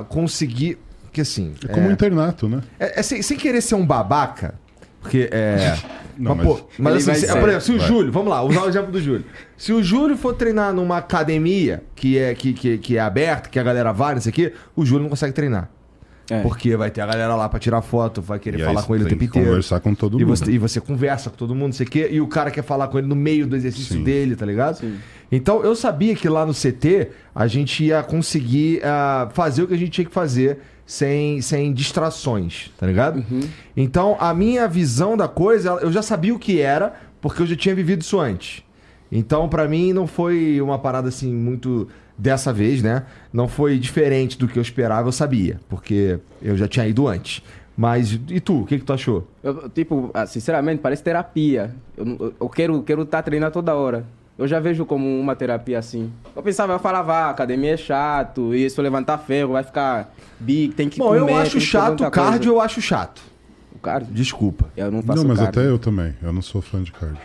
é, conseguir. Que assim. É como um é, internato, né? é- é sem, sem querer ser um babaca, porque é. Não, mas, pô, mas Ele assim, se- ser. por exemplo, se o Vai. Júlio, vamos lá, usar o exemplo do Júlio. Se o Júlio for treinar numa academia que é, que, que, que é aberta, que a galera vai, não sei o quê, o Júlio não consegue treinar. É. Porque vai ter a galera lá pra tirar foto, vai querer E falar com ele o tem tempo que inteiro. conversar com todo E mundo. você, e você conversa com todo mundo, não sei o quê, e o cara quer falar com ele no meio do exercício Sim. dele, tá ligado? Sim. Então eu sabia que lá no CT a gente ia conseguir ah, fazer o que a gente tinha que fazer sem, sem distrações, tá ligado? Então a minha visão da coisa, eu já sabia o que era, porque eu já tinha vivido isso antes. Então pra mim não foi uma parada assim muito dessa vez, né? Não foi diferente do que eu esperava, eu sabia, porque eu já tinha ido antes. Mas e tu, o que, que tu achou? Eu, tipo, ah, sinceramente, parece terapia. Eu- eu quero estar quero tá treinando toda hora. Eu já vejo como uma terapia assim. Eu pensava, eu falava, ah, academia é chato, e se eu levantar ferro vai ficar big, tem que Bom, comer, eu acho chato, o cardio coisa. eu acho chato. O cardio? Desculpa. Eu não faço Não, mas cardio. até eu também. Eu não sou fã de cardio.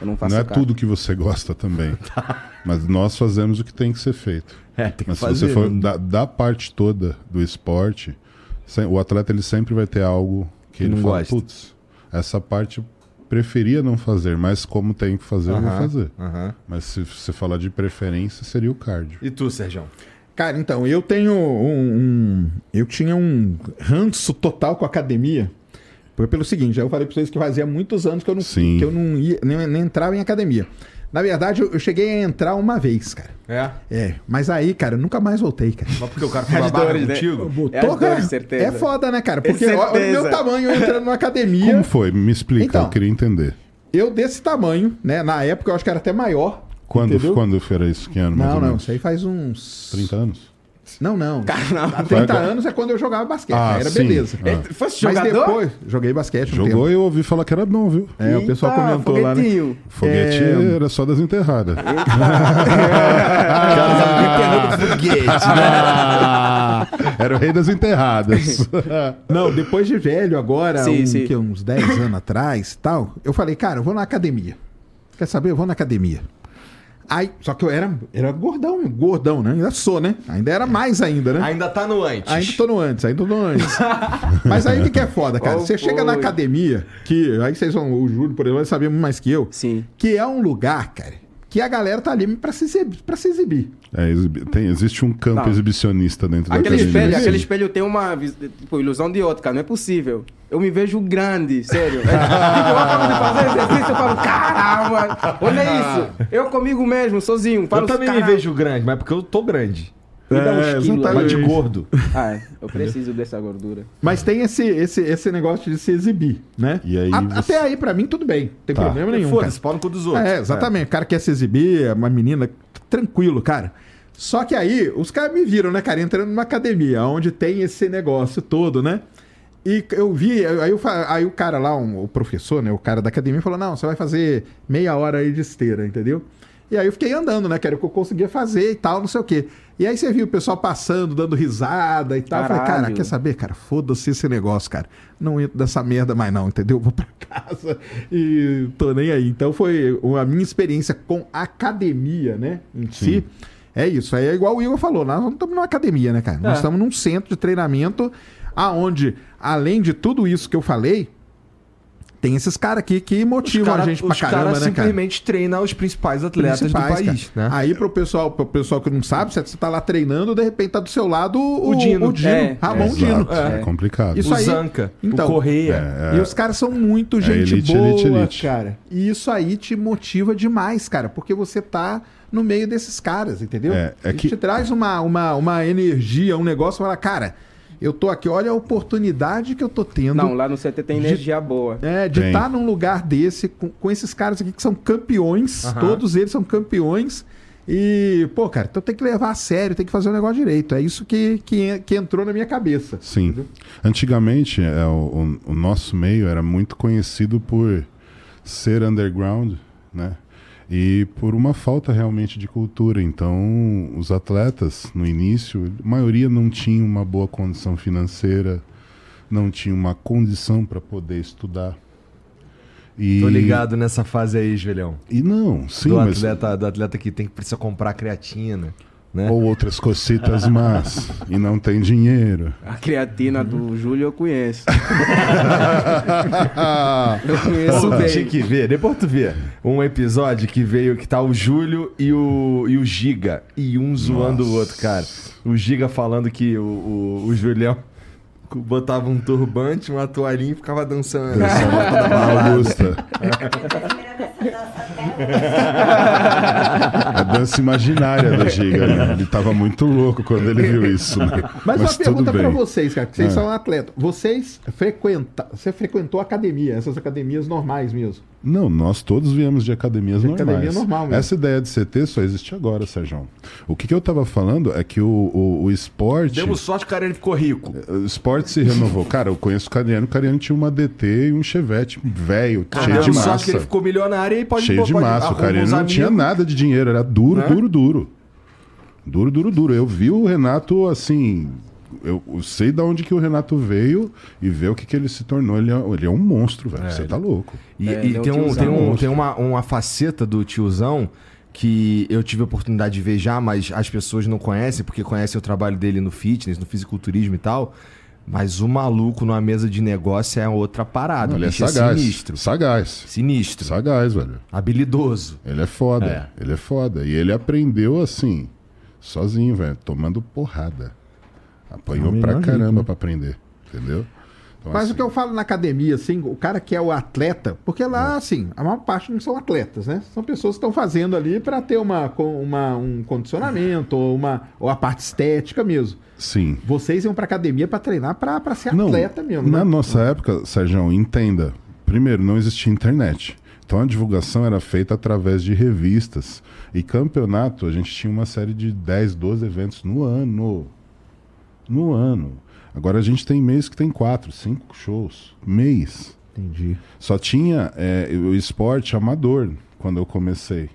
Eu não faço Não é cardio. tudo que você gosta também. Mas nós fazemos o que tem que ser feito. É, tem que Mas se você for né? da, da parte toda do esporte, o atleta ele sempre vai ter algo que Que ele não fala, gosta. putz, essa parte preferia não fazer, mas como tem que fazer, eu vou Aham, fazer. aham. Mas se você falar de preferência, seria o cardio. E tu, Sérgio? Cara, então, eu tenho um, um- Eu tinha um ranço total com a academia. Foi pelo seguinte, eu falei pra vocês que fazia muitos anos que eu não, Sim. que eu não ia, nem, nem entrava em academia. Na verdade, eu, eu cheguei a entrar uma vez, cara. É? É, mas aí, cara, eu nunca mais voltei, cara. Mas porque o cara foi babaca dores, né? contigo? Botou, É as cara, dores, certeza. é foda, né, cara? É Porque olha o meu tamanho eu entrando numa academia. Como foi? Me explica, Então. eu queria entender. Eu desse tamanho, né? Na época eu acho que era até maior. Quando, entendeu? quando era isso? Que ano? Não, não, isso aí faz uns. 30 anos? Não, não. Caramba. Há 30 Agora- asse quando eu jogava basquete. Ah, era sim. beleza. Ah. Fosse Mas jogador? depois, joguei basquete um Jogou tempo. e eu ouvi falar que era bom, viu? É, o pessoal Eita, comentou lá, né? foguetinho. Foguete É. era só das enterradas. Ah, foguete, né? era o rei das enterradas. Não, depois de velho, agora, Sim, um- sim. que, uns 10 anos atrás tal, eu falei, cara, eu vou na academia. Quer saber? Eu vou na academia. Aí, só que eu era, era gordão, gordão, né? Ainda sou, né? Ainda era mais ainda, né? Ainda tá no antes. Ainda tô no antes, ainda tô no antes. Mas aí o que, é foda, cara? Oh, Você chega na academia, que aí vocês vão, o Júlio, por exemplo, vai saber muito mais que eu, Sim. que é um lugar, cara, que a galera tá ali pra se. Pra se exibir. É, tem- existe um campo Não. exibicionista dentro da Aquele academia. espelho, aquele espelho tem uma tipo, ilusão de ótica, não é possível. Eu me vejo grande, sério. É, tipo, eu acabo de fazer exercício, eu falo, caramba, olha isso. Eu comigo mesmo, sozinho. Falo, Eu também me "Caramba." vejo grande, mas porque eu tô grande. Me dá É, uns quilos. Mas de gordo. Ah, é, eu preciso dessa gordura. Mas tem esse, esse, esse negócio de se exibir, né? E aí A- você- Até aí, pra mim, tudo bem. Não tem Tá. problema nenhum. Foda-se, pau no cu dos outros. É, exatamente. O cara quer se exibir, é uma menina tranquilo, cara. Só que aí, os caras me viram, né, cara, entrando numa academia, onde tem esse negócio todo, né? E eu vi, aí, eu aí o cara lá, um- o professor, né, o cara da academia, falou: não, você vai fazer meia hora aí de esteira, entendeu? E aí eu fiquei andando, né, que era o que eu conseguia fazer e tal, não sei o quê. E aí você viu o pessoal passando, dando risada e tal. Eu falei, cara, quer saber, cara? Foda-se esse negócio, cara. Não entro dessa merda mais não, entendeu? Vou pra casa e tô nem aí. Então foi a minha experiência com academia, né, em si. É isso. Aí é igual o Igor falou, nós não estamos numa academia, né, cara? Nós É. estamos num centro de treinamento aonde, além de tudo isso que eu falei, tem esses caras aqui que Os motivam cara- a gente pra os caramba, caras né, cara? simplesmente treinam os principais atletas Principais, do país, cara. né? Aí pro pessoal, pro pessoal que não sabe, você tá lá treinando, de repente tá do seu lado o, O Dino. o Dino É, Ramon Exato, Dino. É, complicado. Isso o aí- Zanca, Então, o Correia. É, é. E os caras são muito gente elite, boa, elite, elite. cara. E isso aí te motiva demais, cara, porque você tá no meio desses caras, entendeu? É, é que- te traz uma, uma, uma energia, um negócio, fala, cara, eu tô aqui, olha a oportunidade que eu tô tendo. Não, lá no CT tem De- energia boa. É, de estar num lugar desse, com, com esses caras aqui que são campeões, Aham. todos eles são campeões. E, pô, cara, então tem que levar a sério, tem que fazer o negócio direito. É isso que, que, que entrou na minha cabeça. Sim. Entendeu? Antigamente, é, o, o- o nosso meio era muito conhecido por ser underground, né? E por uma falta realmente de cultura. Então, os atletas, no início, a maioria não tinha uma boa condição financeira, não tinha uma condição para poder estudar. E, Tô ligado nessa fase aí, Joelhão. E não, sim, do, mas atleta, do atleta que tem que precisa comprar creatina, né? ou outras cositas más e não tem dinheiro. A creatina do Júlio eu conheço. eu conheço Pô, tinha bem. que ver, depois tu vê um episódio que veio que tá o Júlio e o, e o Giga, e um zoando o outro, cara. O Giga falando que o, o, o Julião botava um turbante, uma toalhinha e ficava dançando. Dançando na balada. Augusta. A dança imaginária do Giga, né? Ele tava muito louco quando ele viu isso. né? Mas, uma tudo pergunta pra bem. vocês, cara, que vocês Ah. são atletas. Vocês frequenta... Você frequentou academia, essas academias normais mesmo? Não, nós todos viemos de academias De normais. academia normal mesmo. Essa ideia de CT só existe agora, Sérgio. O que, que eu tava falando é que o, o, o esporte. Demos sorte que o cara ele ficou rico. O esporte se renovou. Cara, eu conheço o Cariano. O Cariano tinha uma DT e um Chevette velho, cheio de massa. que ele ficou milionário e pode cheio de pode massa. O Cariano não tinha nada de dinheiro, era duro, Né? duro, duro. Duro, duro, duro. Eu vi o Renato assim. Eu, eu sei de onde que o Renato veio e ver o que, que ele se tornou. Ele é, ele é um monstro, velho. Você tá louco. E, É, e ele é um tem, um, tem, um, tem uma, uma faceta do tiozão que eu tive a oportunidade de ver já, mas as pessoas não conhecem, porque conhecem o trabalho dele no fitness, no fisiculturismo e tal. Mas o maluco numa mesa de negócio é outra parada. ele é bicho sagaz. sinistro. Sagaz. Sinistro. Sagaz, velho. Habilidoso. Ele é foda. É. Ele é foda. E ele aprendeu assim, sozinho, velho, tomando porrada. Apanhou pra caramba pra aprender. Entendeu? Então, Mas assim, o que eu falo na academia, assim, o cara que é o atleta, porque lá, assim, a maior parte não são atletas, né? São pessoas que estão fazendo ali para ter uma, com- uma, um condicionamento ou, uma, ou a parte estética mesmo. Sim. Vocês iam pra academia para treinar para ser Não, atleta mesmo, Na né? nossa época, Sérgio, entenda. Primeiro, não existia internet. Então a divulgação era feita através de revistas. E campeonato, a gente tinha uma série de 10, 12 eventos no ano. No ano. Agora a gente tem mês que tem quatro, cinco shows. Mês. Entendi. Só tinha é, o esporte amador quando eu comecei.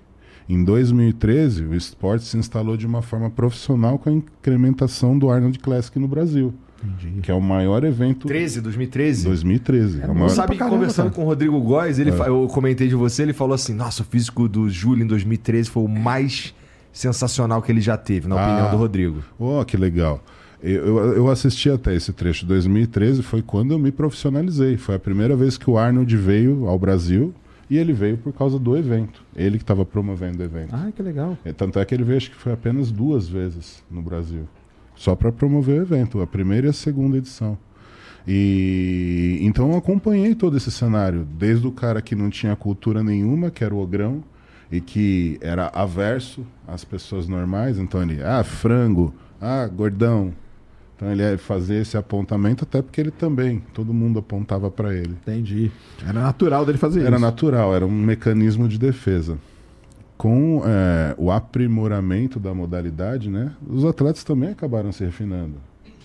Em 2013, o esporte se instalou de uma forma profissional com a incrementação do Arnold Classic no Brasil, Entendi. que é o maior evento 13, 2013. 2013. É maior... Sabe que conversando com o Rodrigo Góes, É. ele, fa- eu comentei de você, ele falou assim: nossa, o físico do Júlio em 2013 foi o mais sensacional que ele já teve, na Ah. opinião do Rodrigo. Oh, que legal. Eu, eu, assisti até esse trecho. 2013 foi quando eu me profissionalizei. Foi a primeira vez que o Arnold veio ao Brasil e ele veio por causa do evento. Ele que estava promovendo o evento. Ah, que legal. É, Tanto é que ele veio, acho que foi apenas duas vezes no Brasil. Só para promover o evento, a primeira e a segunda edição. E então eu acompanhei todo esse cenário, desde o cara que não tinha cultura nenhuma, que era o Ogrão, e que era averso às pessoas normais, então ele, ah, frango, ah, gordão. Então ele ia fazer esse apontamento, até porque ele também, todo mundo apontava para ele. Entendi. Era natural dele fazer Era isso. natural, era um mecanismo de defesa. Com é, o aprimoramento da modalidade, né, os atletas também acabaram se refinando.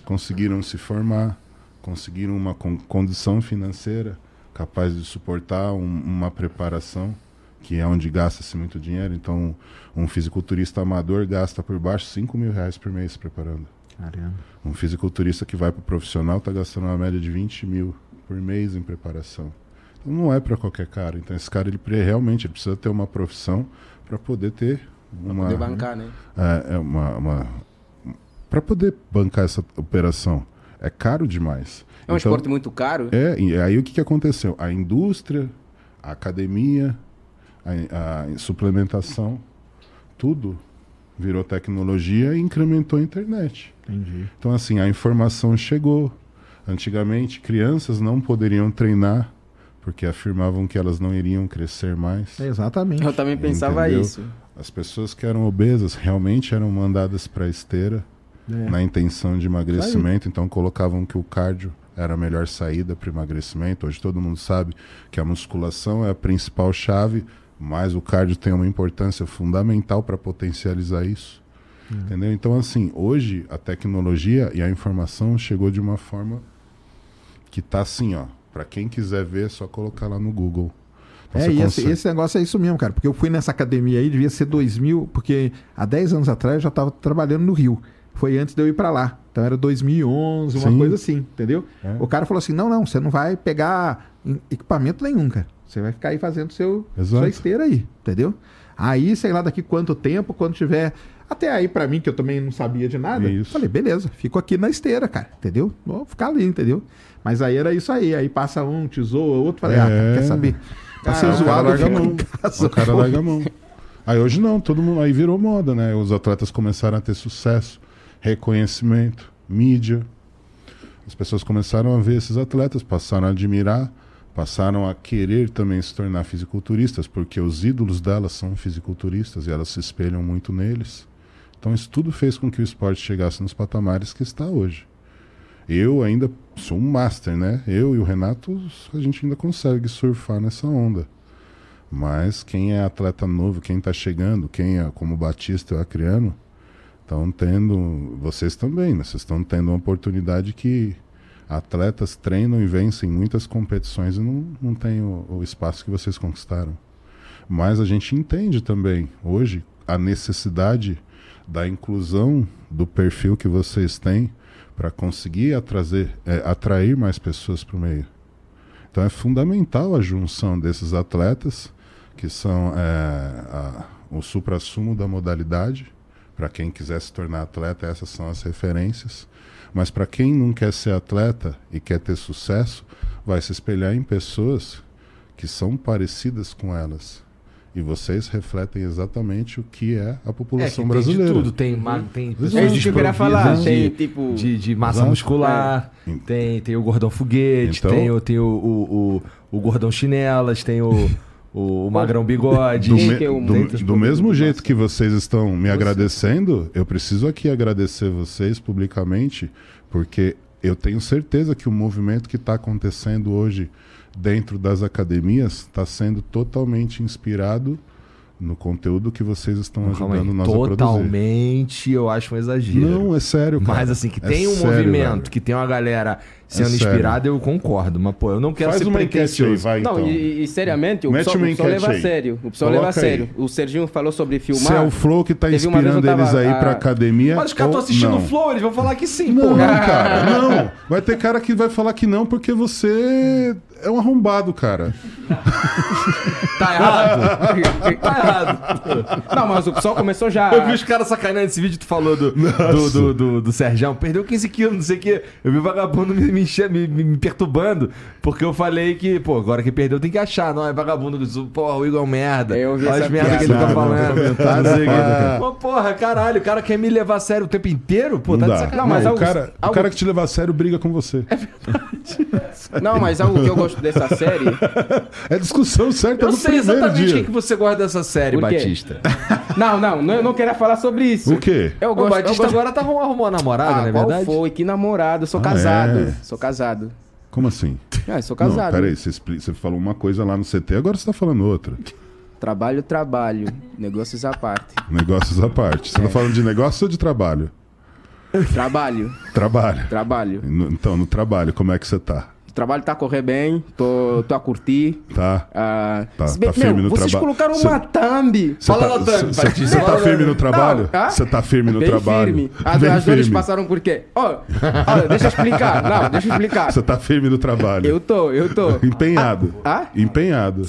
Conseguiram se formar, conseguiram uma con- condição financeira capaz de suportar um- uma preparação, que é onde gasta-se muito dinheiro. Então, um fisiculturista amador gasta por baixo 5 mil reais por mês se preparando. Caramba. Um fisiculturista que vai para o profissional está gastando uma média de 20 mil por mês em preparação. Então não é para qualquer cara. Então esse cara ele realmente ele precisa ter uma profissão para poder ter uma, Poder bancar, né? é, é uma, para poder bancar essa operação. É caro demais. É um Então, esporte muito caro. É, e aí o que, que aconteceu? A indústria, a academia, a, a suplementação, tudo virou tecnologia e incrementou a internet. Entendi. Então, assim, a informação chegou. Antigamente, crianças não poderiam treinar porque afirmavam que elas não iriam crescer mais. Exatamente. Eu também pensava Entendeu? isso. As pessoas que eram obesas realmente eram mandadas para a esteira É. na intenção de emagrecimento, então colocavam que o cardio era a melhor saída para emagrecimento. Hoje todo mundo sabe que a musculação é a principal chave, mas o cardio tem uma importância fundamental para potencializar isso. Entendeu? Então, assim, hoje a tecnologia e a informação chegou de uma forma que tá assim, ó. Para quem quiser ver, é só colocar lá no Google. Então, É, e esse, consegue- esse negócio é isso mesmo, cara. Porque eu fui nessa academia aí, devia ser 2000, porque há 10 anos atrás eu já estava trabalhando no Rio. Foi antes de eu ir para lá. Então era 2011, uma Sim. coisa assim, entendeu? É. O cara falou assim: não, não, você não vai pegar equipamento nenhum, cara. Você vai ficar aí fazendo seu, Exato. sua esteira aí, entendeu? Aí, sei lá, daqui quanto tempo, quando tiver. Até aí, pra mim, que eu também não sabia de nada, Isso. falei, beleza, fico aqui na esteira, cara, entendeu? Vou ficar ali, entendeu? Mas aí era isso aí. Aí passa um, tesoura, outro, falei, ah, cara, É. quer saber? Pra Ah, cara zoado, larga a mão. casa. O cara larga a mão. Aí hoje não, todo mundo. Aí virou moda, né? Os atletas começaram a ter sucesso, reconhecimento, mídia. As pessoas começaram a ver esses atletas, passaram a admirar, passaram a querer também se tornar fisiculturistas, porque os ídolos delas são fisiculturistas e elas se espelham muito neles. Então isso tudo fez com que o esporte chegasse nos patamares que está hoje. Eu ainda sou um master, né? Eu e o Renato, a gente ainda consegue surfar nessa onda. Mas quem é atleta novo, quem está chegando, quem é como Batista e o Acriano, estão tendo, vocês também, né? Vocês estão tendo uma oportunidade que atletas treinam e vencem muitas competições e não, não tem o, o espaço que vocês conquistaram. Mas a gente entende também, hoje, a necessidade da inclusão do perfil que vocês têm para conseguir atrazer, é, atrair mais pessoas para o meio. Então é fundamental a junção desses atletas, que são é, a- o supra-sumo da modalidade. Para quem quiser se tornar atleta, essas são as referências. Mas para quem não quer ser atleta e quer ter sucesso, vai se espelhar em pessoas que são parecidas com elas. E vocês refletem exatamente o que é a É, população que brasileira. Tem de tudo, tem, ma- tem pessoas É isso que eu queria falar. desprovidas Tem, de, tipo... de, de massa Exato. muscular, É. tem, tem o gordão foguete, Então- tem, tem o, o, o, o gordão chinelas, tem o, o, o magrão bigode. Do, me- que é do- do mesmo jeito que vocês estão me agradecendo, eu preciso aqui agradecer vocês publicamente, porque eu tenho certeza que o movimento que está acontecendo hoje dentro das academias está sendo totalmente inspirado no conteúdo que vocês estão aí, ajudando nós a produzir. Totalmente, eu acho um exagero. Não, é sério, cara. Mas assim, que É tem um sério, movimento, velho. que tem uma galera sendo É sério. inspirada, eu concordo. Mas, pô, eu não quero Faz ser uma enquete aí, vai Não, então. e, e seriamente, o Mete pessoal, o pessoal leva a aí. sério. O pessoal Coloca leva a aí. sério. O Serginho falou sobre Se é filmar. o Flow que tá inspirando tava, eles aí ah, pra academia. Mas os caras estão assistindo não? o Flow, eles vão falar que sim, Não, porra. cara, não. Vai ter cara que vai falar que não porque você é um arrombado, cara. Tá errado. tá errado. Não, mas o pessoal começou já. Eu vi os caras sacaneando esse vídeo que tu falou do, do, do, do, do Serjão. Perdeu 15 quilos, não sei o quê. Eu vi o vagabundo me, me, me, me- perturbando. Porque eu falei que, pô, agora que perdeu tem que achar. Não, é vagabundo. Pô, o Igor é um merda. Eu vi Olha as merdas que ele tá falando. Sei o. Pô, porra, caralho. O cara quer me levar a sério o tempo inteiro? Pô, tá de sacanagem. Não, mas o, algo- cara, o cara que te levar a sério briga com você. Não, mas algo que eu gosto dessa série. É discussão certa Eu no sei primeiro exatamente o dia. que, você gosta dessa série? Batista. Não, não, não, eu não queria falar sobre isso. O quê? Eu O gosto, eu Batista gosto... agora tá uma namorada, Ah, não é qual verdade? foi? Que namorado? Eu sou Ah, casado. é? Sou casado. Como assim? Ah, sou Não, casado. peraí, você, expli- você falou uma coisa lá no CT, agora você tá falando outra. Trabalho, trabalho. Negócios à parte. Negócios à parte. Você tá falando de negócio ou de trabalho? Trabalho, Trabalho. trabalho. No- então, no trabalho, como é que você tá? O trabalho tá a correr bem, tô, tô a curtir. Tá? Ah, Tá- se bem- tá firme meu, no vocês trabalho. colocaram Cê- uma thumb. Você Fala tá, na thumb, cê- Batista, cê tá firme no trabalho? Você tá firme no Bem trabalho? firme. As, Bem as dores firme. passaram por quê? Olha, deixa eu explicar. Não, deixa eu explicar. Você tá firme no trabalho? Eu tô, eu tô. Empenhado. Ah? Empenhado.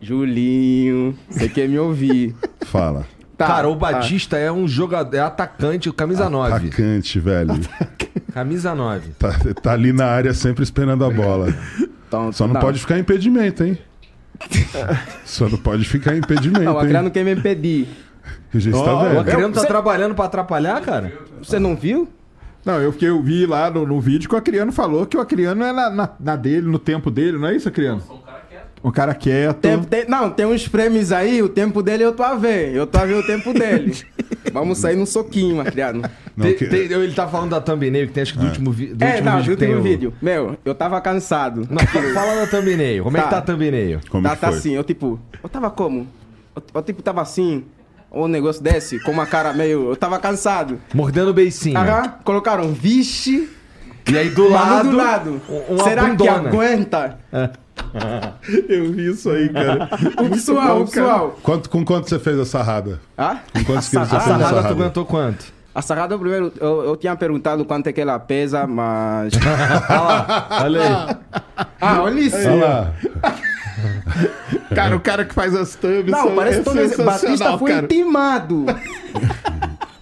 Julinho, você quer me ouvir. Fala. Tá, Cara, o tá. Batista é um jogador, é atacante, camisa 9. Atacante, velho. Camisa 9. Tá, tá ali na área sempre esperando a bola. Então, Só não, pode ficar impedimento, hein? Só não pode ficar impedimento, Não, criança não quer me impedir. A gente tá Ó, o. Acreano tá Você- trabalhando pra atrapalhar, cara? Você não viu? Não, eu, eu vi lá no, no vídeo que o Acriano falou que o Acriano é na, na, na dele, no tempo dele, não é isso, Acriano? Sou um cara quieto. O cara quieto. Tem- tem- não, tem uns prêmios aí, o tempo dele eu tô a ver. Eu tô a ver o tempo dele. Vamos sair num soquinho, criado. Não, que- tem- ele tá falando da thumbnail, que tem acho que do último, vi- do É, último não, vídeo do que tem último o- vídeo. Meu, eu tava cansado. Não, fa- fala da thumbnail. Como é que tá Tá. a thumbnail? Como tá, que tá assim, eu tipo, eu tava como? Eu, eu, tipo tava assim, ou um negócio desse, com uma cara meio. Eu tava cansado. Mordendo o beicinho. Aham, colocaram vixe, E aí do lado, do lado. um- uma Será bundona. que aguenta? Eu vi isso aí, cara. O pessoal, bom, o pessoal. Quanto, com quanto você fez a sarrada? Ah? Com quantos quilos você A fez a sarrada tu aguentou quanto? A sarrada, primeiro, eu, eu tinha perguntado quanto é que ela pesa, mas. Olha aí. Ah, olha isso. Olha lá. Cara, o cara que faz as thumbs Não, são- parece é que todo esse sensacional, Batista foi cara. intimado.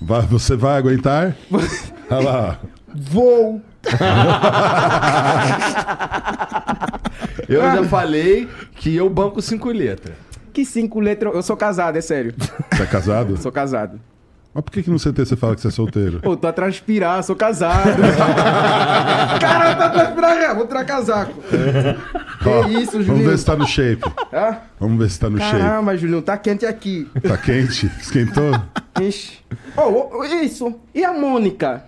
Vai- você vai aguentar? Olha lá. Vou. Eu já falei que eu banco cinco letras. Que cinco letras. Eu sou casado, é sério. Você é casado? Sou casado. Mas por que, que no CT você fala que você é solteiro? Pô, tô a transpirar, sou casado. Cara, tá a transpirar, vou tirar casaco. Ó, que isso, Vamos Julinho? ver se tá no shape. Ah, Vamos ver se tá no shape. caramba, Julinho, tá quente aqui. Tá quente? Esquentou? Ixi. Oh, oh, isso. E a Mônica?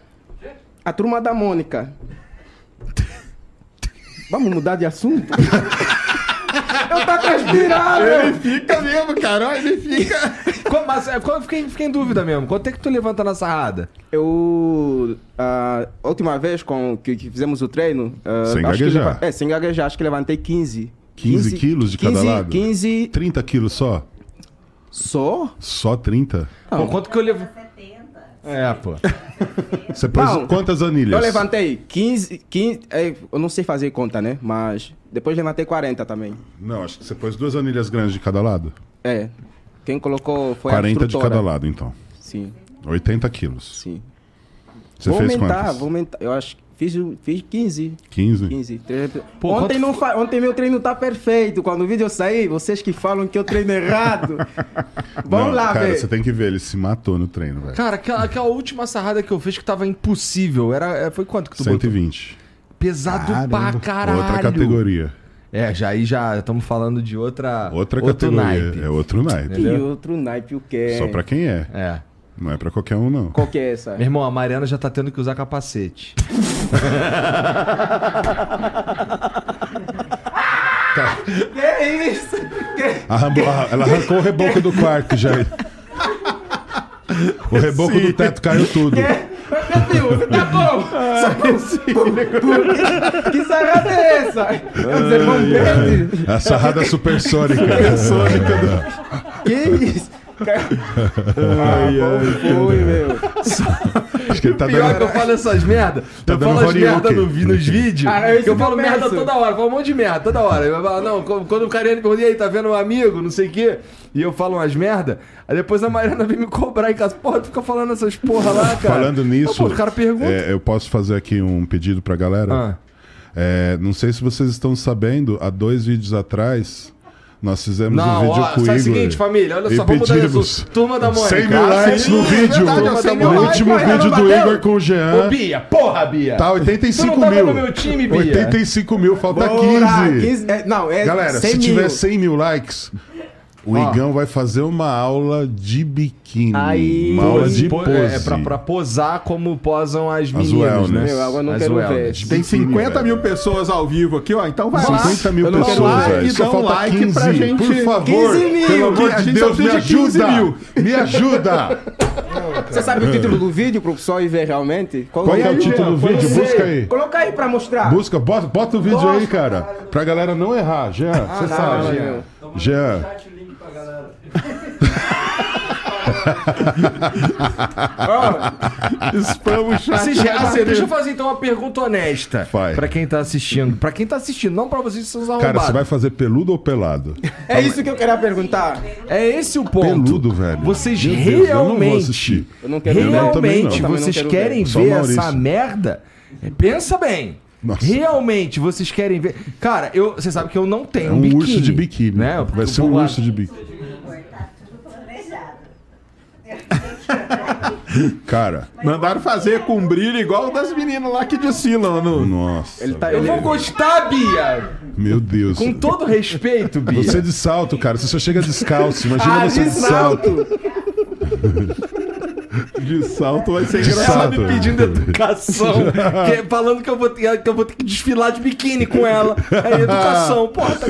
A turma da Mônica. Vamos mudar de assunto? Eu tô transpirando! Ele fica mesmo, cara. Olha, Ele fica. Qu- Mas é, quando- fiquei, fiquei em dúvida mesmo. Quanto é que tu levanta na sarrada? Eu. A última vez com, que, que fizemos o treino. ah, Sem acho que gaguejar. leva- é, sem gaguejar, acho que levantei 15. 15 quilos de cada 15, lado? 15 30 quilos só? só? Só 30? Pô, quanto que eu levo? 70. É, pô. Você pôs Não. quantas anilhas? Eu levantei 15. 15 é, eu não sei fazer conta, né? Mas depois levantei 40 também. Não, acho que você pôs duas anilhas grandes de cada lado. É. Quem colocou foi a 40 de cada lado, então. Sim, 80 quilos. sim. Você vou fez aumentar, quantas? vou aumentar. Eu acho que fiz, fiz 15. 15? 15. Tre- Pô, ontem, quanto não fa- ontem meu treino tá perfeito. Quando o vídeo sair, vocês que falam que eu treino errado. Vamos Não, lá, cara, velho. você tem que ver, ele se matou no treino, velho. Cara, aquela, aquela última sarrada que eu fiz que tava impossível. Era, é, foi quanto que tu botou? 120. Pesado pra caralho. Outra categoria. É, já aí já estamos falando de outra. Outra outro categoria. naipe. É outro naipe. E outro naipe, o que é? Só pra quem é. É. Não é pra qualquer um, não. Qual que é essa? Meu irmão, a Mariana já tá tendo que usar capacete. Que isso? Que... Arrambou- arra- ela arrancou o reboco do quarto já. O reboco do teto caiu tudo. Meu filho, você tá bom? que, que sarrada é essa? Os irmãos Mendes? A sarrada supersônica. Que isso? Ai, ai, foi, meu. Acho que ele tá Pior que eu dando. falo essas merda. Tá eu dando falo as merda no, nos vídeos. Ah, é eu que falo eu merda toda hora. Eu falo um monte de merda toda hora. Eu falo, não, quando o Cariani pergunta, e aí, tá vendo um amigo, não sei o quê. E eu falo umas merda. Aí depois a Mariana vem me cobrar em casa. Porra, tu fica falando essas porra lá, cara. Falando nisso, Pô, o cara pergunta. é, eu posso fazer aqui um pedido pra galera? Ah. É, não sei se vocês estão sabendo, há dois vídeos atrás, nós fizemos um Não, vídeo ó, com o faz o Igor. seguinte, família, olha só, vamos mudar pedimos assunto. Turma da Mônica. 100 mil likes no vídeo. verdade, ó, 100 mil no likes, último vídeo do bateu. Igor com o Jean. Ô, Bia, porra, Bia. Tá 85 Tu não tava mil. no meu time, Bia? 85 mil, falta Bora, 15. 15 é, não, é Galera, 100 se mil. tiver 100 mil likes, o Igão vai fazer uma aula de biquíni. Aí. uma aula de Po- pose. É, pra, pra posar como posam as meninas, wellness. né? Meu, agora eu não As quero wellness. ver. Tem Biquíni, 50 velho. mil pessoas ao vivo aqui, ó. Então vai lá. 50 mil Eu não quero pessoas, like, velho. Só dá um falta like 15. pra gente. Por favor. 15 mil. Pelo amor A de gente só Deus, me precisa de 15 ajuda. mil. Me ajuda. Você sabe o título do vídeo pro pessoal ir ver realmente? Qual que é o aí, título do Jean? vídeo? Você- Busca aí. Coloca aí pra mostrar. Busca, bota, bota o vídeo aí, cara. Pra galera não errar. Jean, você não, sabe. Jean. Spam o chat. Já- assim, deixa eu fazer então uma pergunta honesta. Vai. Pra quem tá assistindo. Pra quem tá assistindo, não pra vocês que são Cara, você vai fazer peludo ou pelado? É isso que eu queria perguntar. É esse o ponto. Peludo, velho. Vocês Deus, realmente. Eu não. Eu não. realmente, não vocês querem ver. Ver essa merda? Pensa bem. Nossa. Realmente, vocês querem ver. Cara, eu, você sabe que eu não tenho É um biquíni. urso de biquíni. Né? Vai ser um urso de biquíni. Tá tudo planejado. Cara, Mandaram fazer com brilho igual o das meninas lá que desfilam no. nossa. Ele tá, Eu vou gostar, Bia! Meu Deus. Com todo respeito, Bia. Você de salto, cara. Você só chega descalço. Imagina Ah, você de de salto. De salto vai ser De Ela engraçado. salto. me pedindo educação, que- falando que eu, vou ter, que eu vou ter que desfilar de biquíni com ela. É educação. Porra, tá...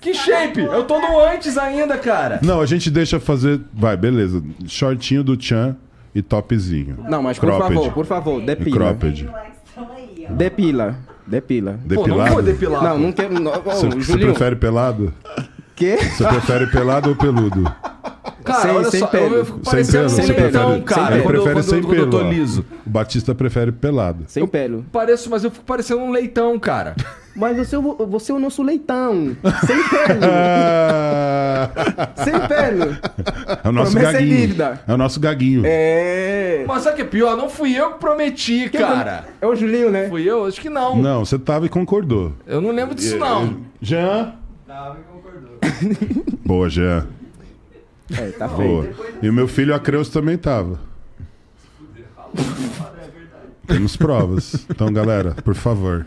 que shape? Eu tô no antes ainda, cara. Não, a gente deixa fazer. Vai, beleza. Shortinho do Chan e topzinho. Não, mas por Cropped. favor, por favor, E depila. cropped. Depila. Depila. Pô, não Depilado? vou depilar. Não, não quero. Não, Você, você Julinho, prefere pelado? Quê? Você prefere pelado ou peludo? Cara, Sem- olha sem só, pelo. eu, eu fico Sem parecendo pelo? um Você leitão, prefere, cara. ele eu- prefere quando, eu- sem quando eu pelo. tô ó. liso. O Batista prefere pelado. Sem pelo. Pareço, mas eu fico parecendo um leitão, cara. Mas você, é o- você é o nosso leitão. Sem pelo. Sem pelo. é o nosso Promessa é gaguinho. dívida. É o nosso gaguinho. É. Mas sabe o que é pior? Não fui eu que prometi, cara. É o Julinho, né? Fui eu? Acho que não. Não, você tava e concordou. Eu não lembro disso, não. Jean? Tava e concordou. Boa, Jean. É, tá Boa. feito. E o meu filho Acreus também tava. Temos provas. Então, galera, por favor.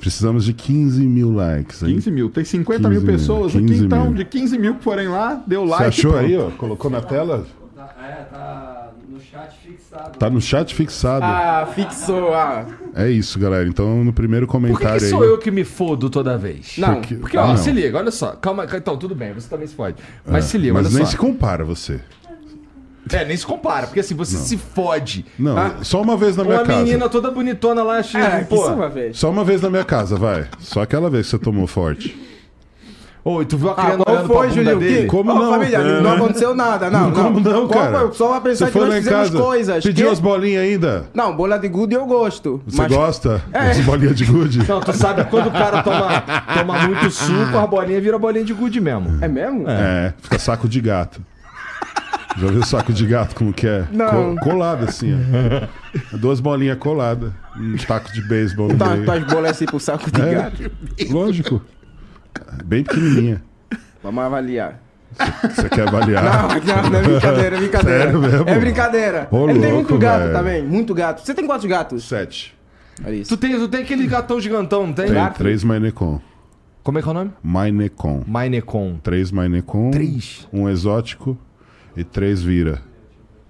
Precisamos de 15 mil likes. Hein? 15 mil. Tem 50 mil 15 mil, pessoas 15 aqui, então. mil. De 15 mil que forem lá, deu Você like. achou pronto. aí, ó? Colocou na tela? Tá, é, tá no chat fixado. Tá no chat fixado. Ah, fixou. Ah. É isso, galera. Então, no primeiro Por que, comentário que sou aí. eu que me fodo toda vez? Não, Porque- Porque, Ah, ó, não. se liga, olha só. Calma, então, tudo bem, você também se fode. Mas se liga, Mas olha nem só. se compara você. É, nem se compara, porque assim, você se fode. Não, Ah. só uma vez na minha Uma casa. menina toda bonitona lá, Ah, de que pô. velho. Só uma vez na minha casa, vai. Só aquela vez que você tomou forte. Ô, e tu viu a Ah, criança qual olhando pra foi, bunda Julinho? dele? Que? Como Ô, não? família, É, não né? aconteceu nada, não. Como não, Qual cara? foi? Só pensar Você que nós fizemos casa, coisas. pediu que- as bolinhas ainda? Não, bola de gude eu gosto. Você mas... gosta? É. Das bolinhas de gude? Não, tu sabe que quando o cara toma, toma muito suco, a bolinha vira bolinha de gude mesmo. É mesmo? É, fica saco de gato. Já viu saco de gato como que é? Não. Co- colado assim, ó. Duas bolinhas coladas. Um taco de beisebol no Então, meio. tuas bolas assim pro saco de É. gato. Lógico. Bem pequenininha. Vamos avaliar. Você quer avaliar? Não, não, não é brincadeira, é brincadeira. Sério mesmo? É brincadeira. Ô, Ele tem louco, muito gato velho. também, muito gato. Você tem quantos gatos? Sete. Olha isso. Tu tem, tu tem aquele gatão gigantão, não tem? Tem Gato? três Mainecon. Como é que é o nome? Mainecon. Mainecon. Três Mainecon. Três? Um exótico e três vira.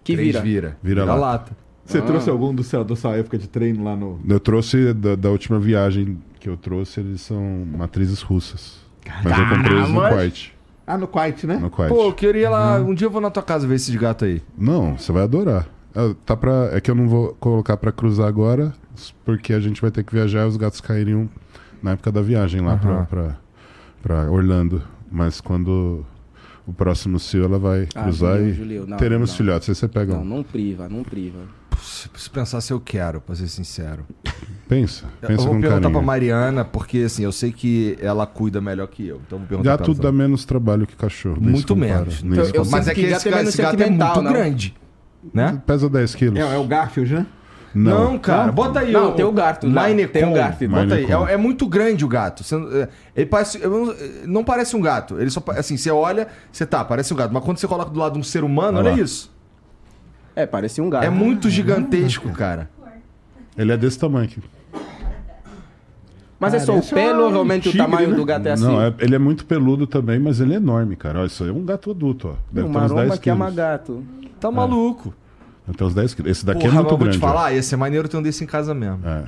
Que Três vira. vira. Vira lá. lata. Você Ah. trouxe algum do seu, da sua época de treino lá no. Eu trouxe da, da última viagem que eu trouxe, eles são matrizes russas. Mas eu comprei eles no Caramba! Kuwait. Ah, no Quiet, né? No Kuwait. Pô, eu queria lá. Um dia eu vou na tua casa ver esses gatos aí. Não, você vai adorar. Ah, Tá pra, é que eu não vou colocar pra cruzar agora, porque a gente vai ter que viajar e os gatos cairiam na época da viagem lá pra, Aham. pra, pra Orlando. Mas quando o próximo cio ela vai Ah, cruzar Julio, e Julio, não, teremos não. filhotes. Aí você pega Não, um. não priva, não priva. Se, se pensar se eu quero, pra ser sincero. Pensa, eu pensa vou com perguntar pra carinho. Mariana, porque assim, eu sei que ela cuida melhor que eu. Então eu vou perguntar Gato pra dá ela. menos trabalho que cachorro. nem se Muito compara, menos. nem Então, se eu compara. Mas é sinto que que esse, gato é menos esse gato é sentimental, muito não. grande. Né? Pesa 10 quilos. É, é o Garfield, né? Não, cara, bota aí. Não, tem o gato lá, Minecon. tem o Garfield. Bota aí. Minecon. É, é muito grande o gato. Você não- é, ele parece, eu não, não parece um gato. Ele só pa- assim, você olha, você tá, parece um gato. Mas quando você coloca do lado de um ser humano, Olha olha lá. isso. É, parecia um gato. É muito gigantesco, cara. Ele é desse tamanho aqui. Mas é só o Parece pelo ou um realmente tigre, o tamanho né? do gato é assim? Não, é- ele é muito peludo também, mas ele é enorme, cara. Olha, isso aí é um gato adulto, ó. Deve o ter uns 10 maromba que ama quilos. gato. Tá maluco. Deve ter uns 10 quilos. Esse daqui Porra, é mas muito eu vou grande. te falar, ia ser maneiro ter um desse em casa mesmo. ó. É.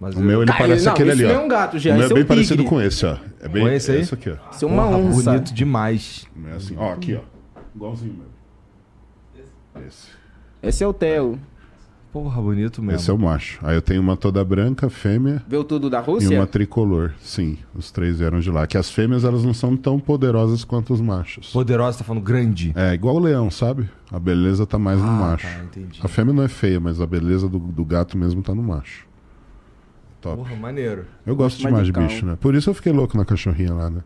Mas O meu, ele Cara, parece não, aquele esse ali, ó. não é um gato, já, O meu é esse é bem um parecido tigre. com esse, ó. É bem Com esse aí? esse aqui, ó. Isso é uma Porra, onça. bonito demais. É assim, ó, aqui, ó. Igualzinho meu. Esse. Esse é o Theo. Porra, bonito mesmo. Esse é o macho. Aí eu tenho uma toda branca, fêmea, Veio tudo da e Rússia? uma tricolor. Sim, os três vieram de lá. Que as fêmeas, elas não são tão poderosas quanto os machos. Poderosa, tá falando grande. É, igual o leão, sabe? A beleza tá mais no Ah, macho. tá, entendi. A fêmea não é feia, mas a beleza do, do gato mesmo tá no macho. Top. Porra, maneiro. Eu gosto mais demais de bicho, né? Por isso eu fiquei louco na cachorrinha lá, né?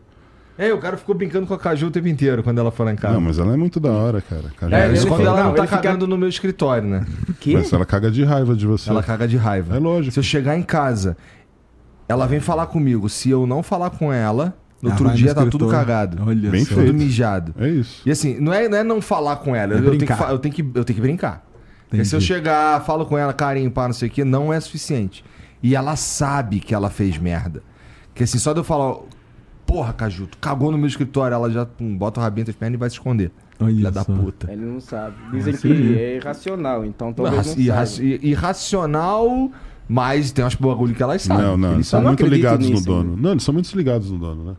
É, o cara ficou brincando com a Caju o tempo inteiro quando ela foi lá em casa. Não, mas ela é muito da hora, cara. Caju É, isso muito quando ela não tá fica- cagando no meu escritório, né? Que? Mas ela caga de raiva de você. Ela caga de raiva. É lógico. Se eu chegar em casa, ela vem falar comigo. Se eu não falar com ela, no outro dia tá tudo cagado. Olha Bem só. Tudo feito. mijado. É isso. E assim, não é, não é não falar com ela. É eu, tenho que, eu, tenho que, eu tenho que brincar. Porque se eu Entendi. chegar, falo com ela, carinho, pá, não sei o que, não é suficiente. E ela sabe que ela fez merda. Que assim, só de eu falar, porra, Caju, tu cagou no meu escritório, ela já pum, bota o rabinho entre as pernas e vai se esconder. Olha Filha da puta. Ele não sabe. Dizem Sim. que é irracional, então talvez não Irra- irracional, mas tem umas bagulho que elas sabem. Não, não, eles são não muito ligados nisso, no dono. Não, eles são muito ligados no dono, né?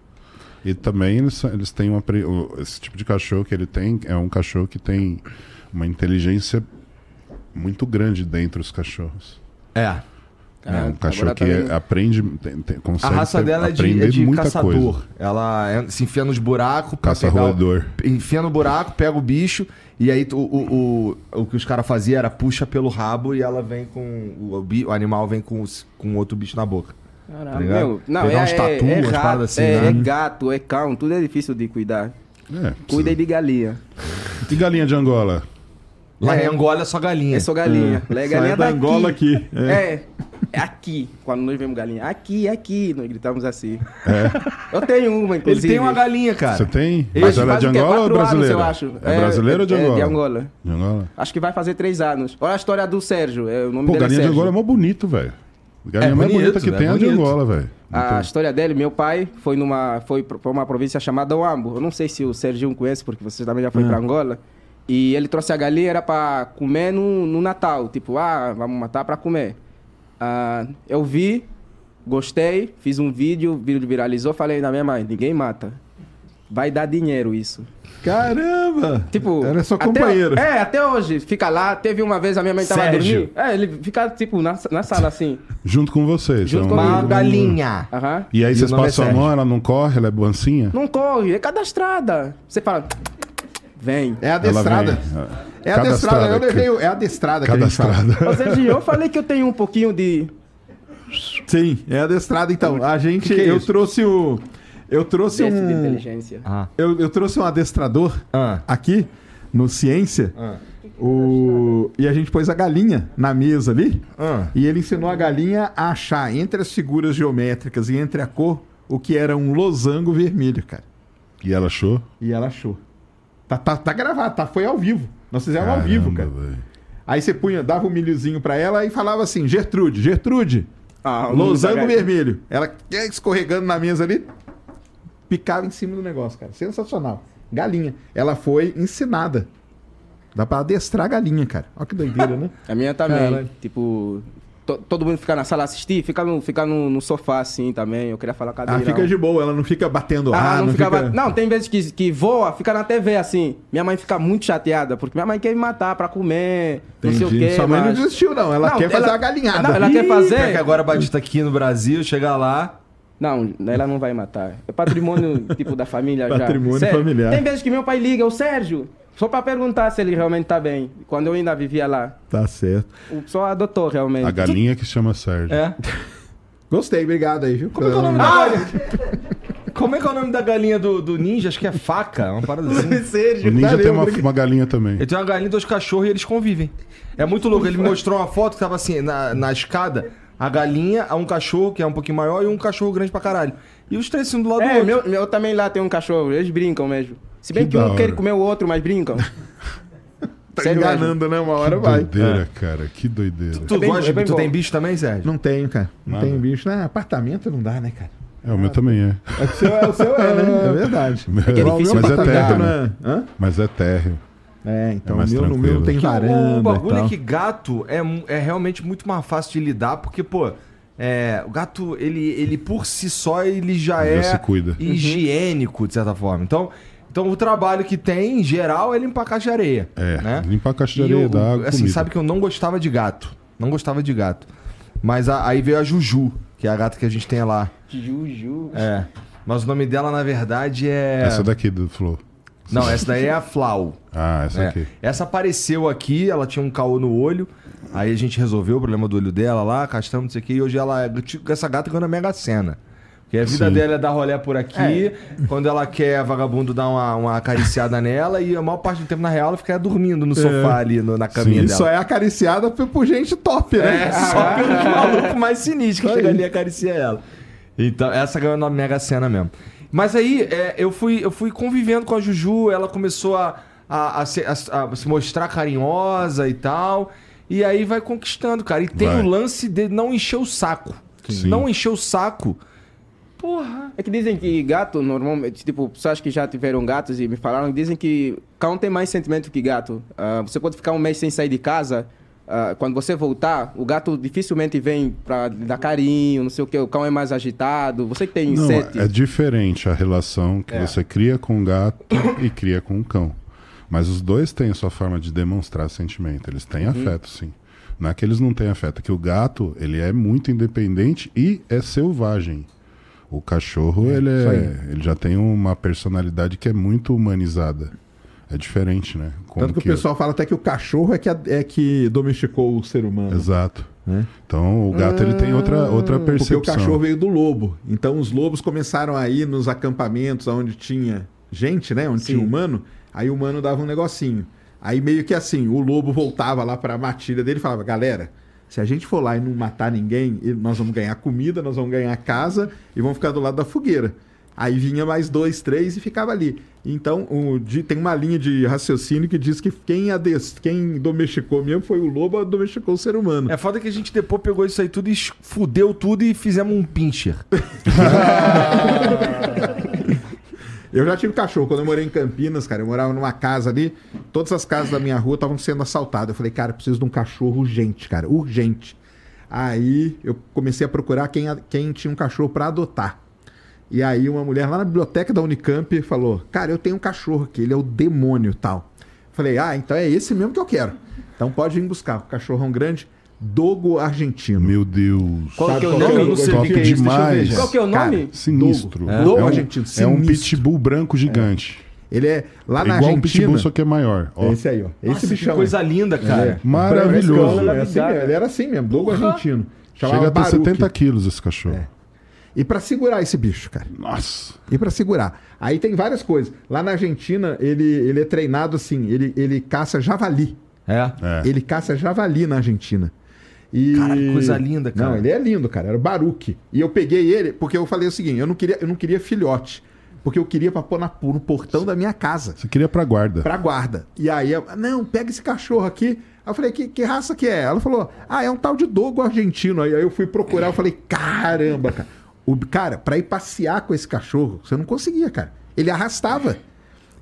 E também eles, eles têm uma. Esse tipo de cachorro que ele tem é um cachorro que tem uma inteligência muito grande dentre os cachorros. É. é um cachorro agora que também- é- aprende. tem- tem- A consegue raça ter- dela é de, aprender é de muita caçador. coisa. Ela é- se enfia nos buracos Caça pegar roedor. enfia no buraco, pega o bicho, e aí o, o, o, o que os caras faziam era puxa pelo rabo e ela vem com. O, o animal vem com, com outro bicho na boca. Caralho, Tá meu, não, Pegar é, uns tatu, é, é umas rato, assim, é, né? é gato, é cão, tudo é difícil de cuidar. É, Cuida aí de galinha. E galinha de Angola? Lá É. em Angola é só galinha. É só galinha. É Sai galinha da daqui. Angola aqui. É. É. É aqui. Quando nós vemos galinha. Aqui, aqui. Nós gritamos assim. Eu tenho uma, Ele inclusive. tem uma galinha, cara. Você tem? Esse Mas ela é faz de? Angola ou Quatro anos, brasileira? eu acho. É, brasileira ou de é, Angola? de Angola. De Angola. Acho que vai fazer três anos. Olha a história do Sérgio. É, o nome Pô, dele é galinha de Sérgio. Angola é mó bonito, velho. Galinha É mais bonito, bonita que é tem é a de. Angola, velho. A história dele, meu pai foi numa foi para uma província chamada Oambo. Eu não sei se o Sérgio conhece, porque você também já foi Ah. para Angola. E ele trouxe a galinha era para comer no, no Natal, tipo, ah, vamos matar para comer. Ah, eu vi, gostei, fiz um vídeo, o vídeo viralizou, falei na minha mãe, ninguém mata. Vai dar dinheiro isso. Caramba! Tipo, Era seu até- companheiro. é, até hoje. Fica lá. Teve uma vez a minha mãe tava Sérgio. dormindo. É, ele fica, tipo, na, na sala assim. Junto com vocês. Junto é um- comigo. Uma galinha. Aham. E aí E vocês é passam a Sérgio. mão, ela não corre, ela é bancinha? Não corre, é cadastrada. Você fala, vem. É adestrada. vem. É adestrada. Eu Cadastrada, levei. o- É adestrada que a gente fala. Cadastrada. Ô, Serginho, eu falei que eu tenho um pouquinho de. Sim, é adestrada. Então, a gente. Que que é eu isso? trouxe o. Eu trouxe de um. inteligência. Ah. Eu, eu trouxe um adestrador Ah. aqui no Ciência. Ah. O... E a gente pôs a galinha na mesa ali. Ah. E ele ensinou a galinha a achar entre as figuras geométricas e entre a cor o que era um losango vermelho, cara. E ela achou? E ela achou. Tá, tá, tá gravado, tá? Foi ao vivo. Nós fizemos ao vivo, cara. Caramba, velho. Aí você punha, dava um milhozinho pra ela e falava assim: Gertrude, Gertrude, Ah, losango vermelho. Ela escorregando na mesa ali, picava em cima do negócio, cara. Sensacional. Galinha. Ela foi ensinada. Dá pra adestrar a galinha, cara. Olha que doideira, né? A minha também. Caralho. Tipo, to- todo mundo fica na sala assistir, fica no, fica no, no sofá assim também. Eu queria falar com a Ah, fica de boa, ela não fica batendo Ah, ah, não, não fica... fica... ba- Não, tem vezes que, que voa, fica na TV assim. Minha mãe fica muito chateada, porque minha mãe quer me matar pra comer, não sei o Entendi. quê. Sua mãe mas- não desistiu, não. Ela Não, quer fazer ela- a galinhada. Não, ela quer Ih, fazer- é que agora a Batista aqui no Brasil, chegar lá. Não, ela não vai matar. É patrimônio, tipo, da família já. Patrimônio familiar. Tem vezes que meu pai liga, o Sérgio, só pra perguntar se ele realmente tá bem. Quando eu ainda vivia lá. Tá certo. O só adotou realmente. A galinha que se chama Sérgio. É. Gostei, obrigado aí, viu? Como é que é o nome da galinha? Como é que é o nome da galinha do, do ninja? Acho que é faca, uma parada assim. Sérgio. O ninja tem uma, uma galinha também. Ele tem uma galinha e dois cachorros e eles convivem. É muito louco. Ele me mostrou uma foto que tava assim, na, na escada, a galinha, um cachorro que é um pouquinho maior e um cachorro grande pra caralho. E os três assim do lado do É, outro. meu, meu também lá tem um cachorro, eles brincam mesmo. Se bem Que que, um hora. quer comer o outro, mas brincam. Tá Sério mesmo. enganando, né? Uma hora Que vai. doideira, cara. Que doideira. Tu, É bem- gosta de- é tu tem bicho também, Sérgio? Não tenho, cara. Não Nada. tenho bicho. Né? Apartamento não dá, né, cara? É, o meu também é. É o seu, é, o seu é, né? É verdade. que é difícil Mas é não né? é- Hã? Mas é térreo. É, então É o meu, no meu não tem varanda o bagulho e tal. é que gato é, é realmente muito mais fácil de lidar, porque, pô, é, o gato, ele, ele por si só, ele já, Já é se cuida. higiênico, de certa forma. Então, então, o trabalho que tem, em geral, é limpar a caixa de areia. É, né? limpar a caixa de areia, dar água, assim, comida. sabe que eu não gostava de gato. Não gostava de gato. Mas a- aí veio a Juju, que é a gata que a gente tem lá. Juju. É. Mas o nome dela, na verdade, é. Essa daqui do Flow. Não, essa daí é a Flau. Ah, essa É. aqui. Essa apareceu aqui, ela tinha um caô no olho. Aí a gente resolveu o problema do olho dela lá, castramos, não sei o que. E hoje ela, é- essa gata ganhou na Mega Sena. Porque a vida Sim. dela é dar rolé por aqui, quando ela quer, vagabundo dá uma, uma acariciada nela, e a maior parte do tempo, na real, ela fica dormindo no sofá ali, no- na caminha Sim, dela. Isso é acariciada por, por gente top, né? É, só pelos malucos mais sinistros que chega ali e acaricia ela. Então, essa ganhou na Mega Sena mesmo. Mas aí, é, eu, fui, eu fui convivendo com a Juju, ela começou a, a, a se, a- a se mostrar carinhosa e tal. E aí vai conquistando, cara. E tem Vai. o lance de não encher o saco. Sim. Não encher o saco. Porra. É que dizem que gato, normalmente, tipo, pessoas que já tiveram gatos e me falaram, dizem que cão tem mais sentimento que gato. Ah, você pode ficar um mês sem sair de casa, ah, quando você voltar, o gato dificilmente vem pra dar carinho, não sei o que, o cão é mais agitado. Você que tem Não, sete. é diferente a relação que É. você cria com o gato e cria com o cão. Mas os dois têm a sua forma de demonstrar sentimento. Eles têm afeto, sim. Não é que eles não têm afeto, é que o gato, ele é muito independente e é selvagem. O cachorro, ele, isso é, ele já tem uma personalidade que é muito humanizada. É diferente, né? Como Tanto que, o pessoal fala até que o cachorro é que, é que domesticou o ser humano. Exato. Né? Então, o gato, ele tem outra, outra Porque percepção. o cachorro veio do lobo. Então os lobos começaram a ir nos acampamentos onde tinha gente, né? Onde Sim. tinha humano. Aí o humano dava um negocinho. Aí meio que assim, o lobo voltava lá pra matilha dele e falava: galera, se a gente for lá e não matar ninguém, nós vamos ganhar comida, nós vamos ganhar casa e vamos ficar do lado da fogueira. Aí vinha mais dois, três e ficava ali. Então, o, de- tem uma linha de raciocínio que diz que quem, ades, quem domesticou mesmo foi o lobo, domesticou o ser humano. É foda que a gente depois pegou isso aí tudo e fudeu tudo e fizemos um pincher. Eu já tive cachorro. Quando eu morei em Campinas, cara, eu morava numa casa ali. Todas as casas da minha rua estavam sendo assaltadas. Eu falei, cara, preciso de um cachorro urgente, cara, urgente. Aí eu comecei a procurar quem, quem tinha um cachorro pra adotar. E aí uma mulher lá na biblioteca da Unicamp falou, cara, eu tenho um cachorro aqui, ele é o demônio tal. Falei, ah, então é esse mesmo que eu quero. Então pode vir buscar. Cachorrão grande, dogo argentino. Meu Deus. Qual Sabe que é o que é nome? o- Eu não sei o Top que que é demais. Qual que é o Cara, nome? Sinistro. Dogo. É, Dogo um, argentino, é um sinistro. pitbull branco gigante. Ele é lá É na igual um Argentina. pitbull, só que é maior. Ó, É esse aí, ó. Esse Nossa, que bichão. coisa linda, cara. É. Maravilhoso. Ele, é assim ele era assim mesmo, dogo argentino. Chamava Chega a ter Baruque. 70 quilos esse cachorro. É. E pra segurar esse bicho, cara. Nossa. E pra segurar. Aí tem várias coisas. Lá na Argentina, ele, ele é treinado assim, ele, ele caça javali. É. É. Ele caça javali na Argentina. E... Cara, que coisa linda, cara. Não, ele é lindo, cara. Era o Baruque. E eu peguei ele porque eu falei o seguinte: eu não queria, eu não queria filhote. Porque eu queria pra pôr na- no portão da minha casa. Você queria pra guarda. Pra guarda. E aí, eu, não, pega esse cachorro aqui. Aí eu falei, que, que raça que é? Ela falou, ah, é um tal de dogo argentino. Aí eu fui procurar, eu falei, caramba, cara. O, cara, pra ir passear com esse cachorro, você não conseguia, cara. Ele arrastava.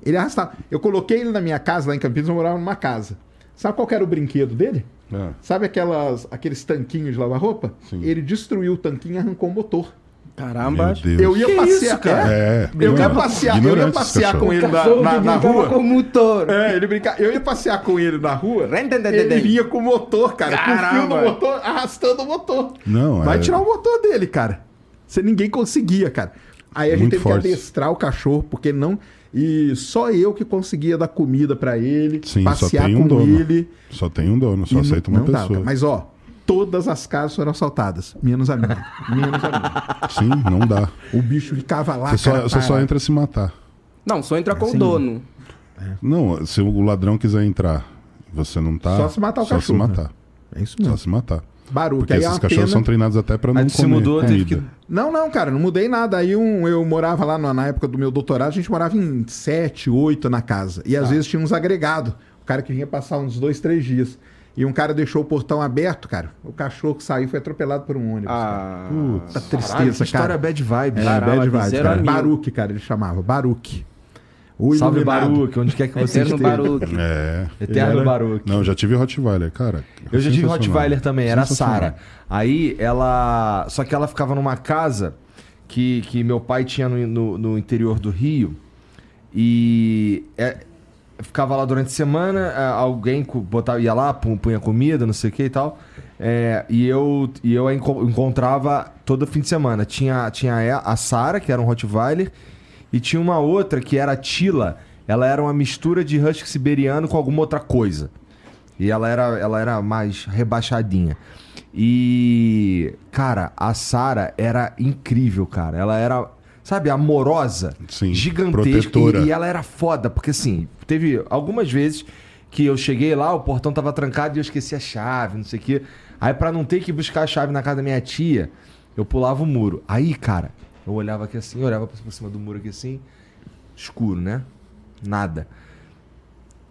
Ele arrastava. Eu coloquei ele na minha casa, lá em Campinas, eu morava numa casa. Sabe qual que era o brinquedo dele? É. Sabe aquelas, aqueles tanquinhos de lavar roupa? Sim. Ele destruiu o tanquinho e arrancou o motor. Caramba. Eu ia Que passear. isso, cara? É. Eu ia passear, eu ia passear com ele na, na, na brincava rua. com o motor. É, ele brincava. Eu ia passear com ele na rua. Ele vinha com o motor, cara. Com o fio Caramba. do motor, arrastando o motor. Não, Vai é- tirar o motor dele, cara. Você ninguém conseguia, cara. Aí a gente Muito teve forte. que adestrar o cachorro, porque não. E só eu que conseguia dar comida pra ele, Sim, só passear tem um com dono. ele. Só tem um dono, só aceita uma não dava, pessoa. cara. Mas ó, todas as casas foram assaltadas, menos a minha. menos a minha. Sim, não dá. O bicho ficava lá, Você só, cara, você só entra se matar. Não, só entra com Sim. o dono. Não, se o ladrão quiser entrar, você não tá. Só se matar o Só cachorro, se matar. É isso Só mesmo. se matar. Barulho. Porque Aí é esses cachorros pena- são treinados até pra não Aí se comer mudou, teve comida. que. Não, não, cara, não mudei nada. Aí um, eu morava lá na época do meu doutorado, a gente morava em sete, oito na casa. E às vezes tinha uns agregados. O cara que vinha passar uns dois, três dias. E um cara deixou o portão aberto, cara. O cachorro que saiu foi atropelado por um ônibus. Ah. Puta tristeza, Caralho, que história cara. bad vibes. É, Caramba, bad vibes, zero cara. Baruque, cara, ele chamava. Baruque. O Salve iluminado. Baruque, onde quer que você Eterno esteja. Baruque. É. Eterno era- Baruque. Não, eu já tive Rottweiler, cara. Eu já tive. Rottweiler também, era a. Sara. Aí ela. Só que ela ficava numa casa que, que meu pai tinha no, no- no interior do Rio. E é, ficava lá durante a semana, é, alguém botava, ia lá, pu- punha comida, não sei o que e tal. É, e eu, e eu encontrava todo fim de semana. Tinha, tinha a Sara, que era um Rottweiler, e tinha uma outra que era a Tila. Ela era uma mistura de husky siberiano com alguma outra coisa. E ela era, ela era mais rebaixadinha. E, cara, a Sara era incrível, cara. Ela era, sabe, amorosa, Sim, gigantesca. E, e ela era foda, porque assim, teve algumas vezes que eu cheguei lá, o portão tava trancado e eu esqueci a chave, não sei o quê. Aí, pra não ter que buscar a chave na casa da minha tia, eu pulava o muro. Aí, cara, eu olhava aqui assim, olhava por cima do muro aqui assim, escuro, né? Nada.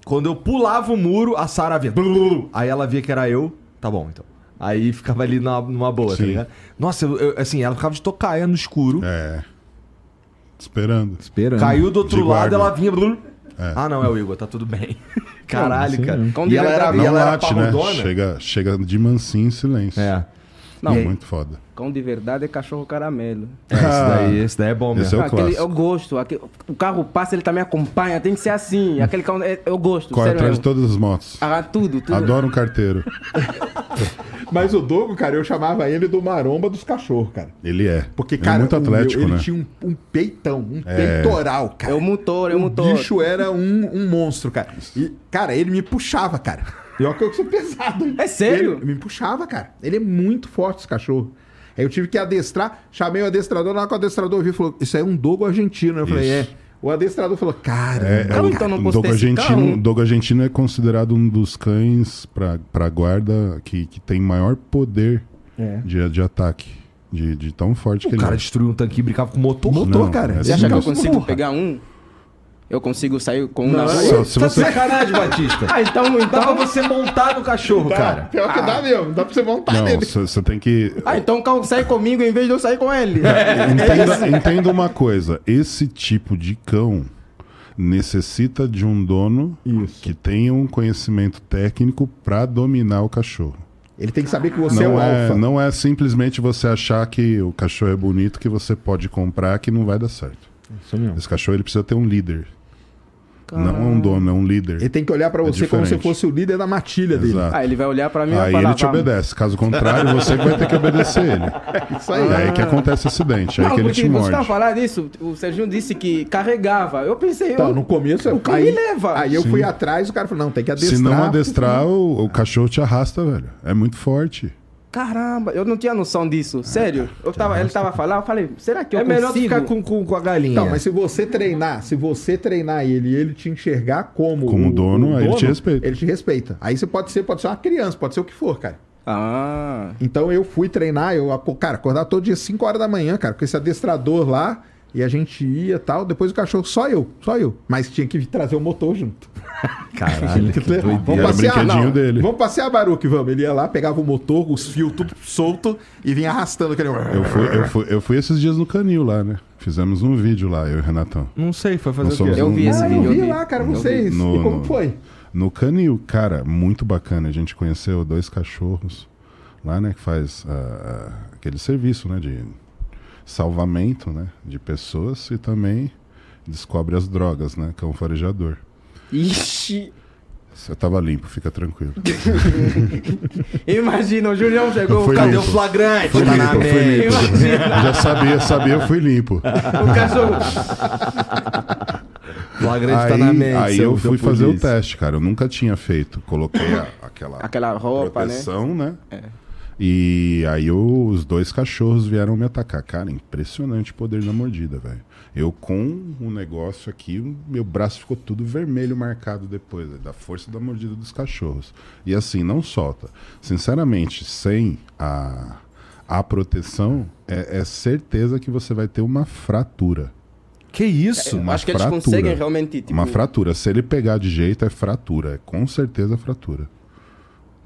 Quando eu pulava o muro, a Sara via. Aí ela via que era eu. Tá bom, então. Aí ficava ali na- numa boa, tá Sim. ligado? Nossa, eu- eu- assim, ela ficava de tocaia no escuro. É. Esperando. Esperando. Caiu do outro De lado, guarda. ela vinha. É. Ah, não, é o Igor, tá tudo bem. Caralho, cara. Com E ela era, e Não ela era late, né? parrudona. Chega, chega de mansinho em silêncio. É. Não, E aí? Muito foda. cão de verdade é cachorro caramelo. É, esse daí, esse daí é bom Esse mesmo. é o Aquele, clássico. eu gosto. aquele- o carro passa, ele também acompanha. Tem que ser assim. Aquele cão, é- eu gosto. Corre sério atrás de mesmo. todas as motos. Ah, tudo, tudo. Adoro um carteiro. Mas o Dogo, cara, eu chamava ele do maromba dos cachorros, cara. Ele é. Porque, Ele cara, é muito o meu, atlético, ele né? tinha um, um peitão, um É. peitoral, cara. É o motor, é o o motor. bicho era um, um monstro, cara. E, cara, ele me puxava, cara. Pior que eu sou pesado. É sério? Ele me puxava, cara. Ele é muito forte, esse cachorro. Aí eu tive que adestrar, chamei o adestrador, na hora que o adestrador viu, falou, isso aí é um dogo argentino. Eu falei, é. O adestrador falou, cara, É, é Então, o, não o posso dogo ter esse argentino, dogo argentino é considerado um dos cães pra, pra guarda que, que tem maior poder É. de, de ataque. De, de tão forte que O ele cara é. destruiu um tanque e brincava com motor. Motor, Não, cara. é Você acha que eu consigo Porra. pegar um? Eu consigo sair com um Não, na rua? Só se Tá você- de sacanagem, Batista. Ah, então, Dá pra então... você montar no cachorro, Dá, cara. Pior que dá mesmo, dá pra você montar Não, nele. você tem que. Ah, então o carro sai comigo em vez de eu sair com ele. Entenda, entenda uma coisa: esse tipo de cão necessita de um dono Isso. que tenha um conhecimento técnico pra dominar o cachorro. Ele tem que saber que você é o Não é, alfa. não é simplesmente você achar que o cachorro é bonito que você pode comprar que não vai dar certo. Isso mesmo. Esse cachorro ele precisa ter um líder. Não é um dono, é um líder. Ele tem que olhar pra você como se fosse o líder da matilha dele. Exato. Ah, ele vai olhar pra mim e Aí falar... ele te "Vamos." obedece. Caso contrário, você vai ter que obedecer ele. Isso É aí. aí que acontece acidente, é aí Não, que ele porque te você morde. tava falando disso, o Serginho disse que carregava. Eu pensei, Então, eu- no começo... O cão aí, me leva. Aí eu fui atrás, o cara falou, não, tem que adestrar. Se não adestrar, o, o cachorro te arrasta, velho. É muito forte. Caramba, eu não tinha noção disso. Sério. Eu tava, ele tava falando, eu falei, será que eu É melhor tu consigo? ficar com, com, com a galinha. Então, mas se você treinar, se você treinar ele e ele te enxergar como, Como dono, aí ele te respeita. Ele te respeita. Aí você pode ser, pode ser uma criança, pode ser o que for, cara. Ah, Então eu fui treinar, eu, cara, acordar todo dia 5 horas da manhã, cara, com esse adestrador lá, e a gente ia e tal. Depois o cachorro, só eu, só eu. Mas tinha que trazer o motor junto. Caralho, que Vamos doideira. Era o passear? Não, dele. Vamos passear, Baruque, vamos. Ele ia lá, pegava o motor, os fios tudo solto e vinha arrastando aquele. Eu fui, eu, fui, eu fui esses dias no Canil lá, né? Fizemos um vídeo lá, eu e o Renatão. Não sei, foi fazer o quê? eu um- vi esse Ah, vídeo. eu vi vi. lá, cara, Eu vi. vocês. No- e como no- foi? No Canil, cara, muito bacana. A gente conheceu dois cachorros lá, né? Que faz ah, aquele serviço, né? De salvamento, né? De pessoas e também descobre as drogas, né? Cão farejador. Ixi, Você tava limpo, fica tranquilo. imagina, o Julião chegou, cadê Cadê o, flagrante? Fui Tá limpo, na fui mente. limpo. Imagina. Já sabia, sabia, eu fui limpo. o cachorro? Flagrante tá Aí, na mente. aí eu fui fazer o teste, cara. Eu nunca tinha feito. Coloquei a- aquela, Aquela roupa, né? proteção, né? É. E aí eu- os dois cachorros vieram me atacar. Cara, impressionante o poder da mordida, velho. Eu com o negócio aqui, meu braço ficou tudo vermelho marcado depois, né, da força da mordida dos cachorros. E assim, não solta. Sinceramente, sem a, a proteção, é, é certeza que você vai ter uma fratura. Que isso? Uma acho que eles fratura. conseguem realmente, tipo... Uma fratura. Se ele pegar de jeito, é fratura. É com certeza fratura.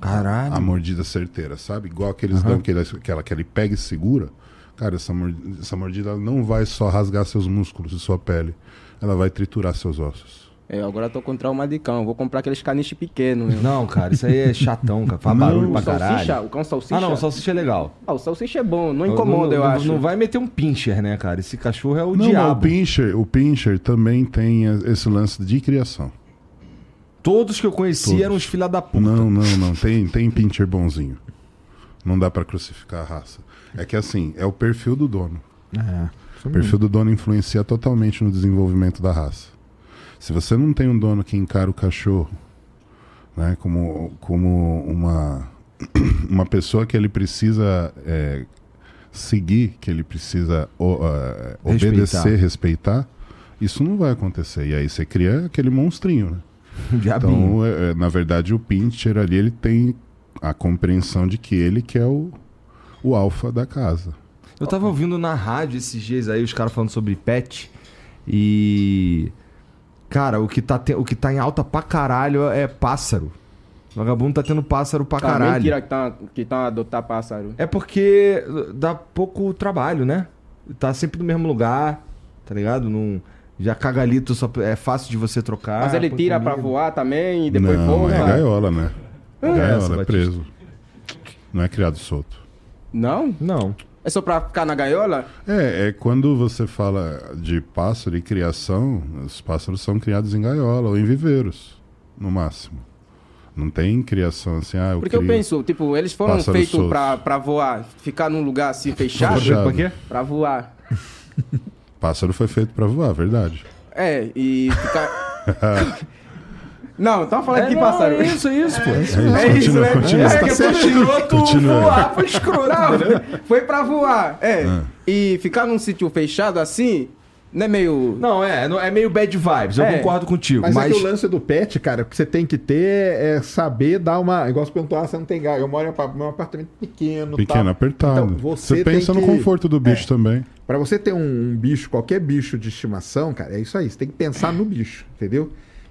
Caralho. A mordida certeira, sabe? Igual aqueles dão que ele, que, ela, que ele pega e segura. Cara, essa mordida, essa mordida não vai só rasgar seus músculos e sua pele. Ela vai triturar seus ossos. É, agora eu tô com trauma de cão, vou comprar aqueles caniches pequenos. meu. Não, cara, isso aí é chatão, cara. Faz Não, barulho pra o salsicha, caralho. o cão salsicha? Ah, não, salsicha é legal. Ah, o salsicha é bom, não incomoda, eu não, acho. Não vai meter um pincher, né, cara? Esse cachorro é o não, mas o diabo. pincher, o pincher também tem esse lance de criação. Todos que eu conheci Todos. eram os filha da puta. Não, não, não. Tem, tem pincher bonzinho. Não dá pra crucificar a raça. É que assim, é o perfil do dono. O perfil do dono influencia totalmente no desenvolvimento da raça. Se você não tem um dono que encara o cachorro né, como, como uma, uma pessoa que ele precisa é, seguir, que ele precisa o- ah, Respeitar. obedecer, respeitar, isso não vai acontecer. E aí você cria aquele monstrinho, né? Diabinho. Então, é, é, na verdade, o Pincher ali, ele tem a compreensão de que ele que é o, o alfa da casa. Eu tava ouvindo na rádio esses dias aí, os caras falando sobre pet. E. Cara, o que, tá te- o que tá em alta pra caralho é pássaro. O vagabundo tá tendo pássaro pra Cara, caralho. mentira que tá, que tá a adotar pássaro. É porque dá pouco trabalho, né? Tá sempre no mesmo lugar, tá ligado? Não, já cagalito só é fácil de você trocar. Mas ele tira pra comida. voar também e depois não, volta. é gaiola, né? É essa, gaiola, é preso. Não é criado solto. Não? Não. É só pra ficar na gaiola? É, é quando você fala de pássaro e criação, os pássaros são criados em gaiola ou em viveiros, no máximo. Não tem criação assim, ah, eu Porque eu penso, tipo, eles foram feitos pra, pra voar, ficar num lugar assim fechado, Fechado. Pra quê? pra voar. Pássaro foi feito pra voar, verdade. É, e ficar. não, tava falando É, que não, pássaro. É isso, é isso, pô. É continua, isso, né? continua. É, Tá que certo. Continua. voar, foi escroto. Não, foi pra voar, é. E ficar num sítio fechado assim, não é meio... Não, é, não- é meio bad vibes, eu É. concordo contigo. Mas, Mas, é que o lance do pet, cara, o que você tem que ter é saber dar uma. Igual você perguntou, ah, você não tem gato. Eu moro em um apa- apartamento pequeno. Pequeno, tal. apertado. Então, você você pensa tem no que- conforto do bicho também. Pra você ter um, um bicho, qualquer bicho de estimação, cara, é isso aí. Você tem que pensar no bicho, entendeu?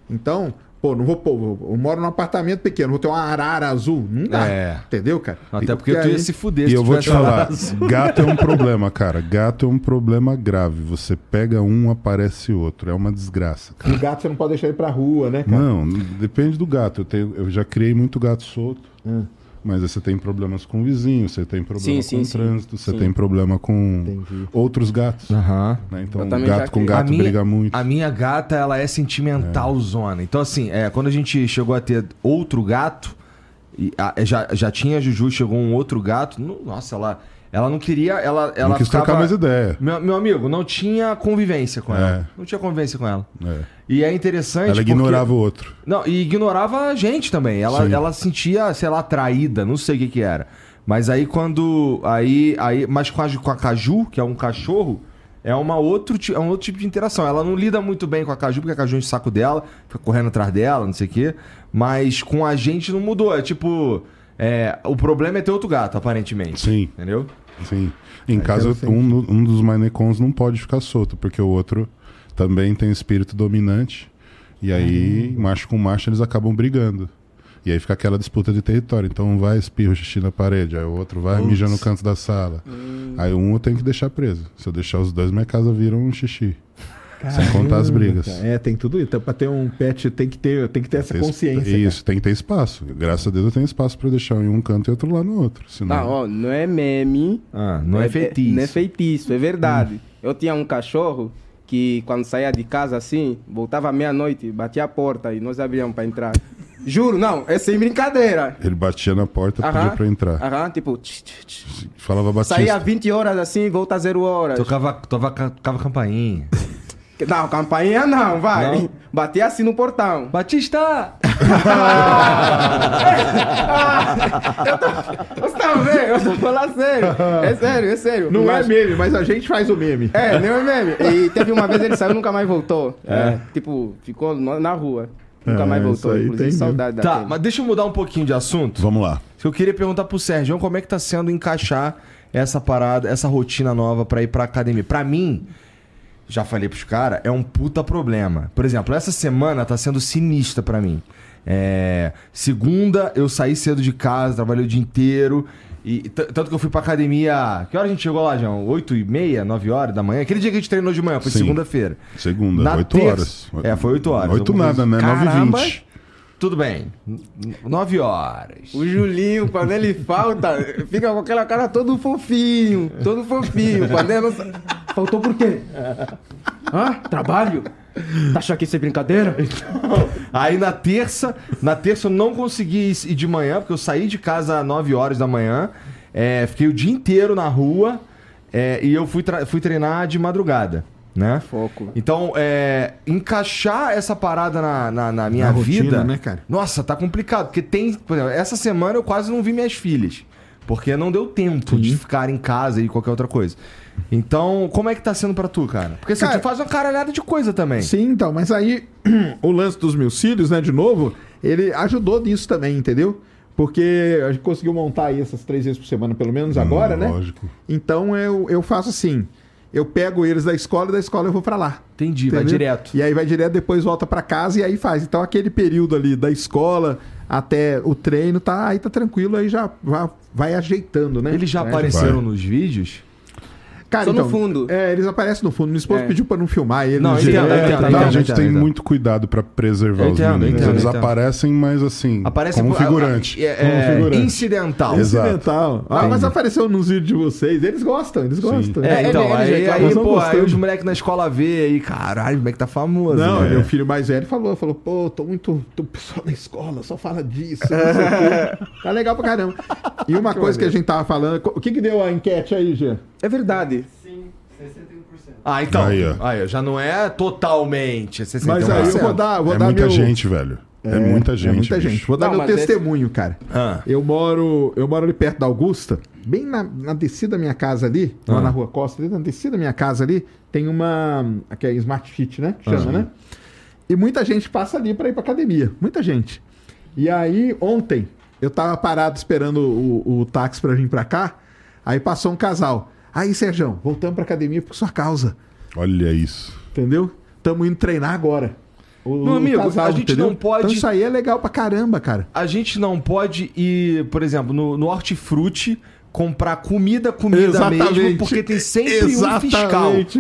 Então, pô, não vou pôr. Eu moro num apartamento pequeno, vou ter uma arara azul. Não dá. É. Entendeu, cara? Até porque tu aí- ia se fuder E se eu vou te falar, gato é um problema, cara. Gato é um problema grave. Você pega um, aparece outro. É uma desgraça, cara. O gato você não pode deixar ele pra rua, né, cara? Não, depende do gato. Eu, tenho- eu já criei muito gato solto. Hum. Mas aí você tem problemas com o vizinho, você tem problema Sim, com sim, o sim. trânsito, você Sim. tem problema com Entendi. outros gatos. Aham. né? Então, gato com gato a minha, briga muito. A minha gata, ela é sentimental zona. Então, assim, é, quando a gente chegou a ter outro gato, e, a- já, já tinha a Juju, chegou um outro gato. no- nossa, ela, ela não queria. Ela, ela não quis ficava, trocar mais ideia. Meu, meu amigo, não tinha convivência com É. ela. Não tinha convivência com ela. É. E é interessante. Ela porque- ignorava o outro. Não, e ignorava a gente também. Ela, Sim. ela sentia, sei lá, traída, não sei o que que era. Mas aí quando. Aí, aí, mas com a, com a Caju, que é um cachorro, é, uma outro, é um outro tipo de interação. Ela não lida muito bem com a Caju, porque a Caju enche o saco dela, fica correndo atrás dela, não sei o quê. Mas com a gente não mudou. É tipo. É, o problema é ter outro gato, aparentemente. Sim. Entendeu? Sim. Em casa, um, um dos manecons não pode ficar solto, porque o outro também tem espírito dominante. E aí, macho com macho, eles acabam brigando. E aí fica aquela disputa de território. Então um vai espirra o xixi na parede, aí o outro vai mija no canto da sala. Aí um eu tenho que deixar preso. Se eu deixar os dois, minha casa vira um xixi. Sem contar as brigas. É, tem tudo isso. Então, pra ter um pet, tem que ter, tem que ter essa Tem- consciência. Isso, tem que ter espaço. Graças a Deus eu tenho espaço pra deixar um em um canto e outro lá no outro. Senão... Não, ó, não é meme. Ah, não é, feitiço. Não é feitiço, é verdade. Eu tinha um cachorro que quando saía de casa assim, voltava meia-noite, batia a porta e nós abríamos pra entrar. Juro, não, é sem brincadeira. Ele batia na porta, pedia Aham, pra entrar. Aham, tipo, tch, tch, tch. Falava Batista. saía 20 horas assim, volta a zero horas. Tocava, tocava, tocava campainha. Não, campainha não, vai. Não? Batia assim no portão. Batista! Você tá vendo? Eu tô falando sério. É sério, é sério. Não Mas- é meme, mas a gente faz o meme. É, não é meme. E teve uma vez ele saiu e nunca mais voltou. É. Tipo, ficou na rua. Nunca É, mais voltou. aí Inclusive, saudade Tá, daquele. mas deixa eu mudar um pouquinho de assunto. Vamos lá. Eu queria perguntar pro Sérgio como é que tá sendo encaixar essa parada, essa rotina nova pra ir pra academia. Pra mim, já falei pros caras, é um puta problema. Por exemplo, essa semana tá sendo sinistra pra mim. É, segunda, eu saí cedo de casa, trabalhei o dia inteiro. E tanto que eu fui pra academia. Que hora a gente chegou lá, João? 8 e meia, 9 horas da manhã? Aquele dia que a gente treinou de manhã, foi segunda-feira. Segunda, Na 8 terça- horas. É, foi 8 horas. 8 Alguma nada, né? Caramba. 9h20. Tudo bem. 9 horas. O Julinho, quando ele falta, fica com aquela cara todo fofinho, todo fofinho. Quando ele não... Faltou por quê? Hã? Trabalho? Tá achando que isso é brincadeira? Aí na terça, na terça eu não consegui ir de manhã, porque eu saí de casa às 9 horas da manhã, é, fiquei o dia inteiro na rua é, e eu fui, fui treinar de madrugada. né? Foco. Então, é, encaixar essa parada na, na, na minha Na rotina, vida. né, cara? Nossa, tá complicado. Porque tem. Por exemplo, essa semana eu quase não vi minhas filhas. Porque não deu tempo de ficar em casa e qualquer outra coisa. Então, como é que tá sendo pra tu, cara? Porque assim, Cara- tu faz uma caralhada de coisa também. Sim, então, mas aí o lance dos meus filhos, né, de novo, ele ajudou nisso também, entendeu? Porque a gente conseguiu montar aí essas três vezes por semana, pelo menos agora, né? Lógico. Então eu, eu faço assim: eu pego eles da escola e da escola eu vou pra lá. Entendi, vai Entendeu? direto. E aí vai direto, depois volta pra casa e aí faz. Então aquele período ali da escola até o treino, tá, aí tá tranquilo, aí já vai, vai ajeitando, né? Eles já É. apareceram vai. nos vídeos? Cara, Só no então, fundo. É, eles aparecem no fundo. Minha esposa É. pediu pra não filmar eles. Não, entendo, É, entendo, tá, entendo, a gente entendo, tem muito cuidado pra preservar os entendo, meninos. entendo, Eles entendo. aparecem, mas assim, Aparece como por- figurante. É, como é, figurante. incidental. Exato. Incidental. Ah, mas apareceu nos vídeos de vocês. Eles gostam, eles gostam. É, É, então, ele- aí, aí, pô, aí os moleques na escola vê aí, caralho, o moleque tá famoso. Não, né? meu filho mais velho falou, falou, pô, tô muito. O pessoal da escola só fala disso. não sei o quê. tá legal pra caramba. E uma coisa que a gente tava falando. O que que deu a enquete aí, Jean? É verdade. Sim, 61%. Ah, então. Aí, Aí, ó. ó, já não é totalmente, é 61%. Mas aí eu vou dar, vou É dar muita meu. gente, velho. É, muita gente. É muita bicho. gente. Vou dar Não, meu mas esse- testemunho, cara. Ah. Eu moro, eu moro ali perto da Augusta, bem na, na descida da minha casa ali, lá Ah. na Rua Costa, ali na descida da minha casa ali, tem uma, aqui é Smart Fit, né? Chama, Ah. né? E muita gente passa ali pra ir pra academia, muita gente. E aí, ontem, eu tava parado esperando o, o táxi pra vir pra cá, aí passou um casal. Aí, Sérgio, voltamos pra academia por sua causa, Olha isso. entendeu? Tamo indo treinar agora. O, Meu amigo, a gente não pode- Então isso aí é legal pra caramba, cara. A gente não pode ir, por exemplo, no, no hortifruti comprar comida, comida Exatamente. mesmo, porque tem sempre um Exatamente, fiscal.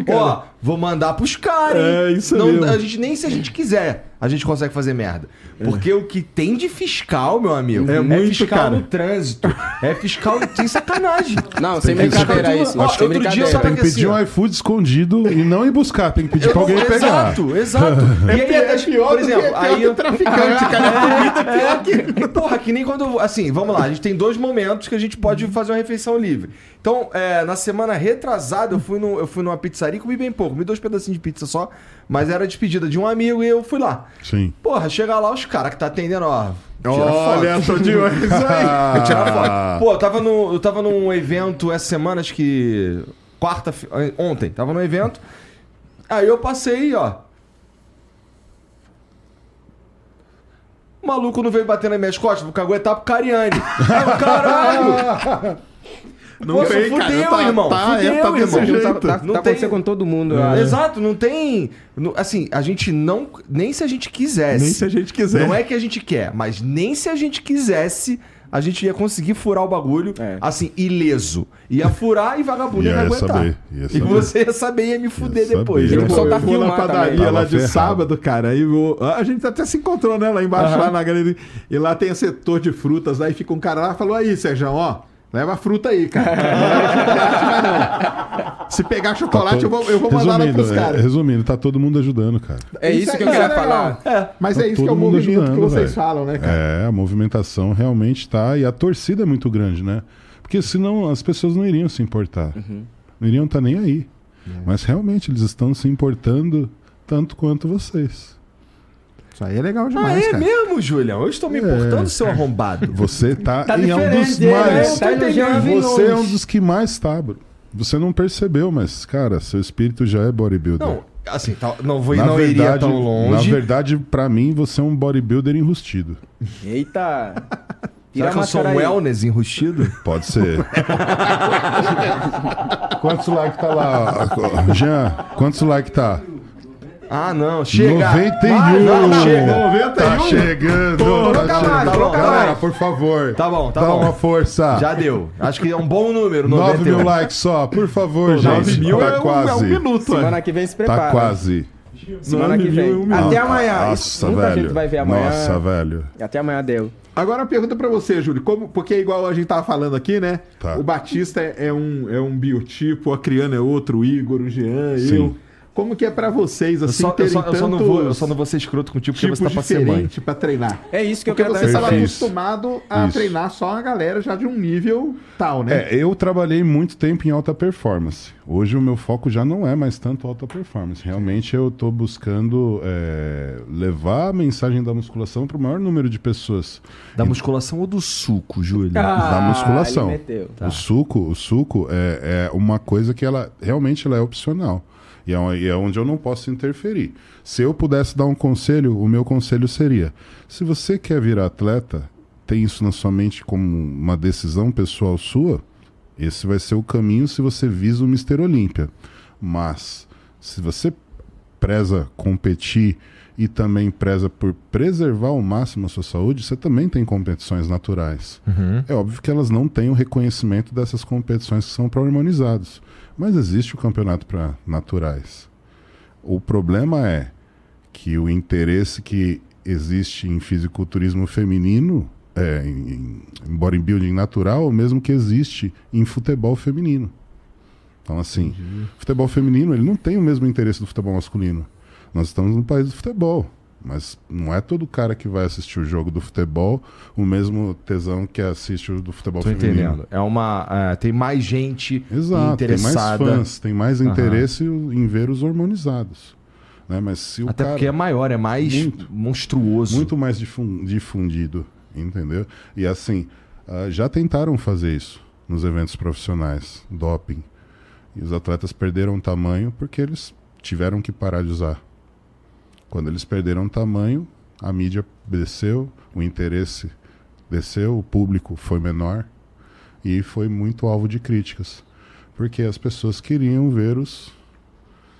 cara. Ó, vou mandar pros caras, hein? É, isso não, mesmo. A gente nem se a gente quiser, a gente consegue fazer merda. Porque o que tem de fiscal, meu amigo, É muito, fiscal cara. no trânsito, é fiscal sem sacanagem. Não, sem Tem que- brincadeira isso. outro sem dia brincadeira. eu tava Tem que que pedir assim, um iFood escondido e não ir buscar. Tem que pedir pra alguém pegar. Exato, exato. E aí, É pior por que- exemplo, pior aí que eu... traficante, cara. É, é, porra, que nem quando. Assim, vamos lá, a gente tem dois momentos que a gente pode fazer uma refeição livre. Então, é, na semana retrasada, eu fui, no, eu fui numa pizzaria e comi bem pouco. Comi dois pedacinhos de pizza só, mas era despedida de um amigo e eu fui lá. Sim. Porra, chega lá, os caras que tá atendendo, ó. Tira Olha, foto. tô de olho isso aí. Eu tirar foto. Pô, eu tava, no, eu tava num evento essa semana, acho que. Quarta. Ontem, tava num evento. Aí eu passei, ó. O maluco não veio bater nas minhas costas, vou caguetar pro Cariani. Aí caralho! Não Pô, vem, cara. fudeu, Tá- irmão. tá, fudeu, é, tá desse irmão. jeito. Tá, tá, Não tá tem- acontecendo com todo mundo. eu É. Exato, não tem. Assim, a gente não. Nem se a gente quisesse. Nem se a gente quiser. Não é que a gente quer, mas nem se a gente quisesse, a gente ia conseguir furar o bagulho, É. assim, ileso. Ia furar e vagabundo ia, Ia aguentar. saber, ia E saber. você ia saber e ia me fuder saber. depois. Eu Eu soltar eu vou na padaria também. lá de ferrado. sábado, cara. Aí vou... A gente até se encontrou, né? Lá embaixo, lá na galeria. E lá tem o setor de frutas. Aí fica um cara lá e falou: Aí, Sérgio, ó. Leva a fruta aí, cara. Não leva chocolate, mas não. Se pegar chocolate, eu vou, eu vou mandar lá resumindo, pros é, caros. resumindo, tá todo mundo ajudando, cara. É isso, Isso que eu queria é falar. É. Mas Tá é isso que é o todo mundo movimento que ajudando, vocês velho. falam, né, cara? É, a movimentação realmente tá. E a torcida é muito grande, né? Porque senão as pessoas não iriam se importar. Uhum. Não iriam estar nem aí. É. Mas realmente eles estão se importando tanto quanto vocês. Isso aí é legal Ah, demais, é cara. mesmo, Julião? Eu estou me importando, seu arrombado. Você tá, Tá em um é, mais. tá elogiando Você é um dos que mais tá, bro. Você não percebeu, mas, cara, seu espírito já é bodybuilder. Não, assim, tá- não, vou, na não iria verdade, tão longe. Na verdade, pra mim, você é um bodybuilder enrustido. Eita. Será que eu sou um wellness enrustido? Pode ser. quantos likes tá lá? Jean, quantos likes tá? Ah, não. Chega. 91. Vai, não, chega. 91? Tá chegando. Coloca tá mais, chegando. coloca Galera, mais. por favor. Tá bom, tá Dá bom. uma força. Já deu. Acho que é um bom número, 9 91. mil likes só, por favor, gente. 9 mil tá é, um, quase. é um minuto, Semana é. que vem se prepara. Tá quase. Semana que vem. mil, um Até amanhã. Nossa, Muita velho. gente vai ver amanhã. Nossa, velho. Até amanhã deu. Agora uma pergunta pra você, Júlio. Como, porque igual a gente tava falando aqui, né? Tá. O Batista é, é um, é um biotipo, a Criana é outro, o Igor, o Jean, Sim. eu. Como que é pra vocês, Eu assim, só, eu, terem só, eu, só não vou, eu só não vou ser escroto contigo porque você tá pra ser mãe. pra treinar? É isso que Porque eu quero você estava acostumado a Isso. treinar só a galera já de um nível tal, né? É, eu trabalhei muito tempo em alta performance. Hoje o meu foco já não é mais tanto alta performance. Realmente eu estou buscando é, levar a mensagem da musculação para o maior número de pessoas. Da musculação ou do suco, Júlio? Ah, da musculação. ele meteu. O suco, o suco é, é uma coisa que ela realmente ela é opcional. E é, e é onde eu não posso interferir. Se eu pudesse dar um conselho, o meu conselho seria: se você quer virar atleta, tem isso na sua mente como uma decisão pessoal sua, esse vai ser o caminho se você visa o Mister Olímpia. Mas se você preza competir e também preza por preservar ao máximo a sua saúde, você também tem competições naturais. É óbvio que elas não têm o reconhecimento dessas competições que são para harmonizados. Mas existe o campeonato para naturais. O problema é que o interesse que existe em fisiculturismo feminino, é, em, em bodybuilding natural, é o mesmo que existe em futebol feminino. Então, assim, futebol feminino ele não tem o mesmo interesse do futebol masculino. Nós estamos no país do futebol. Mas não é todo cara que vai assistir o jogo do futebol o mesmo tesão que assiste o do futebol Tô feminino. entendendo. É uma. é, tem mais gente Exato, tem mais interessada. fãs, tem mais interesse em ver os hormonizados. Né? Mas se o Até cara... porque é maior, é mais Muito. monstruoso. muito mais difun- difundido, entendeu? E assim, ah, já tentaram fazer isso nos eventos profissionais, doping. E os atletas perderam tamanho porque eles tiveram que parar de usar. Quando eles perderam tamanho, a mídia desceu, o interesse desceu, o público foi menor e foi muito alvo de críticas. Porque as pessoas queriam ver os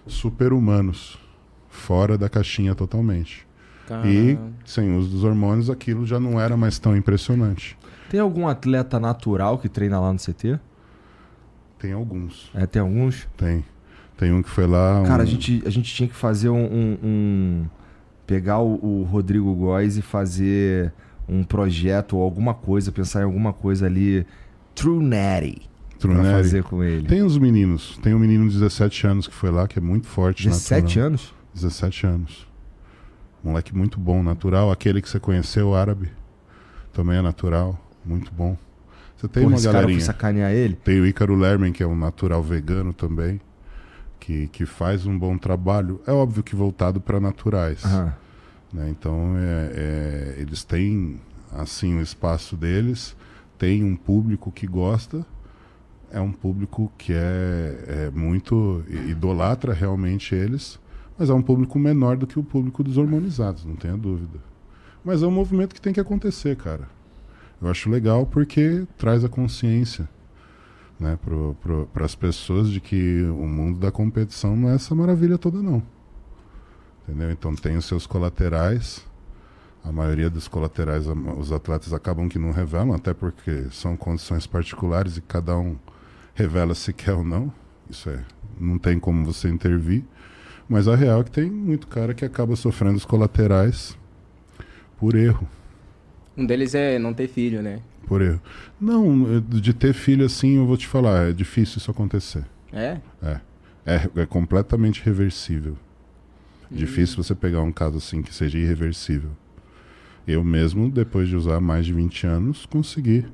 super-humanos fora da caixinha totalmente. E Caramba. sem uso dos hormônios, aquilo já não era mais tão impressionante. Tem algum atleta natural que treina lá no CT? Tem alguns. É, tem alguns? Tem. Tem um que foi lá. Cara, um- a gente, a gente tinha que fazer um. um- um- pegar o, o Rodrigo Góes e fazer um projeto ou alguma coisa, pensar em alguma coisa ali. True Natty. Pra Trunelli. fazer com ele. Tem os meninos. Tem um menino de 17 anos que foi lá, que é muito forte. 17 natural. anos? 17 anos. Moleque muito bom, natural. Aquele que você conheceu, o árabe. Também é natural. Muito bom. Você tem Porra, uma esse cara galerinha. sacanear ele? Tem o Ícaro Lerman, que é um natural vegano também. Que, que faz um bom trabalho. É óbvio que voltado para naturais. Aham. né? Então, é, é, eles têm, assim, o espaço deles. Tem um público que gosta. É um público que é, é muito... Idolatra realmente eles. Mas é um público menor do que o público dos hormonizados, não tenha dúvida. Mas é um movimento que tem que acontecer, cara. Eu acho legal porque traz a consciência né, para as pessoas de que o mundo da competição não é essa maravilha toda, não. Entendeu? Então tem os seus colaterais. A maioria dos colaterais os atletas acabam que não revelam, até porque são condições particulares e cada um revela se quer ou não. Isso é, não tem como você intervir. Mas a real é que tem muito cara que acaba sofrendo os colaterais por erro. Um deles é não ter filho, né? Por erro. Não, de ter filho assim, eu vou te falar, é difícil isso acontecer. É? É, é completamente reversível. Difícil você pegar um caso assim que seja irreversível. Eu mesmo, depois de usar mais de 20 anos, consegui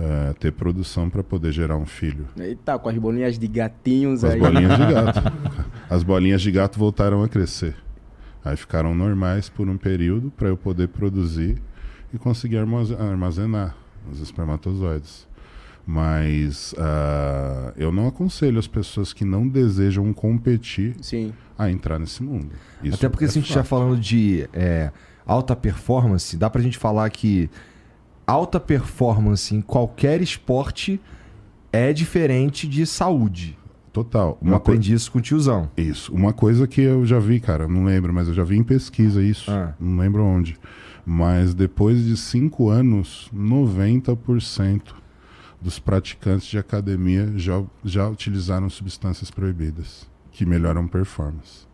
eh, ter produção para poder gerar um filho. Eita, com as bolinhas de gatinhos As aí. bolinhas de gato. As bolinhas de gato voltaram a crescer. Aí ficaram normais por um período para eu poder produzir e conseguir armaze- armazenar os espermatozoides. Mas ah, eu não aconselho as pessoas que não desejam competir Sim. a entrar nesse mundo. Isso Até porque é se a gente estiver fato. falando de é, alta performance, dá pra gente falar que alta performance em qualquer esporte é diferente de saúde. Total. Eu Uma coi- aprendi isso com o tiozão. Isso. Uma coisa que eu já vi, cara, não lembro, mas eu já vi em pesquisa isso. Ah. Não lembro onde. Mas depois de cinco anos, 90% dos praticantes de academia já, já utilizaram substâncias proibidas que melhoram performance.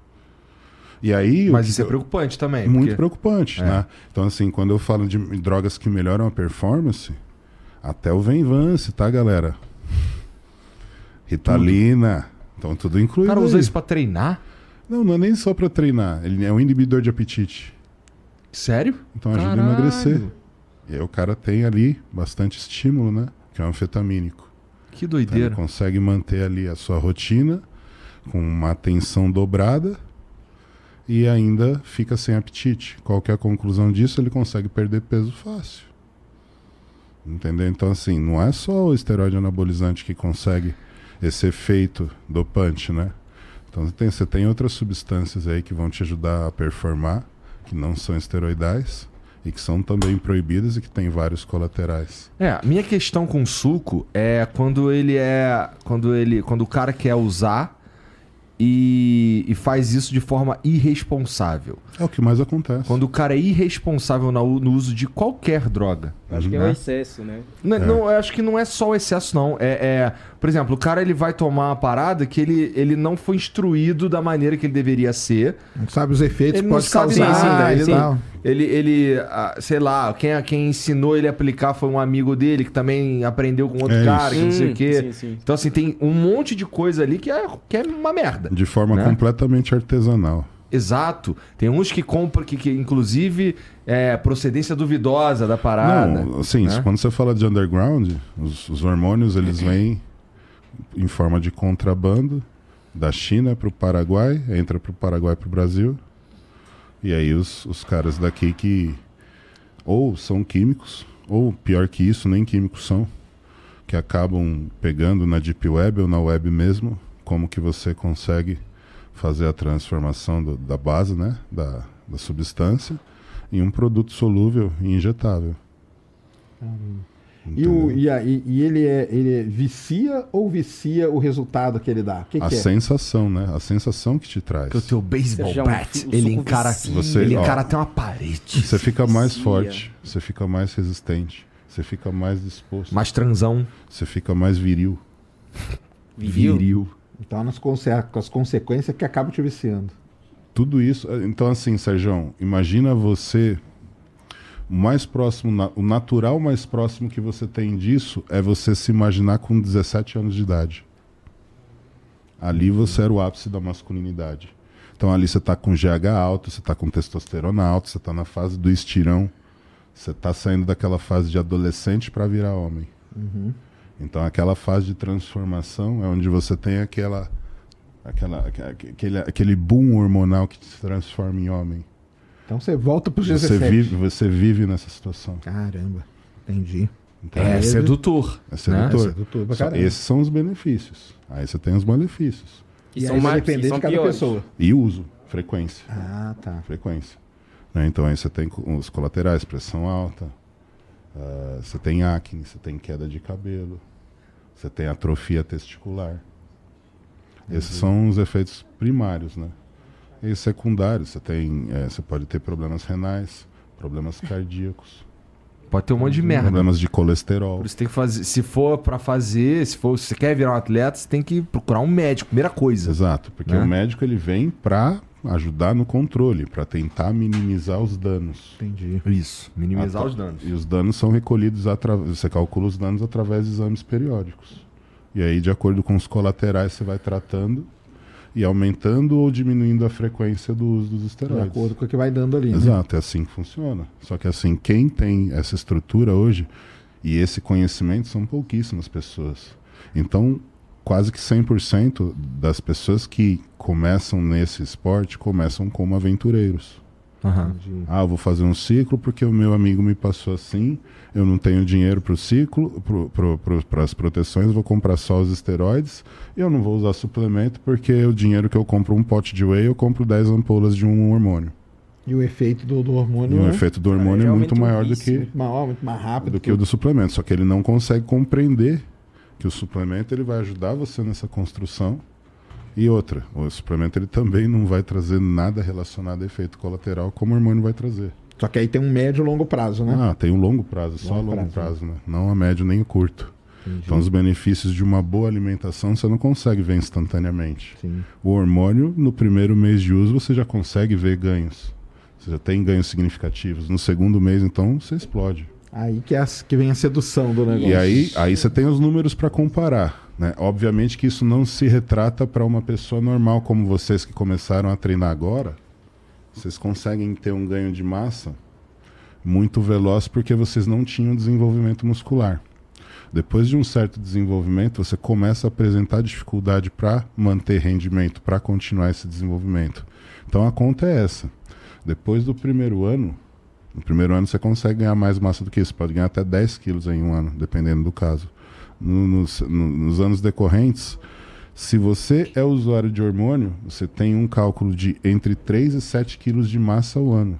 E aí. o Mas isso é eu- preocupante também. muito porque- preocupante, É. né? Então, assim, quando eu falo de drogas que melhoram a performance, até o Venvance, tá, galera? Ritalina. Então, tudo O incluído. cara usa aí. isso pra treinar? Não, não é nem só pra treinar. Ele é um inibidor de apetite. Sério? Então ajuda a Caralho. emagrecer. E aí o cara tem ali bastante estímulo, né? Que é um anfetamínico. Que Então ele doideira. consegue manter ali a sua rotina com uma atenção dobrada e ainda fica sem apetite. Qual que é a conclusão disso? Ele consegue perder peso fácil. Entendeu? Então, assim, não é só o esteroide anabolizante que consegue esse efeito dopante, né? Então, você tem, você tem outras substâncias aí que vão te ajudar a performar, que não são esteroidais e que são também proibidas e que tem vários colaterais. É, a minha questão com suco é quando ele é. Quando ele. Quando o cara quer usar e, e faz isso de forma irresponsável. É o que mais acontece. Quando o cara é irresponsável no, uso de qualquer droga. Acho que é né? o excesso, né? Não, não, eu acho que não é só o excesso, não. É, é- por exemplo, o cara ele vai tomar uma parada que ele, ele não foi instruído da maneira que ele deveria ser. Não sabe os efeitos Ele não pode sabe causar. sim, sim, ele sim. não. Ele, ele ah, sei lá, quem, quem ensinou ele a aplicar foi um amigo dele que também aprendeu com outro É cara, que não sei o quê. sim, sim. Então, assim, tem um monte de coisa ali que é, que é uma merda. De forma Né? completamente artesanal. Exato. Tem uns que compram, que, que inclusive é procedência duvidosa da parada. Não, assim, né? quando você fala de underground, os, os hormônios eles vêm em forma de contrabando da China para o Paraguai, entra para o Paraguai para o Brasil. E aí os, os caras daqui que ou são químicos, ou pior que isso, nem químicos são, que acabam pegando na Deep Web ou na web mesmo, como que você consegue fazer a transformação do- da base, né, da, da substância, em um produto solúvel e injetável. E, o, e, a- e- e ele, é, ele é vicia ou vicia o resultado que ele dá? Que, a que é? sensação, né? A sensação que te traz. Que o teu baseball Já é um bat, ele encara. Você- ele ó. encara até uma parede. Você fica mais vicia. forte, você fica mais resistente, você fica mais disposto, Mais transão. você fica mais viril. Viril. Então, nas conse com as consequências que acabam te viciando. Tudo isso. Então, assim, Sérgio, imagina você. O mais próximo, o natural mais próximo que você tem disso é você se imaginar com 17 anos de idade. Ali você era o ápice da masculinidade. Então ali você está com GH alto, você está com testosterona alta, você está na fase do estirão, você está saindo daquela fase de adolescente para virar homem. Então aquela fase de transformação é onde você tem aquela, aquela aque- aquele, aquele boom hormonal que te transforma em homem. Então, você volta para os Você 17. vive, você vive nessa situação. Caramba, entendi. Entendeu? É sedutor. É sedutor. É sedutor pra Só- caramba. esses são os benefícios. Aí você tem os malefícios. Que E são mais, são de cada piores. pessoa. E uso, frequência. Ah, tá. frequência. Né? Então aí você tem os colaterais, pressão alta, ah, você tem acne, você tem queda de cabelo, você tem atrofia testicular. Esses são os efeitos primários, né? E os secundários, você tem, eh, você pode ter problemas renais, problemas cardíacos, Pode ter um monte de merda. problemas de colesterol. Por isso tem que fazer. Se for pra fazer, se for, se você quer virar um atleta, você tem que procurar um médico, primeira coisa. Exato, porque Né? o médico ele vem para ajudar no controle, para tentar minimizar os danos. Entendi. Isso. Minimizar tá. os danos. E os danos são recolhidos através. Você calcula os danos através de exames periódicos. E aí, de acordo com os colaterais, você vai tratando e aumentando ou diminuindo a frequência do uso dos De esteroides. acordo com o que vai dando ali, né? Exato, é assim que funciona. Só que assim, quem tem essa estrutura hoje e esse conhecimento são pouquíssimas pessoas. Então, quase que 100% das pessoas que começam nesse esporte começam como aventureiros. Entendi. Ah, eu vou fazer um ciclo porque o meu amigo me passou assim, eu não tenho dinheiro para o ciclo, para as proteções, vou comprar só os esteroides, e eu não vou usar suplemento porque o dinheiro que eu compro um pote de whey, eu compro 10 ampolas de um hormônio. E o efeito do, do E hormônio o é efeito do hormônio é realmente muito um maior do que, muito maior, muito mais rápido. do que o do suplemento, só que ele não consegue compreender que o suplemento ele vai ajudar você nessa construção. E outra, o suplemento ele também não vai trazer nada relacionado a efeito colateral como o hormônio vai trazer. Só que aí tem um médio e longo prazo, né? Ah, tem um longo prazo, só a Longo longo prazo, prazo, né? Não a médio nem o curto. Entendi. Então os benefícios de uma boa alimentação você não consegue ver instantaneamente. Sim. O hormônio, no primeiro mês de uso, você já consegue ver ganhos. Você já tem ganhos significativos. No segundo mês, então, você explode. Aí que, é a- que vem a sedução do negócio. E aí, aí você tem os números para comparar. Né? Obviamente que isso não se retrata para uma pessoa normal como vocês que começaram a treinar agora. Vocês conseguem ter um ganho de massa muito veloz porque vocês não tinham desenvolvimento muscular. Depois de um certo desenvolvimento, você começa a apresentar dificuldade para manter rendimento, para continuar esse desenvolvimento. Então a conta é essa. Depois do primeiro ano, no primeiro ano você consegue ganhar mais massa do que isso, pode ganhar até 10 quilos em um ano, dependendo do caso. No- nos, no- nos anos decorrentes, se você é usuário de hormônio, você tem um cálculo de entre 3 e 7 quilos de massa ao ano.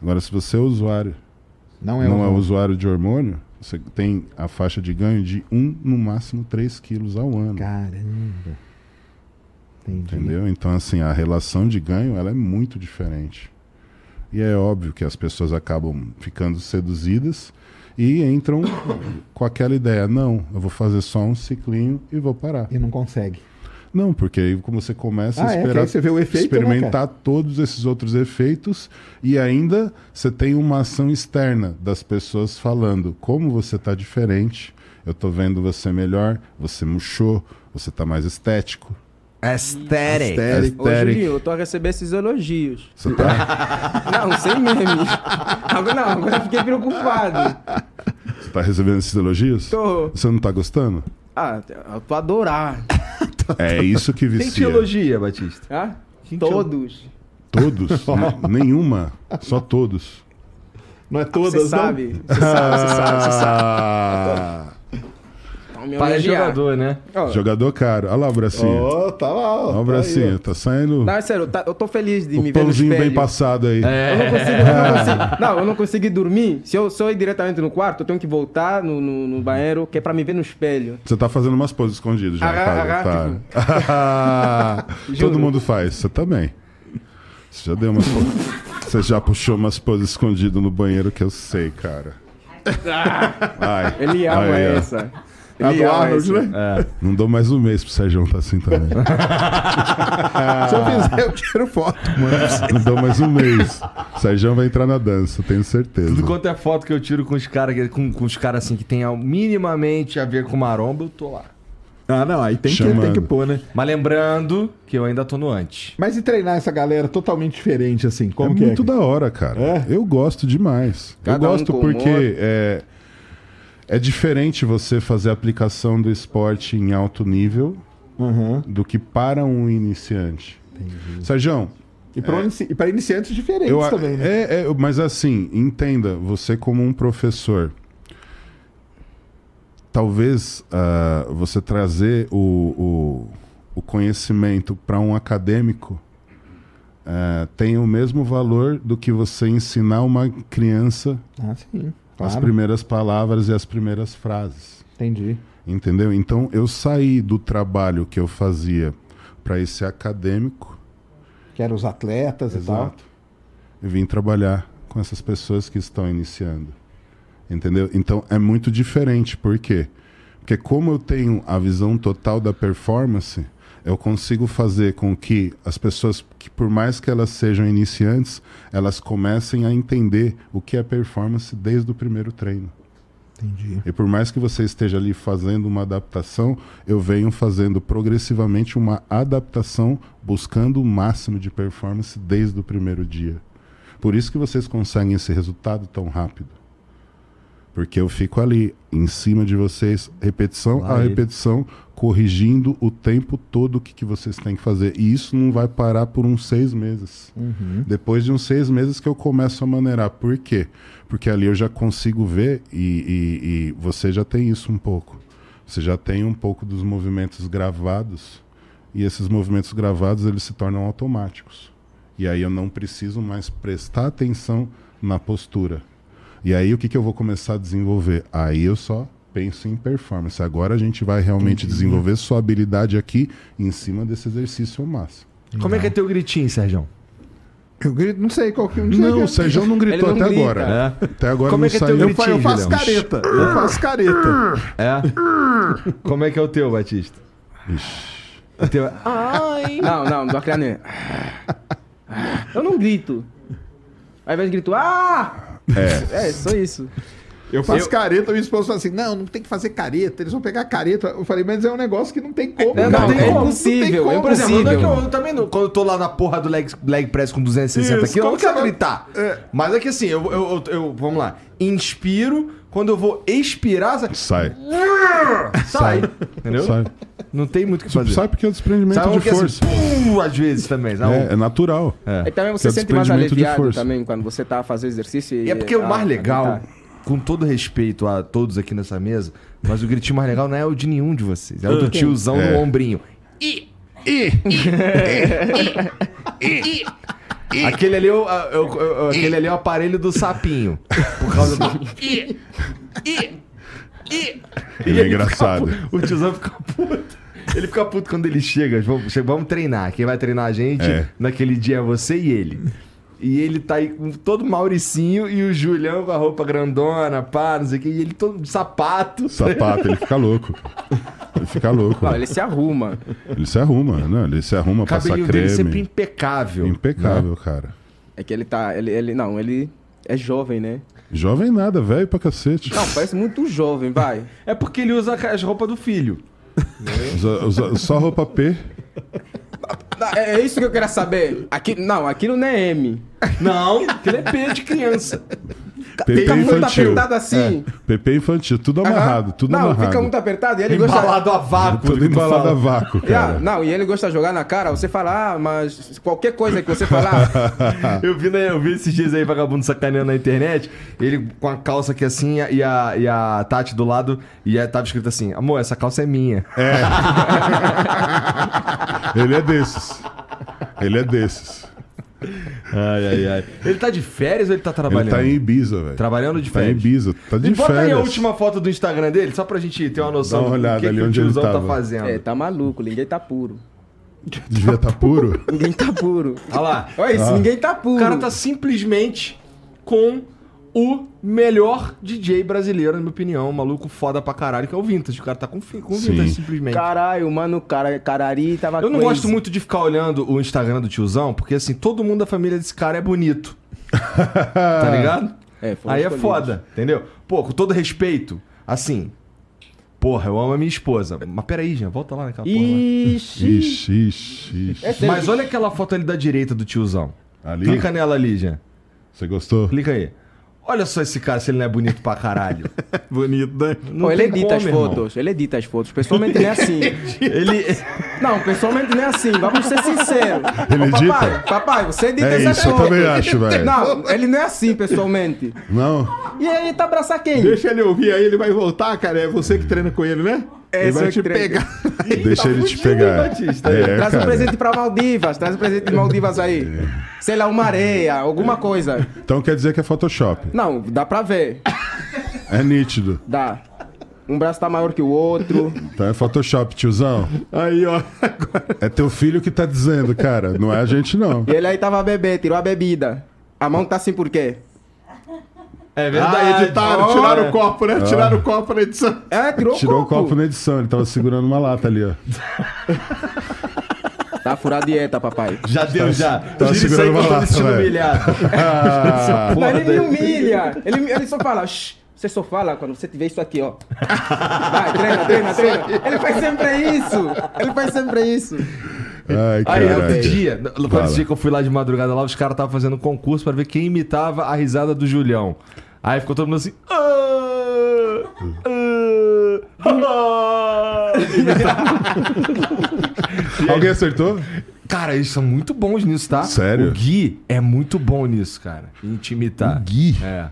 Agora, se você é usuário, Não é não é usuário de hormônio, você tem a faixa de ganho de 1, no máximo 3 quilos ao ano. Caramba. Entendi. Entendeu? Então, assim, a relação de ganho ela é muito diferente. E é óbvio que as pessoas acabam ficando seduzidas e entram com aquela ideia: não, eu vou fazer só um ciclinho e vou parar. E não consegue. Não, porque aí como você começa Ah, a é, esperar, aí você vê o efeito, né, experimentar todos esses outros efeitos e ainda você tem uma ação externa das pessoas falando como você está diferente, eu tô vendo você melhor, você murchou, você tá mais estético. Aesthetic. Aesthetic. Ô. Julinho, eu tô a receber esses elogios. Você tá, Não, sem meme. Agora não, agora eu fiquei preocupado. você tá recebendo esses elogios? Tô. Você não tá gostando? Ah, eu tô a adorar. É isso que Quem te vicia. elogia, Batista? Ah? Todos. Todos? Nenhuma. Só todos. Não é todas, Você não? sabe. Você sabe, você sabe, você sabe. Me Pai é jogador, né? Ó, Jogador caro. Olha lá o bracinho. Ó, tá lá, ó. Olha o tá aí, bracinho. ó. Tá saindo Não, é sério, tá- eu tô feliz de o me ver no pãozinho espelho. bem passado aí. Eu não consigo, eu não consigo. Não, eu não consegui dormir. Se eu, se eu ir diretamente no quarto, eu tenho que voltar no, no, no banheiro, que é pra me ver no espelho. Você tá fazendo umas poses escondidas já. Tá, agarra, tá. Todo Juro. mundo faz. Você também. Você já deu umas po- Você já puxou umas poses escondidas no banheiro que eu sei, cara. Ai. Ele ama Ai, ai. essa. A do Arnold, né? Não dou mais um mês pro Sérgio tá assim também. Se eu fizer, eu tiro foto, mano. Não dou mais um mês. O Sérgio vai entrar na dança, tenho certeza. Tudo quanto é foto que eu tiro com os caras com, com os caras assim que tem minimamente a ver com maromba, eu tô lá. Ah, não, aí tem que, tem que pôr, né? Mas lembrando que eu ainda tô no antes. Mas e treinar essa galera totalmente diferente, assim? Como é que muito é? da hora, cara. É? Eu gosto demais. Cada eu um gosto com porque humor. é, é diferente você fazer a aplicação do esporte em alto nível Uhum. do que para um iniciante. Sérgio, E pra, inici- e pra iniciantes diferentes eu, também, né? é, é, mas assim, entenda, você como um professor, talvez ah, você trazer o, o, o conhecimento para um acadêmico ah, tenha o mesmo valor do que você ensinar uma criança Ah, sim. as Claro. primeiras palavras e as primeiras frases. Entendi. Entendeu? Então eu saí do trabalho que eu fazia para esse acadêmico Que eram os atletas e tal. Exato. E vim trabalhar com essas pessoas que estão iniciando. Entendeu? Então é muito diferente. Por quê? Porque como eu tenho a visão total da performance, eu consigo fazer com que as pessoas, que por mais que elas sejam iniciantes, elas comecem a entender o que é performance desde o primeiro treino. Entendi. E por mais que você esteja ali fazendo uma adaptação, eu venho fazendo progressivamente uma adaptação, buscando o máximo de performance desde o primeiro dia. Por isso que vocês conseguem esse resultado tão rápido. Porque eu fico ali, em cima de vocês, repetição Lá a ele. Corrigindo o tempo todo o que, que vocês têm que fazer. E isso não vai parar por uns seis meses. Uhum. Depois de uns seis meses que eu começo a maneirar. Por quê? Porque ali eu já consigo ver e, e- e você já tem isso um pouco. Você já tem um pouco dos movimentos gravados e esses movimentos gravados eles se tornam automáticos. E aí eu não preciso mais prestar atenção na postura. E aí o que, que eu vou começar a desenvolver? Aí eu só penso em performance. Agora a gente vai realmente desenvolver sua habilidade aqui em cima desse exercício ao máximo. Como é que é teu gritinho, Sérgio? Eu grito, não sei qual que não sei Não, que- o Sérgio não gritou não até grita. agora. Até agora Como não é que é teu saiu. Eu, fa- eu faço Julião. careta. Eu faço careta. É? Como é que é o teu, Batista? O teu é... Não, não, não tô criando. Eu não grito. Ao invés de grito, ah! É. É, só isso. Eu faço Eu- careta, minha esposa fala assim: não, não tem que fazer careta, eles vão pegar careta. Eu falei, mas é um negócio que não tem como. É, cara. não, tem é como, impossível, não tem é como. Por exemplo, não é eu, eu também não, quando eu tô lá na porra do leg, leg press com 260 Isso, quilos, eu não quero vai- gritar. É. Mas é que assim, eu, eu, eu- eu- vamos lá, inspiro, quando eu vou expirar, sai. Sai. sai entendeu? Sai. Não tem muito o que fazer. Sai porque é o desprendimento Sai de que assim, força. pum, às vezes também. sabe? É, é natural. E também você É sente mais aliviado também quando você tá a fazer exercício. E é porque o mais tá. legal, com todo respeito a todos aqui nessa mesa, mas o gritinho mais legal não é o de nenhum de vocês, é o do tiozão É. no ombrinho. Aquele ali, é o, a- é o- é o- aquele ali é o aparelho do sapinho. Por causa do. Ele é engraçado. O tiozão fica puto. Ele fica puto quando ele chega. Vamos, vamos treinar. Quem vai treinar a gente É. naquele dia é você e ele. E ele tá aí com todo Mauricinho e o Julião com a roupa grandona, pá, não sei o que. E ele todo de sapato. Sapato, ele fica louco. Ele fica louco. Não, ele se arruma. Ele se arruma, né? Ele se arruma, O passa creme. dele sempre impecável. Impecável, cara. É que ele tá. Ele, ele, não, ele é jovem, né? Jovem nada, velho pra cacete. Não, parece muito jovem, vai. É porque ele usa as roupas do filho. Usa, usa só roupa P. É é isso que eu queria saber. Aqui, não, aquilo não é M. Não, ele é P de criança. PP Fica muito infantil. apertado assim. PP infantil, tudo amarrado, tudo não, amarrado. fica muito apertado. E ele gosta. Embalado a vácuo. Tudo embalado a vácuo, cara. não, e ele gosta de jogar na cara. Você fala, ah, mas qualquer coisa que você falar. Eu vi, né, eu vi esses dias aí vagabundo sacaneando na internet, ele com a calça aqui assim e a, e a Tati do lado, e aí tava escrito assim: Amor, essa calça é minha. Ele é desses. Ele é desses. Ai, ai, ai. Ele tá de férias ou ele tá trabalhando? Ele tá em Ibiza, velho. Trabalhando de Tá em férias. Ibiza. Tá de Me bota aí a férias. última foto do Instagram dele, só pra gente ter uma noção Dá uma do olhada que, ali que o onde ele tiozão tá fazendo. é, tá maluco, ninguém tá puro. Devia estar puro. Ninguém tá puro. Olha lá. Olha isso, ninguém tá puro. O cara tá simplesmente com o melhor DJ brasileiro, na minha opinião. Um maluco foda pra caralho, que é o Vintage. O cara tá com, com o Sim. Vintage, simplesmente. Caralho, mano, cara, Carari tava Eu não crazy. gosto muito de ficar olhando o Instagram do tiozão, porque assim, todo mundo da família desse cara é bonito. tá ligado? É, Aí é foda, entendeu? Pô, com todo respeito, assim. Porra, eu amo a minha esposa. Mas peraí, Jean, volta lá naquela porra. lá. Ixi. Ixi, ixi, ixi. É. Mas olha aquela foto ali da direita do tiozão. Ali? Clica nela ali, Jean. Você gostou? Clica aí. Olha só esse cara, se ele não é bonito pra caralho. Bonito, né? Não Pô, ele edita como, as irmão. fotos, ele edita as fotos. Pessoalmente não é assim. Ele. Não, pessoalmente não é assim, vamos ser sinceros. Ele Ô, edita? Papai, papai, você edita É essas isso, eu fotos. também acho, velho. Não, ele não é assim pessoalmente. Não? E aí, tá abraçar quem? Deixa ele ouvir aí, ele vai voltar, cara. É você que treina com ele, né? É, ele vai te pegar. Deixa ele te pegar. Batista? É, Traz um presente pra Maldivas, traz um presente de Maldivas aí. Sei lá, uma areia, alguma coisa. Então quer dizer que é Photoshop. Não, dá pra ver. É nítido. Dá. Um braço tá maior que o outro. Então é Photoshop, tiozão. Aí, ó. É teu filho que tá dizendo, cara. Não é a gente, não. E ele aí tava a beber, tirou a bebida. A mão tá assim por quê? É Ah, editaram, tiraram o copo, né? Ah. Tiraram o copo na edição. É, tirou, Tirou o o copo na edição. Ele tava segurando uma lata ali, ó. Tá furado a dieta, papai. Já deu, já. Isso aí segurando que eu tô uma me sentindo lata, velho. humilhado. Ah, Não, ele me humilha. Ele, ele só fala, shh. Você só fala quando você tiver isso aqui, ó. Vai, treina, treina, treina. Ele faz sempre isso. Ele faz sempre isso. ai, Aí, outro caralho. dia, quando dia que eu fui lá de madrugada lá, os caras estavam fazendo um concurso pra ver quem imitava a risada do Julião. Aí ficou todo mundo assim. "Ah, ah, ah." Alguém acertou? Cara, eles são muito bons nisso, tá? Sério? O Gui é muito bom nisso, cara. Em te imitar. Gui. É.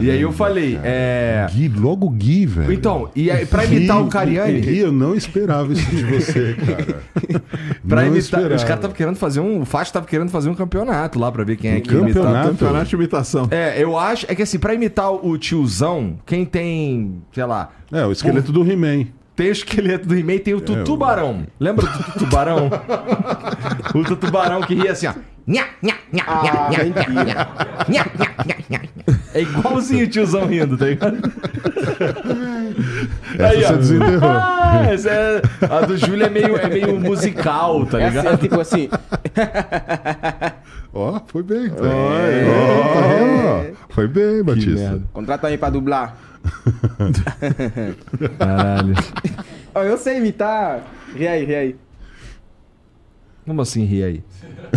e aí eu falei, é. Gui, logo Gui, velho. Então, e aí, pra imitar o Cariani. Gui, eu não esperava isso de você, cara. Pra Não imitar. esperava. Os caras estavam querendo fazer um. O Fast tava querendo fazer um campeonato lá pra ver quem é que imitar. campeonato? Campeonato de imitação. É, eu acho. É que assim, pra imitar o tiozão, quem tem, sei lá, É, o esqueleto do He-Man. tem o esqueleto do He-Man, tem o É, Tutubarão. Lembra do Tutu Tubarão? o Tutubarão que ria assim, ó. Nha, nha, nha, nha, nha, mentira. nha, nha, nha, nha, nha. É igualzinho o tiozão rindo, tá ligado? Essa você desenterrou. Ah, essa é- a do Júlio é meio, é meio musical, tá É, assim, ligado? é tipo assim, Ó, foi bem. Ó, tá? Ó, Foi bem, Batista. merda. contrata aí pra dublar. Caralho. Ó, eu sei imitar. Ri aí, ri aí. Como assim ri aí?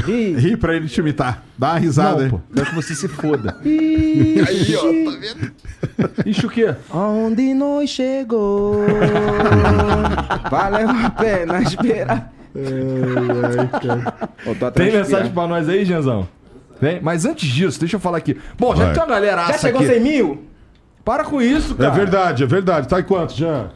Ri. Ri pra ele te imitar. Dá uma risada Não, aí. pô. Quero que você se foda. Ixi, Ixi, o quê? Onde nós chegou, valeu a pena esperar. Tô a Tem mensagem pra nós aí, Genzão? Tem? Mas antes disso, deixa eu falar aqui. Bom, já Vai. que tem uma galera Já chegou aqui. 100 mil? Para com isso, É cara. verdade, é verdade. Tá em quanto, Jean?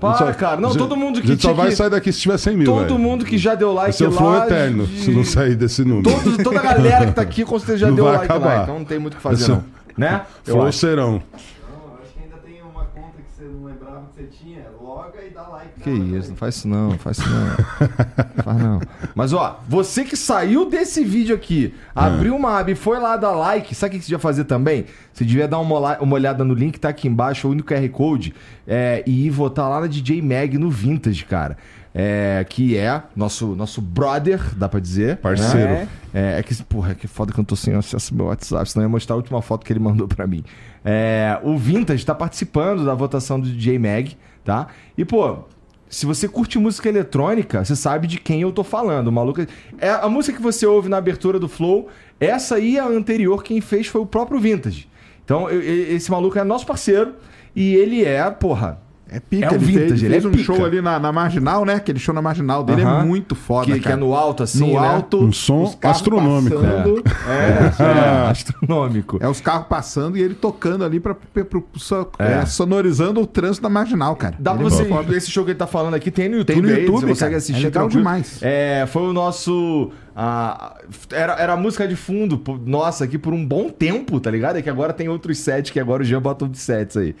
Para, Só- cara. Não, a gente- todo mundo A que gente só vai que- sair daqui se tiver 100 mil, Todo velho. mundo que já deu like Esse é lá. flow eterno, de- se não sair desse número. Todo- toda a galera que tá aqui com certeza já Não deu like lá. acabar. Então não tem muito o que fazer, Esse é- não. Né? Flow serão. Não, eu acho que ainda tem uma conta que você não lembrava que você tinha. Loga e dá like. Que isso, não faz isso não, não faz isso não. Não faz não. Mas ó, você que saiu desse vídeo aqui, abriu uma aba e foi lá dar like, sabe o que você devia fazer também? Você devia dar uma, uma olhada no link que tá aqui embaixo, ou no QR Code, é, e ir votar lá na DJ Mag no Vintage, cara. É, que é nosso, nosso brother, dá pra dizer. Parceiro. né? É, é que, porra, que foda que eu tô sem acesso ao meu WhatsApp, senão eu ia mostrar a última foto que ele mandou pra mim. É, o Vintage tá participando da votação do DJ Mag, tá? E, pô, se você curte música eletrônica, você sabe de quem eu tô falando. Maluco. É a música que você ouve na abertura do Flow, essa aí, a anterior, quem fez foi o próprio Vintage. Então, eu- eu- esse maluco é nosso parceiro e ele é, porra. É pica, É o ele vintage, fez, ele fez é um pica. show ali na, na Marginal, né? Aquele show na Marginal dele Aham. é muito foda, Que, que é no alto, assim. no né? alto, Um som os carros astronômico. passando. É, astronômico. É os carros passando e ele tocando ali pra, pra- pro- so- é, sonorizando o trânsito da Marginal, cara. Dá pra Ele é você. foda. Esse show que ele tá falando aqui tem no YouTube. Tem no aí, YouTube, você consegue assistir. É legal demais. É, foi o nosso. ah, era, era a música de fundo, nossa, aqui por um bom tempo, tá ligado? É que agora tem outros sets, que agora o Jean bota de sets aí.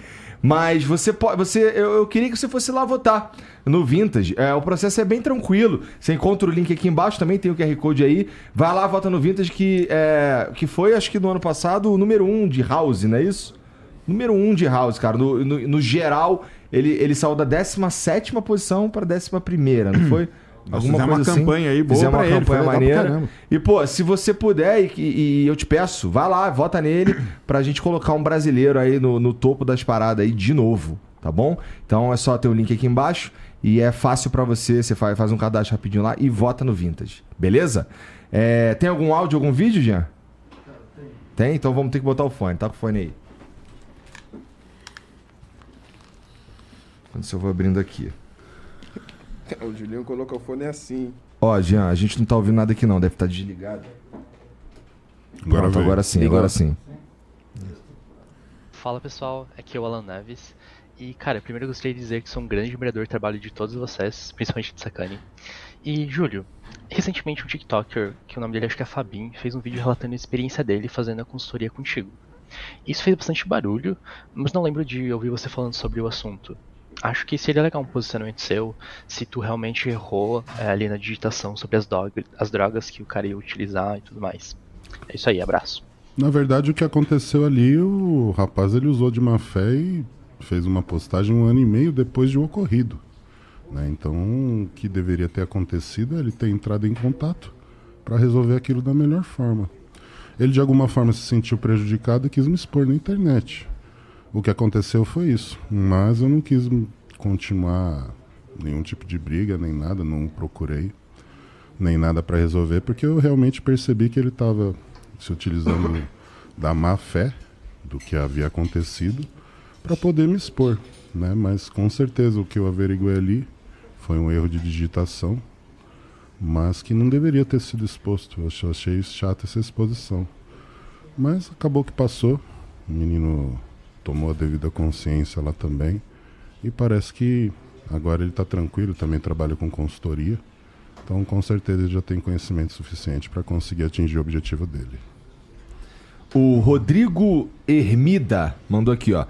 Mas você pode. Você, eu, eu queria que você fosse lá votar no Vintage. É, o processo é bem tranquilo. Você encontra o link aqui embaixo, também tem o QR Code aí. Vai lá, vota no Vintage, que, é, que foi, acho que no ano passado, o número 1 um de House, não é isso? Número 1 um de House, cara. No, no, no geral, ele, ele saiu da 17 posição para 11, não foi? Nós fizemos uma campanha aí boa uma ele, campanha maneira. E, pô, se você puder, e, e- eu te peço, vai lá, vota nele pra gente colocar um brasileiro aí no, no topo das paradas aí de novo, tá bom? Então é só ter o link aqui embaixo e é fácil pra você, você faz, faz um cadastro rapidinho lá e vota no Vintage, beleza? É, tem algum áudio, algum vídeo, Jean? Tem? Então vamos ter que botar o fone, tá com o fone aí. Quando eu vou abrindo aqui. O Julinho colocou o fone assim. Ó, Jean, a gente não tá ouvindo nada aqui não, deve estar desligado. Agora Pronto, agora sim, Ligou. agora sim. Fala pessoal, aqui é o Alan Neves. E cara, primeiro eu gostaria de dizer que sou um grande admirador do trabalho de todos vocês, principalmente de Sakane. E Júlio, recentemente um TikToker, que o nome dele acho que é Fabin, fez um vídeo relatando a experiência dele fazendo a consultoria contigo. Isso fez bastante barulho, mas não lembro de ouvir você falando sobre o assunto. Acho que seria legal um posicionamento seu se tu realmente errou é, ali na digitação sobre as, as drogas que o cara ia utilizar e tudo mais. É isso aí, abraço. Na verdade, o que aconteceu ali, o rapaz ele usou de má fé e fez uma postagem um ano e meio depois de ocorrido. né? Então, o que deveria ter acontecido é ele ter entrado em contato para resolver aquilo da melhor forma. Ele, de alguma forma, se sentiu prejudicado e quis me expor na internet. O que aconteceu foi isso. Mas eu não quis continuar nenhum tipo de briga, nem nada, não procurei nem nada para resolver, porque eu realmente percebi que ele estava se utilizando da má fé do que havia acontecido para poder me expor, né? Mas com certeza o que eu averiguei ali foi um erro de digitação, mas que não deveria ter sido exposto. Eu achei- chata essa exposição. Mas acabou que passou. O menino tomou a devida consciência lá também. E parece que agora ele está tranquilo, também trabalha com consultoria. Então, com certeza, ele já tem conhecimento suficiente para conseguir atingir o objetivo dele. O Rodrigo Hermida mandou aqui, ó.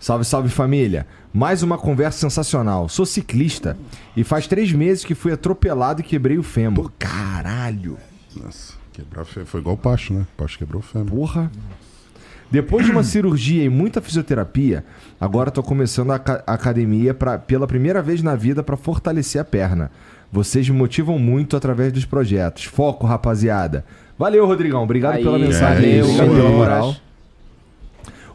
Salve, salve família. Mais uma conversa sensacional. Sou ciclista e faz três meses que fui atropelado e quebrei o fêmur. Caralho. Nossa, quebrar fe... foi igual o Pacho, né? O Pacho quebrou o fêmur. Porra. Depois de uma cirurgia e muita fisioterapia, agora tô começando a a academia pra, pela primeira vez na vida para fortalecer a perna. Vocês me motivam muito através dos projetos. Foco, rapaziada. Valeu, Rodrigão. Obrigado Aí, pela mensagem. é Obrigado pela moral.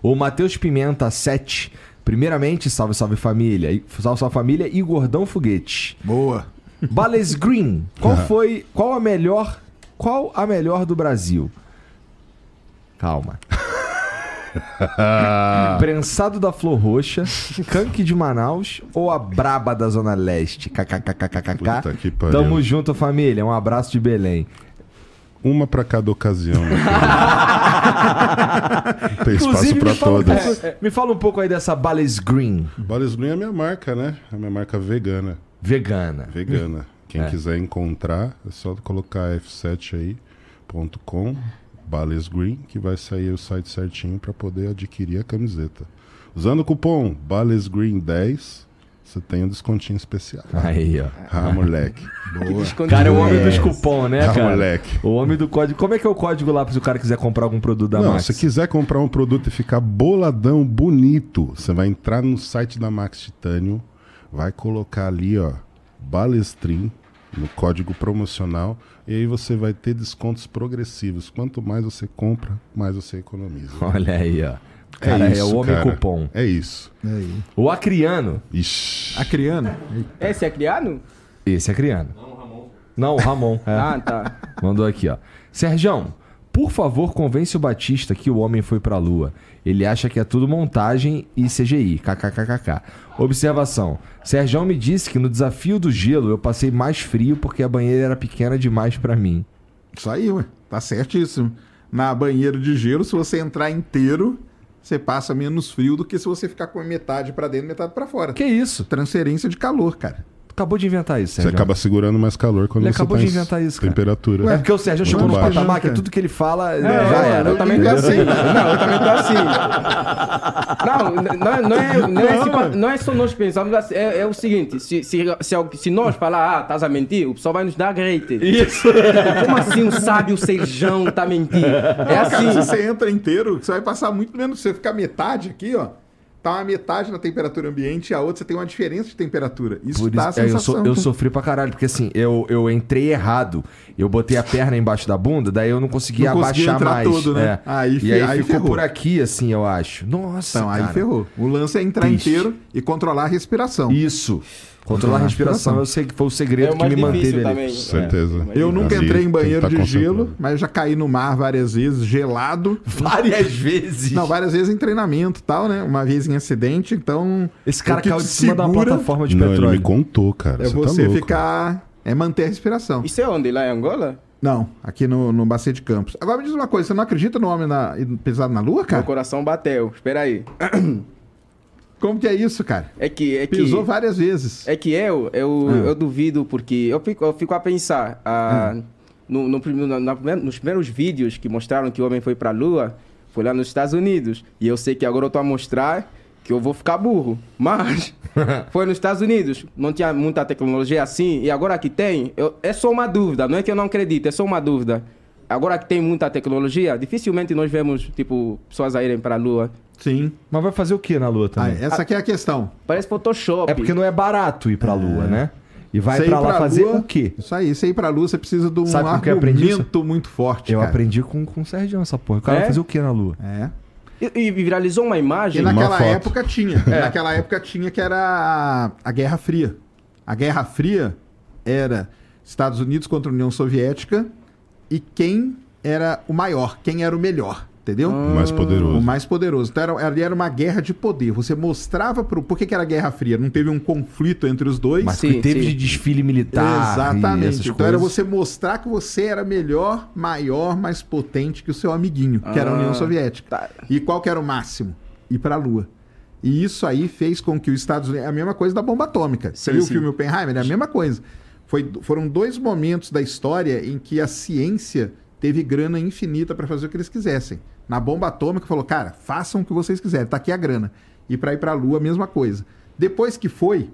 O Matheus Pimenta 7. Primeiramente, salve, salve família. Salve, salve família e Gordão Foguete. Boa. Bales Green. Qual foi. Qual a melhor. Qual a melhor do Brasil? Calma. Prensado da Flor Roxa, Canque de Manaus ou a Braba da Zona Leste? KKKKKK. Tamo junto, família. Um abraço de Belém. Uma pra cada ocasião. Tem espaço pra me fala, um todas. pouco, me fala um pouco aí dessa Bales Green Bales Green é a minha marca, né? É a minha marca vegana. vegana. Vegana. Quem É. quiser encontrar, é só colocar f7 aí.com, Bales Green, que vai sair o site certinho para poder adquirir a camiseta. Usando o cupom Bales Green 10, você tem um descontinho especial. Aí, ó. Ah, moleque. Boa. Cara, é o homem dos cupom, né, Ah, cara? moleque. O homem do código. Como é que é o código lá se o cara quiser comprar algum produto da Não, Max? se quiser comprar um produto e ficar boladão, bonito, você vai entrar no site da Max Titânio, vai colocar ali, ó, Balestrin, no código promocional, e aí você vai ter descontos progressivos. Quanto mais você compra, mais você economiza. Olha aí, ó. Cara, é, isso, o homem cara. cupom. É isso. O Acriano. Ixi. A criana. Esse é criado? Esse é Acriano. Não, o Ramon. Não, o Ramon. é. Ah, tá. Mandou aqui, ó. Serjão, por favor, convence o Batista que o homem foi pra lua. Ele acha que é tudo montagem e CGI. KKKKK. Observação. Serjão me disse que no desafio do gelo eu passei mais frio porque a banheira era pequena demais pra mim. Isso aí, ué. Tá certíssimo. Na banheira de gelo, se você entrar inteiro, você passa menos frio do que se você ficar com metade pra dentro e metade pra fora. Que isso? Transferência de calor, cara. Acabou de inventar isso, Você Sérgio. acaba segurando mais calor quando Ele você acabou tá de inventar isso, cara. temperatura. É porque o Sérgio chegou no patamar que tudo que ele fala É, já era. Eu também tô assim. Não, eu também tô assim. Não, não, é- não, é, não, é, tipo- não é só nós pensamos assim. É, é o seguinte: se, se, se, se nós falar, ah, estás a mentir, o pessoal vai nos dar grade. Isso. Como assim o sábio Sejão tá mentindo? É assim. Se você entra inteiro, você vai passar muito menos. Se você ficar metade aqui, ó. Tá uma metade na temperatura ambiente e a outra você tem uma diferença de temperatura. Isso Por dá a isso, é, eu, sensação. so- eu sofri pra caralho, porque assim, eu, eu entrei errado. Eu botei a perna embaixo da bunda, daí eu não conseguia Não abaixar mais. todo, né? é. Aí e aí, aí ficou ferrou. por aqui, assim, eu acho. Nossa, Então, aí cara. ferrou. O lance é entrar Triste. inteiro e controlar a respiração. Isso. Controlar a a respiração, eu sei que foi o segredo É o que me manteve ali. também. Certeza. É, Eu nunca Ali entrei em banheiro tá de gelo, mas eu já caí no mar várias vezes, gelado. Várias vezes. Não, várias vezes em treinamento e tal, né? Uma vez em acidente, então. Esse cara caiu de cima de uma segura plataforma de Não, ele petróleo. me contou, cara. É você você tá louco. ficar. É manter a respiração. Isso é onde? Lá em Angola? Não, aqui no, no Bacia de Campos. Agora me diz uma coisa, você não acredita no homem na, pisado na lua, Meu cara? coração bateu. Espera aí. Como que é isso, cara? É que. É que... Pisou várias vezes. É que eu, eu, Ah. eu duvido, porque eu fico, eu fico a pensar. ah, no, no, prim- na- nos primeiros vídeos que mostraram que o homem foi pra Lua, foi lá nos Estados Unidos. E eu sei que agora eu tô a mostrar que eu vou ficar burro. Mas foi nos Estados Unidos. Não tinha muita tecnologia assim. E agora que tem, eu- é só uma dúvida. Não é que eu não acredito, é só uma dúvida. Agora que tem muita tecnologia, dificilmente nós vemos, tipo, pessoas a irem pra Lua. Sim. Mas vai fazer o que na lua Ah, também? essa aqui é a questão. Parece Photoshop. É porque não é barato ir pra lua, né? E vai pra lá pra fazer Lua- o quê? Isso aí, você ir pra lua, você precisa de um Sabe isso? argumento muito forte. Eu cara. aprendi com, com o Sérgio essa porra. O cara É? vai fazer o que na lua? É. E, e viralizou uma E imagem. Uma naquela época tinha. Naquela época tinha que era a, a Guerra Fria. A Guerra Fria era Estados Unidos contra a União Soviética e quem era o maior, quem era o melhor, entendeu? O mais poderoso. O mais poderoso. Então era, ali era uma guerra de poder. Você mostrava pro. Por que, que era Guerra Fria? Não teve um conflito entre os dois. Mas Sim, que teve sim. de desfile militar. e Exatamente. essas Então era coisas. você mostrar que você era melhor, maior, mais potente que o seu amiguinho, que era a União Ah, Soviética. tá. E qual que era o máximo? Ir para a Lua. E isso aí fez com que os Estados Unidos. É a mesma coisa da bomba atômica. Você Sim, viu o filme Oppenheimer? É a mesma coisa. Foi, foram dois momentos da história em que a ciência teve grana infinita para fazer o que eles quisessem. Na bomba atômica falou, cara, façam o que vocês quiserem, tá aqui a grana. E para ir para a Lua, a mesma coisa. Depois que foi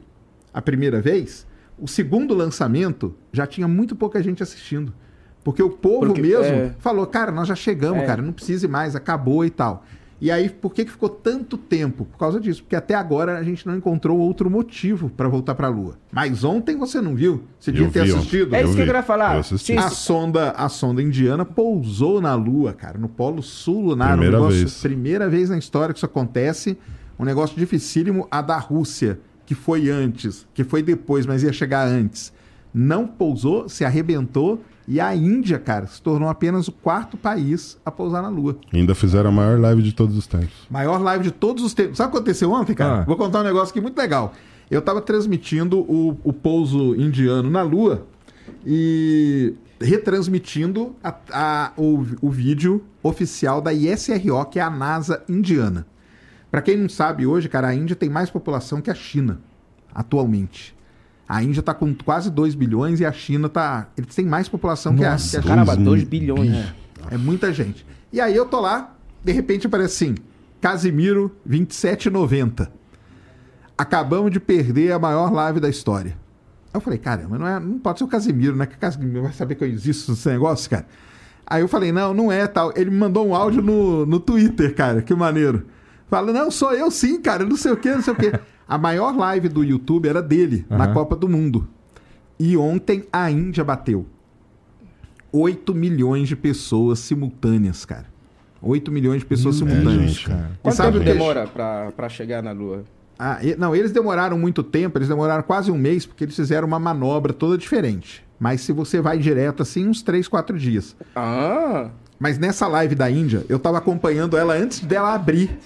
a primeira vez, o segundo lançamento já tinha muito pouca gente assistindo. Porque o povo Porque, mesmo é. falou, cara, nós já chegamos, É. cara, não precisa ir mais, acabou e tal. E aí, por que, que ficou tanto tempo? Por causa disso. Porque até agora a gente não encontrou outro motivo para voltar para a Lua. Mas ontem você não viu? Você devia Eu ter assistido. É isso que eu queria falar. Eu A sonda, a sonda indiana pousou na Lua, cara, no Polo Sul lunar. Primeira um negócio, vez. Primeira vez na história que isso acontece. Um negócio dificílimo. A da Rússia, que foi antes, que foi depois, mas ia chegar antes, não pousou, se arrebentou. E a Índia, cara, se tornou apenas o quarto país a pousar na Lua. Ainda fizeram a maior live de todos os tempos. Maior live de todos os tempos. Sabe o que aconteceu ontem, cara? Ah. Vou contar um negócio aqui muito legal. Eu tava transmitindo o, o pouso indiano na Lua e retransmitindo a- a- o, o vídeo oficial da ISRO, que é a NASA indiana. Pra quem não sabe, hoje, cara, a Índia tem mais população que a China, atualmente. A Índia tá com quase 2 bilhões e a China tá. Eles têm mais população que a, que a China. Caramba, Dois 2 mil bilhões. bi. É muita gente. E aí eu tô lá, de repente aparece assim: Casimiro 2790. Acabamos de perder a maior live da história. Aí eu falei, caramba, não, é, não pode ser o Casimiro, né? Que o Casimiro vai saber que eu existo nesse negócio, cara. Aí eu falei, não, não é tal. Ele me mandou um áudio no, no Twitter, cara, que maneiro. Fala, não, sou eu sim, cara, não sei o que, não sei o que. A maior live do YouTube era dele, na Aham. Copa do Mundo. E ontem a Índia bateu 8 milhões de pessoas simultâneas, cara. 8 milhões de pessoas simultâneas. gente, cara. E Quanto sabe tempo demora pra, pra chegar na Lua? Ah, e- não, eles demoraram muito tempo, eles demoraram quase um mês, porque eles fizeram uma manobra toda diferente. Mas se você vai direto assim, uns 3, 4 dias. Ah, Mas nessa live da Índia, eu tava acompanhando ela antes dela abrir.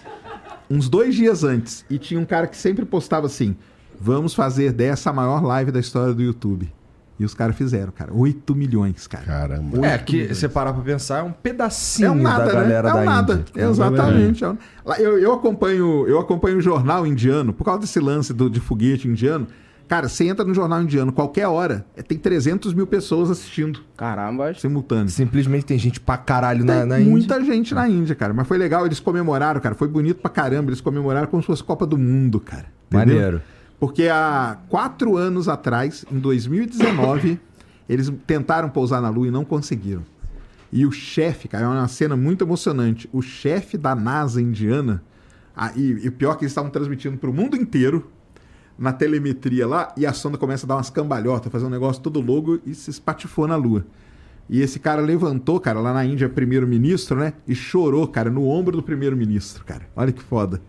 Uns dois dias antes. E tinha um cara que sempre postava assim: Vamos fazer dessa a maior live da história do YouTube. E os caras fizeram, cara. 8 milhões, cara. Caramba. É, que você parar pra pensar, é um pedacinho É um nada, da né? galera É um da nada. Índia. Exatamente. É Lá, Eu, eu acompanho, eu acompanho o jornal indiano, por causa desse lance do, de foguete indiano. Cara, você entra no jornal indiano qualquer hora, é, tem 300 mil pessoas assistindo caramba. simultâneo. Simplesmente tem gente pra caralho na, Tem na Índia. muita gente na Índia, cara. Mas foi legal, eles comemoraram, cara. Foi bonito pra caramba. Eles comemoraram como se fosse Copa do Mundo, cara. Entendeu? Maneiro. Porque há quatro anos atrás, em 2019, eles tentaram pousar na Lua e não conseguiram. E o chefe, cara, é uma cena muito emocionante. O chefe da NASA indiana, ah, e, e o pior é que eles estavam transmitindo para o mundo inteiro, na telemetria lá, e a sonda começa a dar umas cambalhotas, fazer um negócio todo louco e se espatifou na Lua. E esse cara levantou, cara, lá na Índia, primeiro-ministro, né? E chorou, cara, no ombro do primeiro-ministro, cara. Olha que foda.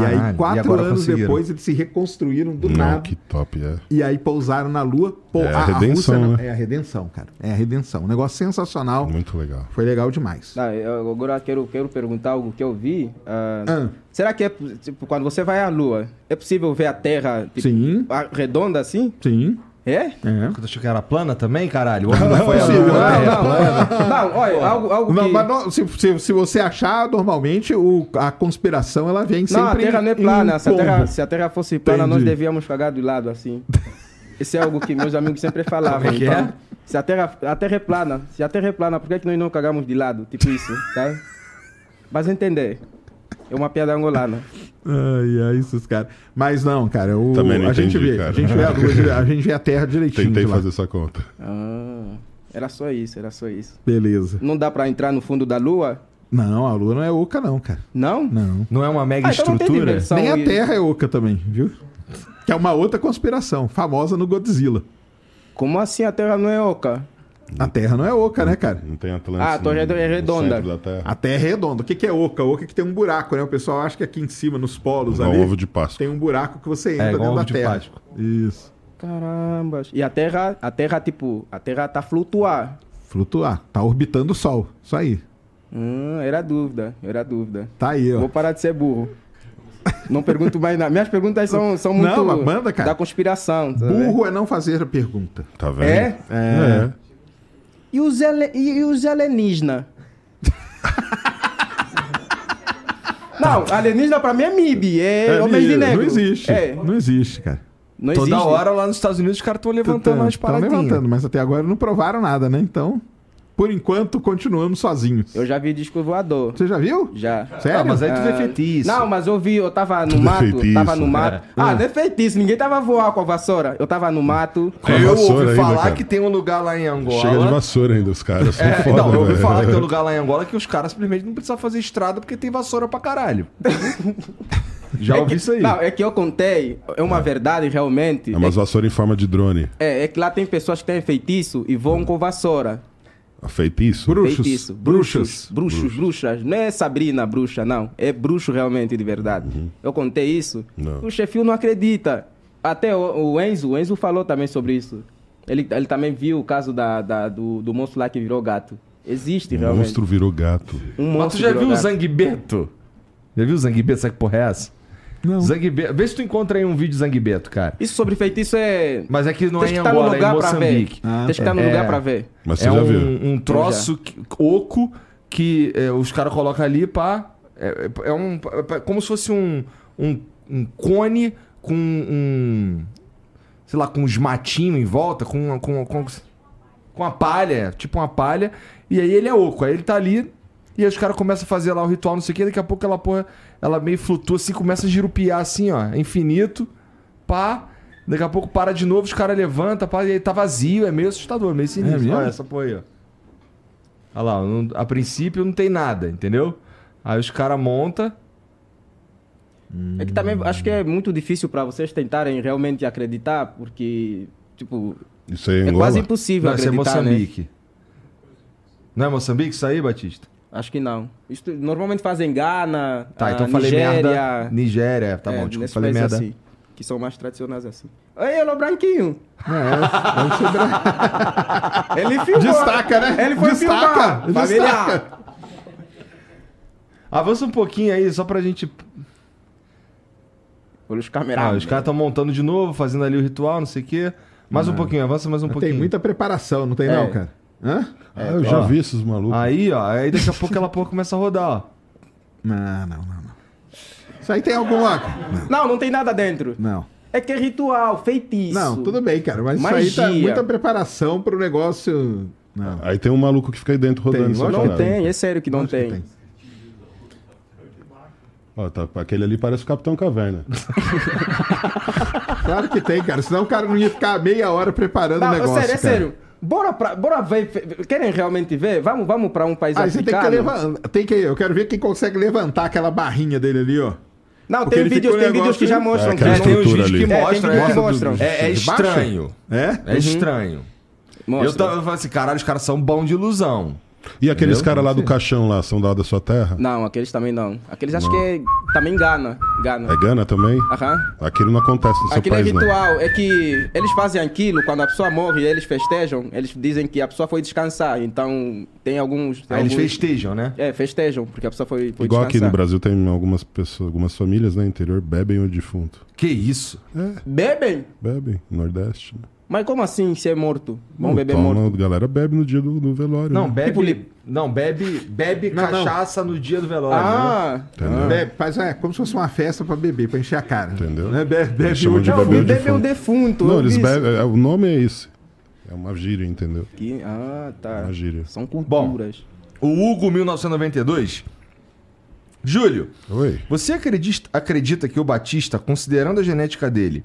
E aí, e quatro agora anos depois, eles se reconstruíram do Não, nada. que top, é. E aí pousaram na Lua. Pô, É a redenção, não- né? É a redenção, cara. É a redenção. Um negócio sensacional. Muito legal. Foi legal demais. Não, eu agora quero, quero perguntar algo que eu vi. ah, Ah. Será que é, tipo, quando você vai à Lua, é possível ver a Terra tipo, Sim, a- redonda assim? sim. É? É. Tu achou que era plana também, caralho? O homem não foi a possível. lua, Não, é não, plana. não, olha, algo, algo Não, que... mas não- se, se, se você achar, normalmente o, a conspiração ela vem sempre Não, a Terra não é plana. Se a terra, se a terra fosse plana, nós Entendi. devíamos cagar do lado assim. Esse é algo que meus amigos sempre falavam. Como é que então, é? Se a terra, a terra é plana, se a terra é plana, por que, que nós não cagamos de lado? Tipo isso, tá? Mas entender. É uma piada angolana. Ai, ai, esses caras. Mas não, cara, o, Também não a gente entendi, vê, cara. a gente vê a a gente vê a Terra direitinho. Tentei de lá. fazer essa conta. Ah, era só isso, era só isso. Beleza. Não dá pra entrar no fundo da Lua? Não, a Lua não é oca, não, cara. Não? Não. Não é uma mega Ah, então estrutura? Nem a Terra é oca também, viu? Que é uma outra conspiração, famosa no Godzilla. Como assim a Terra não é oca? A Terra não é oca, né, cara? Não tem Atlântico. Ah, a torre é no redonda. centro da Terra. A Terra é redonda. O que, que é oca? Oca é que tem um buraco, né? O pessoal acha que aqui em cima, nos polos Igual ali, ovo de Páscoa. tem um buraco que você entra É, dentro da ovo de Terra. Páscoa. Isso. Caramba. E a Terra, a Terra, tipo, a Terra tá flutuar. Flutuar. Tá orbitando o Sol. Isso aí. Hum, era dúvida, era dúvida. Tá aí, ó. Vou parar de ser burro. Não pergunto mais nada. Minhas perguntas são, são muito Não, manda, cara. da conspiração. tá vendo? Burro é não fazer a pergunta. Tá vendo? É? É. E os, ale... e os alienígenas? Não, alienígena pra mim é MIB, é, É, Homens de Negro. Não existe. É, Não existe, cara. não Toda existe. hora lá nos Estados Unidos os caras estão levantando Tão paradinhas. levantando, mas até agora não provaram nada, né? Então. Por enquanto, continuamos sozinhos. Eu já vi disco voador. Você já viu? Já. Sério? Ah, mas aí tu vê feitiço. Não, mas eu vi, eu tava no é mato, feitiço. tava no mato. É. Ah, não é feitiço, ninguém tava voar com a vassoura. Eu tava no mato. Com Eu vassoura ouvi ainda, falar cara. que tem um lugar lá em Angola. Chega de vassoura ainda, os caras. É, foda, não, eu ouvi velho. falar que tem um lugar lá em Angola que os caras simplesmente não precisam fazer estrada porque tem vassoura pra caralho. Já É ouvi que- isso aí. Não, é que eu contei, é uma verdade realmente. É umas vassouras em forma de drone. É, é que lá tem pessoas que têm feitiço e voam com vassoura. Feitiço? Bruxos. Feitiço. Bruxos. Bruxos, bruxas. Não é Sabrina bruxa, não. É bruxo realmente de verdade. Eu contei isso. Não. O chefio não acredita. Até o, o Enzo, o Enzo falou também sobre isso. Ele, ele também viu o caso da, da- do, do monstro lá que virou gato. Existe O realmente. monstro virou gato. Um Mas tu monstro já viu o gato. Zanguebeto? Já viu o Zanguebeto? Sabe que porra é essa? Não. Zanguebeto. Vê se tu encontra aí um vídeo de Zanguebeto, cara. Isso sobre feitiço é. Mas é que não Tem é em Angola, é em lugar pra ver. Moçambique. Ah, Tem que estar no É. lugar pra ver. Mas você é já um, viu? um troço que- oco que é, os caras colocam ali pra. É, é um. é como se fosse um, um, um cone com um. Sei lá, com uns matinhos em volta, com, com, com, com a palha, tipo uma palha. E aí ele é oco. Aí ele tá ali. E aí os caras começam a fazer lá o ritual, não sei o que. Daqui a pouco ela porra, ela meio flutua assim, começa a girupiar assim, ó, infinito. Pá. Daqui a pouco para de novo, os caras levantam, pá, e aí tá vazio. É meio assustador, meio sinistro. mesmo? Olha essa porra aí, ó. Olha lá, não- a princípio não tem nada, entendeu? Aí os caras montam. É que também acho que é muito difícil pra vocês tentarem realmente acreditar, porque, tipo, Isso aí é é quase impossível Não, isso é acreditar, né? Moçambique. Não é Moçambique isso aí, Batista? Acho que não. Isto, normalmente fazem Gana, Tá, ah, então eu falei Nigéria, merda. Nigéria, tá é, bom, desculpa, nesses falei merda. assim, que são mais tradicionais assim. Oi, alô, Branquinho. Ele filmou. Destaca, né? Ele foi Destaca, filmar. Família. Avança um pouquinho aí, só pra gente. Olha os Ah, camerados. os caras estão montando de novo, fazendo ali o ritual, não sei o quê. Mais um pouquinho, avança mais um pouquinho. Tem muita preparação, não tem É. não, cara? Hã? Ah, eu já ó. vi esses malucos. Aí, ó, aí daqui a pouco aquela porra começa a rodar, ó. Não, não, não, não. Isso aí tem alguma... Não, não tem nada dentro. Não. É que é ritual, feitiço. Não, tudo bem, cara, mas isso aí tá Magia. muita preparação pro negócio... Não. Aí tem um maluco que fica aí dentro rodando Tem, Não parada. tem, é sério que não Lógico que tem. Ó, tá, aquele ali parece o Capitão Caverna. Claro que tem, cara, senão o cara não ia ficar meia hora preparando Não, o é negócio, sério, é sério. Bora, pra, bora ver. Querem realmente ver? Vamos, vamos pra um país Aí você tem que africano. levantar. Tem que, eu quero ver quem consegue levantar aquela barrinha dele ali, ó. Não, Porque tem vídeos, um tem vídeos que já mostram. É, que aquela não- Tem estrutura vídeos que ali. É, tem mostram. vídeo que é, mostram. É, é estranho. É? É estranho. Mostra. Eu, tava- eu falo assim, caralho, os caras são bons de ilusão. E aqueles caras lá do caixão lá, são da da sua terra? Não, aqueles também não. Aqueles acho que é também Gana. Gana. É Gana também? Aham. Aquilo não acontece no seu Aquilo é país, não. ritual, é que eles fazem aquilo quando a pessoa morre e eles festejam, eles dizem que a pessoa foi descansar, então tem alguns... tem Aí eles alguns- festejam, né? É, festejam, porque a pessoa foi, foi Igual aqui no descansar. Brasil tem algumas pessoas, algumas famílias, né, interior, bebem o defunto. Que isso? Bebem? Bebem, Nordeste. né? Mas como assim se é morto? Vamos Não, beber toma, morto? A galera bebe no dia do, do velório. Não, né? bebe. Tipo li- Não, bebe, bebe Não, não. cachaça no dia do velório. né? Ah, Entendeu? Bebe, faz é, como se fosse uma festa pra beber, pra encher a cara. Entendeu? Né? Bebe, bebe o de não, o bebe o defunto. defunto. Não, eles bebem. é, O nome é esse. É uma gíria, entendeu? Que- Ah, tá. Uma gíria. São culturas. O Hugo 1992. Júlio, Oi. você acredita, acredita que o Batista, considerando a genética dele,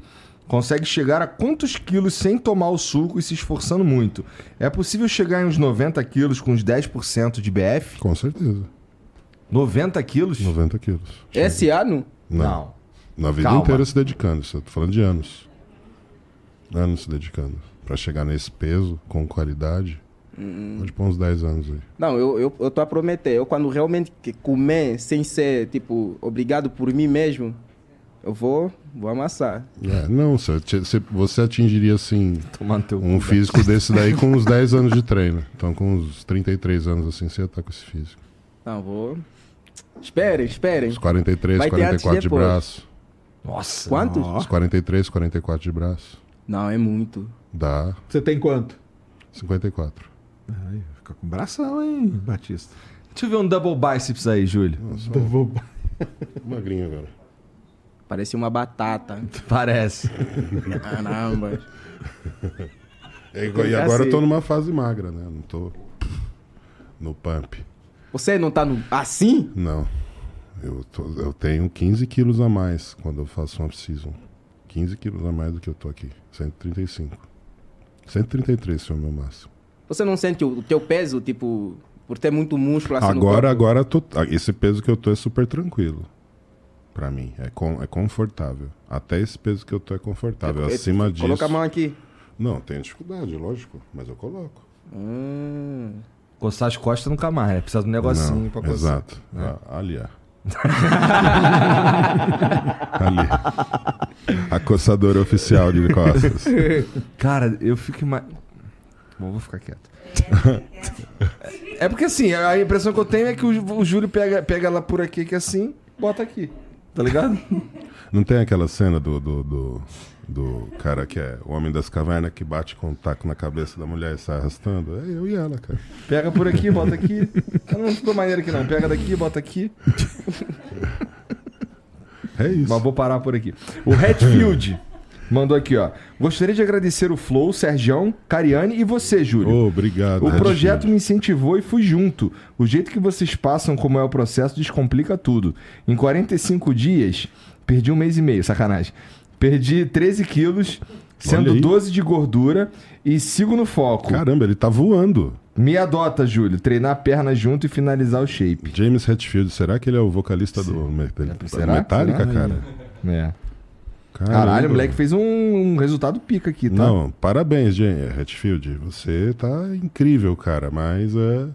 consegue chegar a quantos quilos sem tomar o suco e se esforçando muito? É possível chegar em uns 90 quilos com uns 10% de BF? Com certeza. 90 quilos? 90 quilos. Esse ano? Não. Na vida Calma. inteira se dedicando. Tô falando de anos. Anos se dedicando. Pra chegar nesse peso, com qualidade. Hum. Pode pôr uns 10 anos aí. Não, eu, eu, eu tô a prometer. Eu, quando realmente que comer sem ser, tipo, obrigado por mim mesmo, eu vou, vou amassar. É, não, você, atingiria assim Tomando teu um cu, físico desse daí com uns 10 anos de treino. Então com uns 33 anos assim você ia estar com esse físico. Não, vou. Esperem, esperem. Uns 43, Vai ter antes e 44 de braço. Nossa. Quantos? Uns 43, 44 de braço. Não, é muito. Dá Você tem quanto? 54. Ai, fica com bração, hein, Batista? Deixa eu ver um double biceps aí, Júlio. Vou- Magrinho agora. Parece uma batata. Parece. Caramba. É E agora eu Assim. tô numa fase magra, né? Não tô. no pump. Você não tá no. Assim? Não. Eu, tô- eu tenho 15 quilos a mais quando eu faço um off-season. 15 quilos a mais do que eu tô aqui. 135. 133 foi o meu máximo. Você não sente o, teu peso, tipo, por ter muito músculo assim no Agora, corpo? agora tô- esse peso que eu tô é super tranquilo. Pra mim, é, com, é confortável. Até esse peso que eu tô é confortável. É, Acima disso. Coloca a mão aqui. Não, tenho dificuldade, lógico, mas eu coloco. Hum. Coçar as costas nunca mais, né? Precisa de um negocinho Não, pra coçar. Exato. Ah, ali, ó. ali. A coçadora oficial de costas. Cara, eu fico mais. Bom, vou ficar quieto. é porque assim, a impressão que eu tenho é que o, o Júlio pega, pega ela por aqui, que assim, bota aqui. Tá ligado? Não tem aquela cena do, do, do, do cara que é o homem das cavernas que bate com um taco na cabeça da mulher e sai arrastando? É eu e ela, cara. Pega por aqui, bota aqui. Eu não tô maneiro aqui não. Pega daqui, bota aqui. É isso. Mas vou parar por aqui. O Hatfield mandou aqui, ó. Gostaria de agradecer o Flow, Sergião, Cariani e você, Júlio. Ô, obrigado. O projeto me incentivou e fui junto. O jeito que vocês passam como é o processo descomplica tudo. Em 45 dias, perdi um mês e meio, sacanagem. Perdi 13 quilos, sendo aí. 12 de gordura e sigo no foco. Caramba, ele tá voando. Me adota, Júlio. Treinar a perna junto e finalizar o shape. James Hetfield, será que ele é o vocalista do Met- Será? Metallica, Será? cara? É. Caramba. Caralho, o moleque fez um, um resultado pica aqui, tá? Não, parabéns, James Hetfield. Você tá incrível, cara, mas é,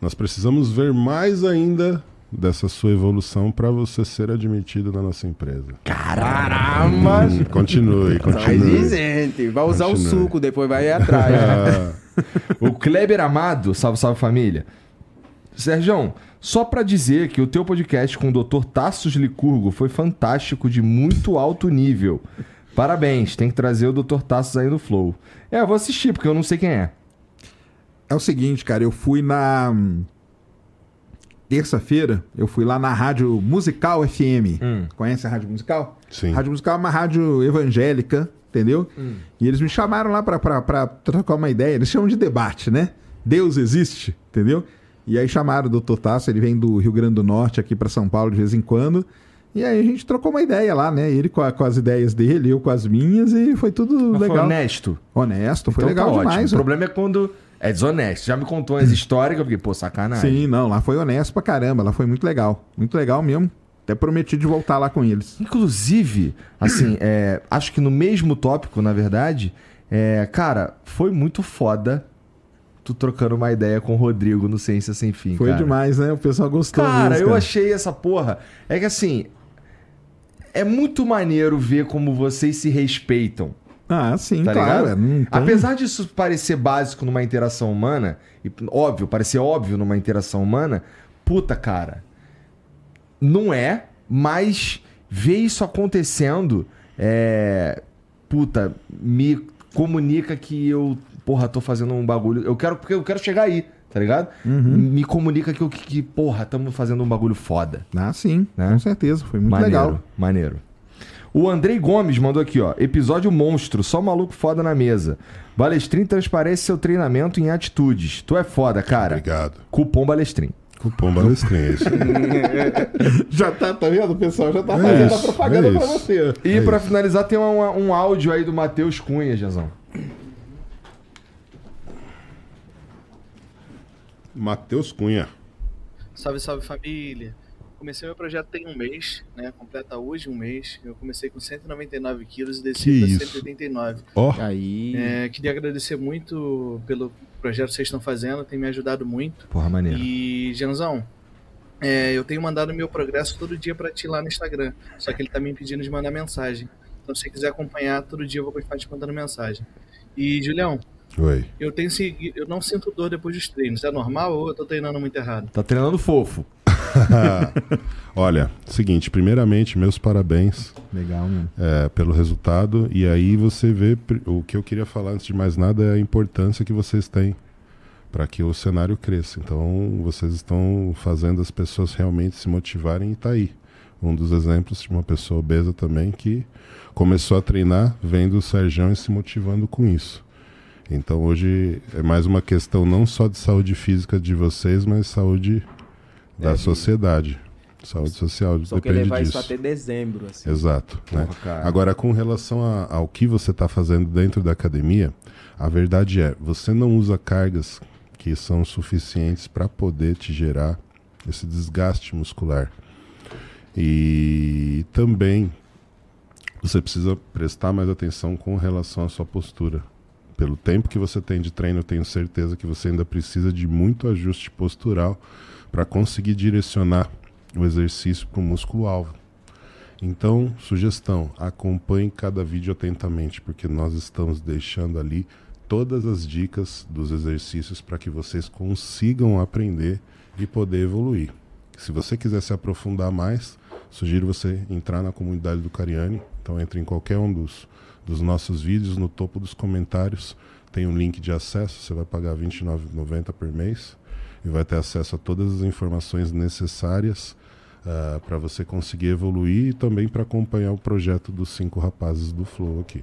nós precisamos ver mais ainda dessa sua evolução para você ser admitido na nossa empresa. Caramba! Hum, continue, Mas continue. gente, vai usar o Continue. suco, depois vai ir atrás. Ah, O Kleber Amado, salve, salve família. Sérgio, só pra dizer que o teu podcast com o Dr. Tassos Licurgo foi fantástico, de muito alto nível. Parabéns, tem que trazer o Dr. Tassos aí no Flow. É, eu vou assistir, porque eu não sei quem é. É o seguinte, cara, eu fui na. hum, Terça-feira, eu fui lá na Rádio Musical FM. Hum. Conhece a Rádio Musical? sim. Rádio Musical é uma rádio evangélica, entendeu? Hum. E eles me chamaram lá pra, pra, pra trocar uma ideia. Eles chamam de debate, né? Deus existe, entendeu? E aí chamaram o Dr. Tasso, ele vem do Rio Grande do Norte aqui pra São Paulo de vez em quando. E aí a gente trocou uma ideia lá, né? Ele com, a- com as ideias dele, eu com as minhas, e foi tudo Mas foi legal. honesto. Honesto, foi Então legal tá ótimo. demais. O problema é quando é desonesto. Já me contou umas histórias que eu fiquei, pô, sacanagem. Sim, não, lá foi honesto pra caramba, lá foi muito legal. Muito legal mesmo. Até prometi de voltar lá com eles. Inclusive, assim, é, acho que no mesmo tópico, na verdade, é, cara, foi muito foda tu trocando uma ideia com o Rodrigo no Ciência Sem Fim. Foi cara. demais, né? O pessoal gostou. Cara, mesmo, eu achei essa porra. É que assim. É muito maneiro ver como vocês se respeitam. Ah, sim, Tá claro. tem- Apesar disso parecer básico numa interação humana, e óbvio, parecer óbvio numa interação humana, puta, cara. Não é, mas ver isso acontecendo, é. Puta, me comunica que eu, porra, tô fazendo um bagulho. Eu quero, porque eu quero chegar aí, tá ligado? Uhum. Me comunica que, eu- que, que porra, estamos fazendo um bagulho foda. Ah, sim, Né? com certeza. Foi muito maneiro, legal. maneiro. O Andrei Gomes mandou aqui, ó. Episódio monstro, só maluco foda na mesa. Balestrin transparece seu treinamento em atitudes. Tu é foda, cara. Obrigado. Cupom Balestrin. Cupom Balestrinha, é isso. Já tá, tá vendo? O pessoal já tá É fazendo a isso, propaganda é pra você. E É pra isso. finalizar, tem um, um áudio aí do Matheus Cunha, Jazão. Matheus Cunha. Salve, salve família! Comecei meu projeto tem um mês, né? Completa hoje um mês. Eu comecei com 199 quilos e desci para isso. 189. Ó, Aí. É, queria agradecer muito pelo projeto que vocês estão fazendo, tem me ajudado muito. Porra, maneiro. E, Janzão, é, eu tenho mandado meu progresso todo dia para ti lá no Instagram. Só que ele tá me pedindo de mandar mensagem. Então, se você quiser acompanhar, todo dia eu vou continuar te mandando mensagem. E, Julião, oi. eu tenho segui- eu não sinto dor depois dos treinos. É normal ou eu tô treinando muito errado? Tá treinando fofo. Olha, seguinte, primeiramente, meus parabéns Legal, mesmo. é, pelo resultado. E aí você vê o que eu queria falar antes de mais nada é a importância que vocês têm para que o cenário cresça. Então, vocês estão fazendo as pessoas realmente se motivarem e tá aí. Um dos exemplos de uma pessoa obesa também que começou a treinar vendo o Serjão e se motivando com isso. Então hoje é mais uma questão não só de saúde física de vocês, mas saúde da É, de- sociedade. Saúde social Só que depende levar disso. isso até dezembro, assim. Exato. né? Porra, cara. Agora, com relação a- ao que você está fazendo dentro da academia, a verdade é, você não usa cargas que são suficientes para poder te gerar esse desgaste muscular. E também você precisa prestar mais atenção com relação à sua postura. Pelo tempo que você tem de treino, eu tenho certeza que você ainda precisa de muito ajuste postural para conseguir direcionar o exercício para o músculo-alvo. Então, sugestão, acompanhe cada vídeo atentamente, porque nós estamos deixando ali todas as dicas dos exercícios para que vocês consigam aprender e poder evoluir. Se você quiser se aprofundar mais, sugiro você entrar na comunidade do Cariani. Então entre em qualquer um dos, dos nossos vídeos, no topo dos comentários tem um link de acesso, você vai pagar R$ 29,90 por mês e vai ter acesso a todas as informações necessárias para você conseguir evoluir e também para acompanhar o projeto dos cinco rapazes do Flow aqui.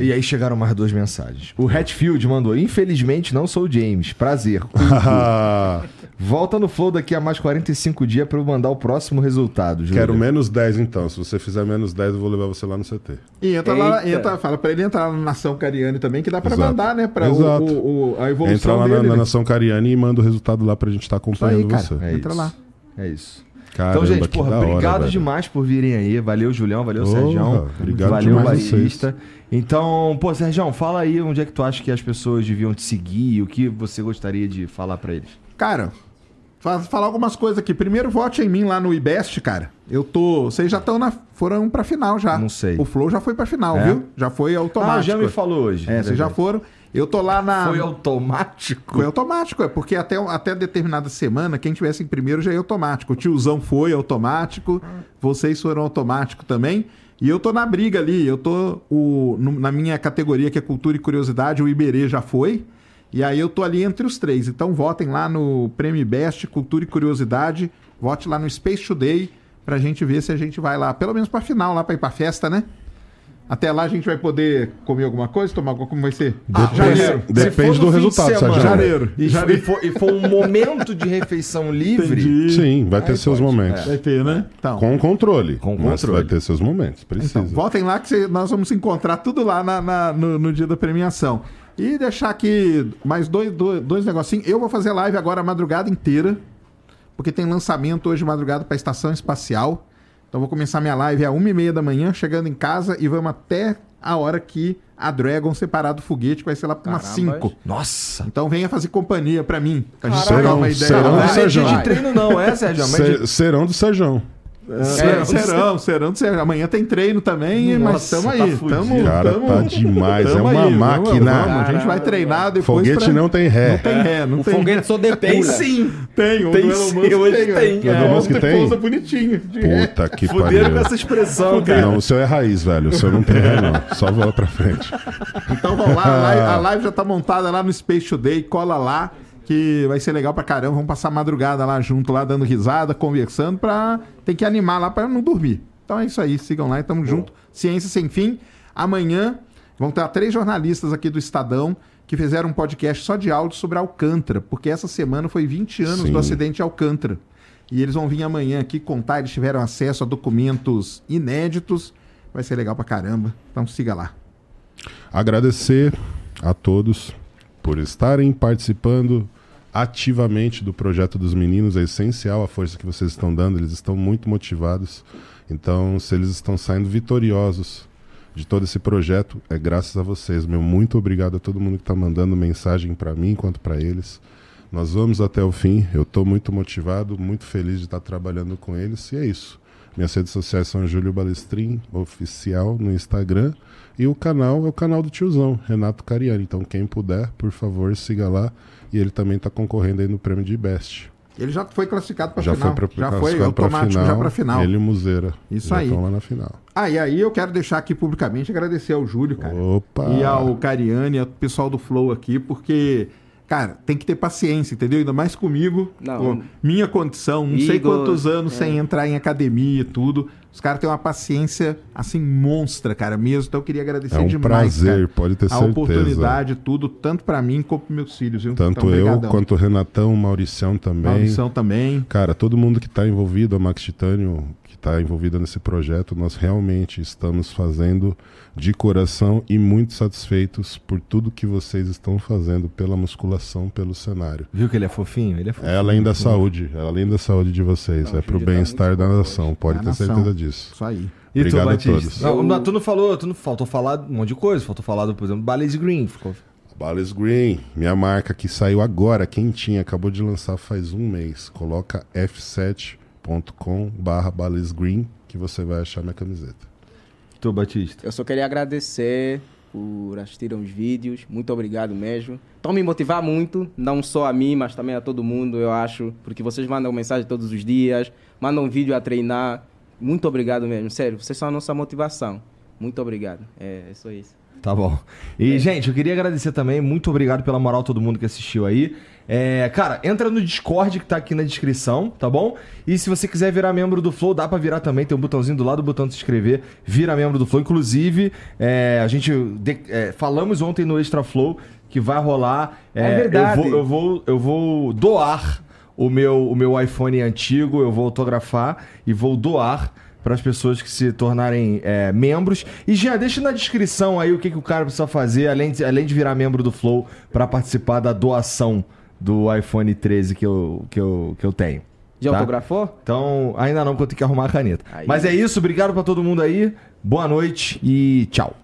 E aí chegaram mais duas mensagens. O Hatfield mandou: Infelizmente não sou o James. Prazer. Volta no Flow daqui a mais 45 dias pra eu mandar o próximo resultado. Júlio. Quero menos 10 então. Se você fizer menos 10, eu vou levar você lá no CT. E entra lá, Eita. entra, fala pra ele entrar na Nação Cariani também, que dá pra Exato. mandar, né? Pra o, Exato. o- o- a evolução Entra lá na, dele. na né? Nação Cariani e manda o resultado lá pra gente estar Isso aí, acompanhando cara. você. É Entra isso. lá. É isso. Caramba, então, gente, porra, hora, obrigado velho. demais por virem aí. Valeu, Julião. Valeu, Porra, Sérgio. obrigado Valeu. Batista. Então, pô, Sérgio, fala aí onde é que tu acha que as pessoas deviam te seguir e o que você gostaria de falar pra eles. Cara, fa- falar algumas coisas aqui. Primeiro, vote em mim lá no IBEST, cara. Eu tô. Vocês já estão na. Foram pra final já. Não sei. O Flow já foi pra final, É? viu? Já foi automático. Ah, já me falou hoje. É, vocês já foram. Eu tô lá na. Foi automático? Foi automático, é porque até, até determinada semana, quem tivesse em primeiro já ia automático. O tiozão foi automático, vocês foram automático também. E eu tô na briga ali, eu tô o, na minha categoria que é cultura e curiosidade, o Iberê já foi. E aí eu tô ali entre os três. Então votem lá no Prêmio Best, Cultura e Curiosidade. Vote lá no Space Today pra gente ver se a gente vai lá, pelo menos pra final, lá pra ir pra festa, né? Até lá a gente vai poder comer alguma coisa, tomar alguma como vai ser? Depende- janeiro. Depende do de resultado, semana, Sérgio. Janeiro. E, Janeiro. e for, e for um momento de refeição livre. Entendi. Sim, vai ter Aí seus pode, momentos. Vai ter, né? Então, Com controle. Com Mas controle. vai ter seus momentos. Precisa. então votem lá que cê- nós vamos se encontrar tudo lá na- na- no, no dia da premiação. E deixar aqui mais dois, dois, dois negocinhos. Eu vou fazer live agora a madrugada inteira, porque tem lançamento hoje de madrugada para a Estação Espacial. Então vou começar minha live às uma e meia da manhã, chegando em casa, e vamos até a hora que a Dragon separar do foguete, que vai ser lá para umas Carambas. 5. Nossa! Então venha fazer companhia para mim. Pra gente Serão- uma ideia. serão do não é Sérgio. de treino, não, é, Sérgio? Mas Se- de- serão do Sérgio. Serão, serão, serão, serão. Amanhã tem treino também, mas Nossa, estamos tá aí. fudido. tamo, Cara, tamo- tá demais. É tamo uma aí, vamos, máquina. vamos. A gente vai treinar depois. Foguete pra- não tem ré. Não tem ré, não O tem foguete só depula. Tem sim! Tem, o Tem sim, Musk hoje tem. tem. ó. O Elon tem? pousa bonitinho. Puta que Fuderam pariu. com essa expressão, cara. Não, o seu é raiz, velho. O seu não tem ré, não. Só voa pra frente. Então vamos lá, a live, a live já tá montada lá no Space Today, cola lá, que vai ser legal pra caramba. Vamos passar a madrugada lá junto, lá dando risada, conversando, pra. Tem que animar lá pra não dormir. Então é isso aí, sigam lá e tamo junto. Ciência Sem Fim. Amanhã vão ter três jornalistas aqui do Estadão que fizeram um podcast só de áudio sobre Alcântara, porque essa semana foi 20 anos Sim. do acidente de Alcântara. E eles vão vir amanhã aqui contar, eles tiveram acesso a documentos inéditos. Vai ser legal pra caramba. Então siga lá. Agradecer a todos por estarem participando ativamente do projeto dos meninos. É essencial a força que vocês estão dando. Eles estão muito motivados. Então, se eles estão saindo vitoriosos de todo esse projeto, é graças a vocês. Meu muito obrigado a todo mundo que está mandando mensagem para mim quanto para eles. Nós vamos até o fim. Eu estou muito motivado, muito feliz de estar trabalhando com eles. E é isso. Minhas redes sociais são Júlio Balestrin, oficial no Instagram. E o canal é o canal do tiozão, Renato Cariani. Então, quem puder, por favor, siga lá. E ele também está concorrendo aí no prêmio de Best. Ele já foi classificado para Já final. foi para já foi automático já para final. Ele e o Muzeira. Isso já aí. estão lá na final. Ah, e aí eu quero deixar aqui publicamente agradecer ao Júlio, cara. Opa! E ao Cariani, ao pessoal do Flow aqui, porque Cara, tem que ter paciência, entendeu? Ainda mais comigo. Não. Minha condição, não sei quantos anos é. sem entrar em academia e tudo. Os caras têm uma paciência, assim, monstra, cara, mesmo. Então eu queria agradecer É um demais. prazer, cara, pode ter a certeza. oportunidade, tudo, tanto pra mim como pros meus filhos, viu? Tanto Então, eu brigadão. quanto o Renatão, o Mauricião também. Maurição também. Cara, todo mundo que está envolvido, a Max Titânio, que está envolvida nesse projeto, nós realmente estamos fazendo de coração e muito satisfeitos por tudo que vocês estão fazendo pela musculação, pelo cenário. Viu que ele é fofinho? Ele é fofinho. É além da saúde, é além da saúde de vocês, Não, é pro tá bem-estar da nação, pode ter certeza disso. Isso aí. E tu, Obrigado a Batista? todos. Não, tu não falou, tu não faltou falar um monte de coisa. Faltou falar, do, por exemplo, Balaze Green. Ficou... Bales Green, minha marca que saiu agora, quentinha, acabou de lançar faz um mês. Coloca f7.com barra Bales Green que você vai achar minha camiseta. Tu, Batista. Eu só queria agradecer por assistirem os vídeos. Muito obrigado mesmo. Estão me motivar muito, não só a mim, mas também a todo mundo, eu acho. Porque vocês mandam mensagem todos os dias, mandam vídeo a treinar. Muito obrigado mesmo, sério. Vocês são a nossa motivação. Muito obrigado. É, é só isso. Tá bom. E, gente, eu queria agradecer também. Muito obrigado pela moral todo mundo que assistiu aí. É, cara, entra no Discord que tá aqui na descrição, tá bom? E se você quiser virar membro do Flow, dá pra virar também. Tem um botãozinho do lado do botão de se inscrever. Vira membro do Flow. Inclusive, é, a gente de- é, falamos ontem no Extra Flow que vai rolar. É verdade. Eu vou, eu vou, eu vou doar o meu, o meu iPhone antigo. Eu vou autografar e vou doar para as pessoas que se tornarem é, membros. E já deixa na descrição aí o que, que o cara precisa fazer, além de, além de virar membro do Flow, para participar da doação do iPhone 13 que eu, que eu, que eu tenho. Já Tá? autografou? Então, ainda não, porque eu tenho que arrumar a caneta. Aí. Mas é isso, obrigado para todo mundo aí. Boa noite e tchau.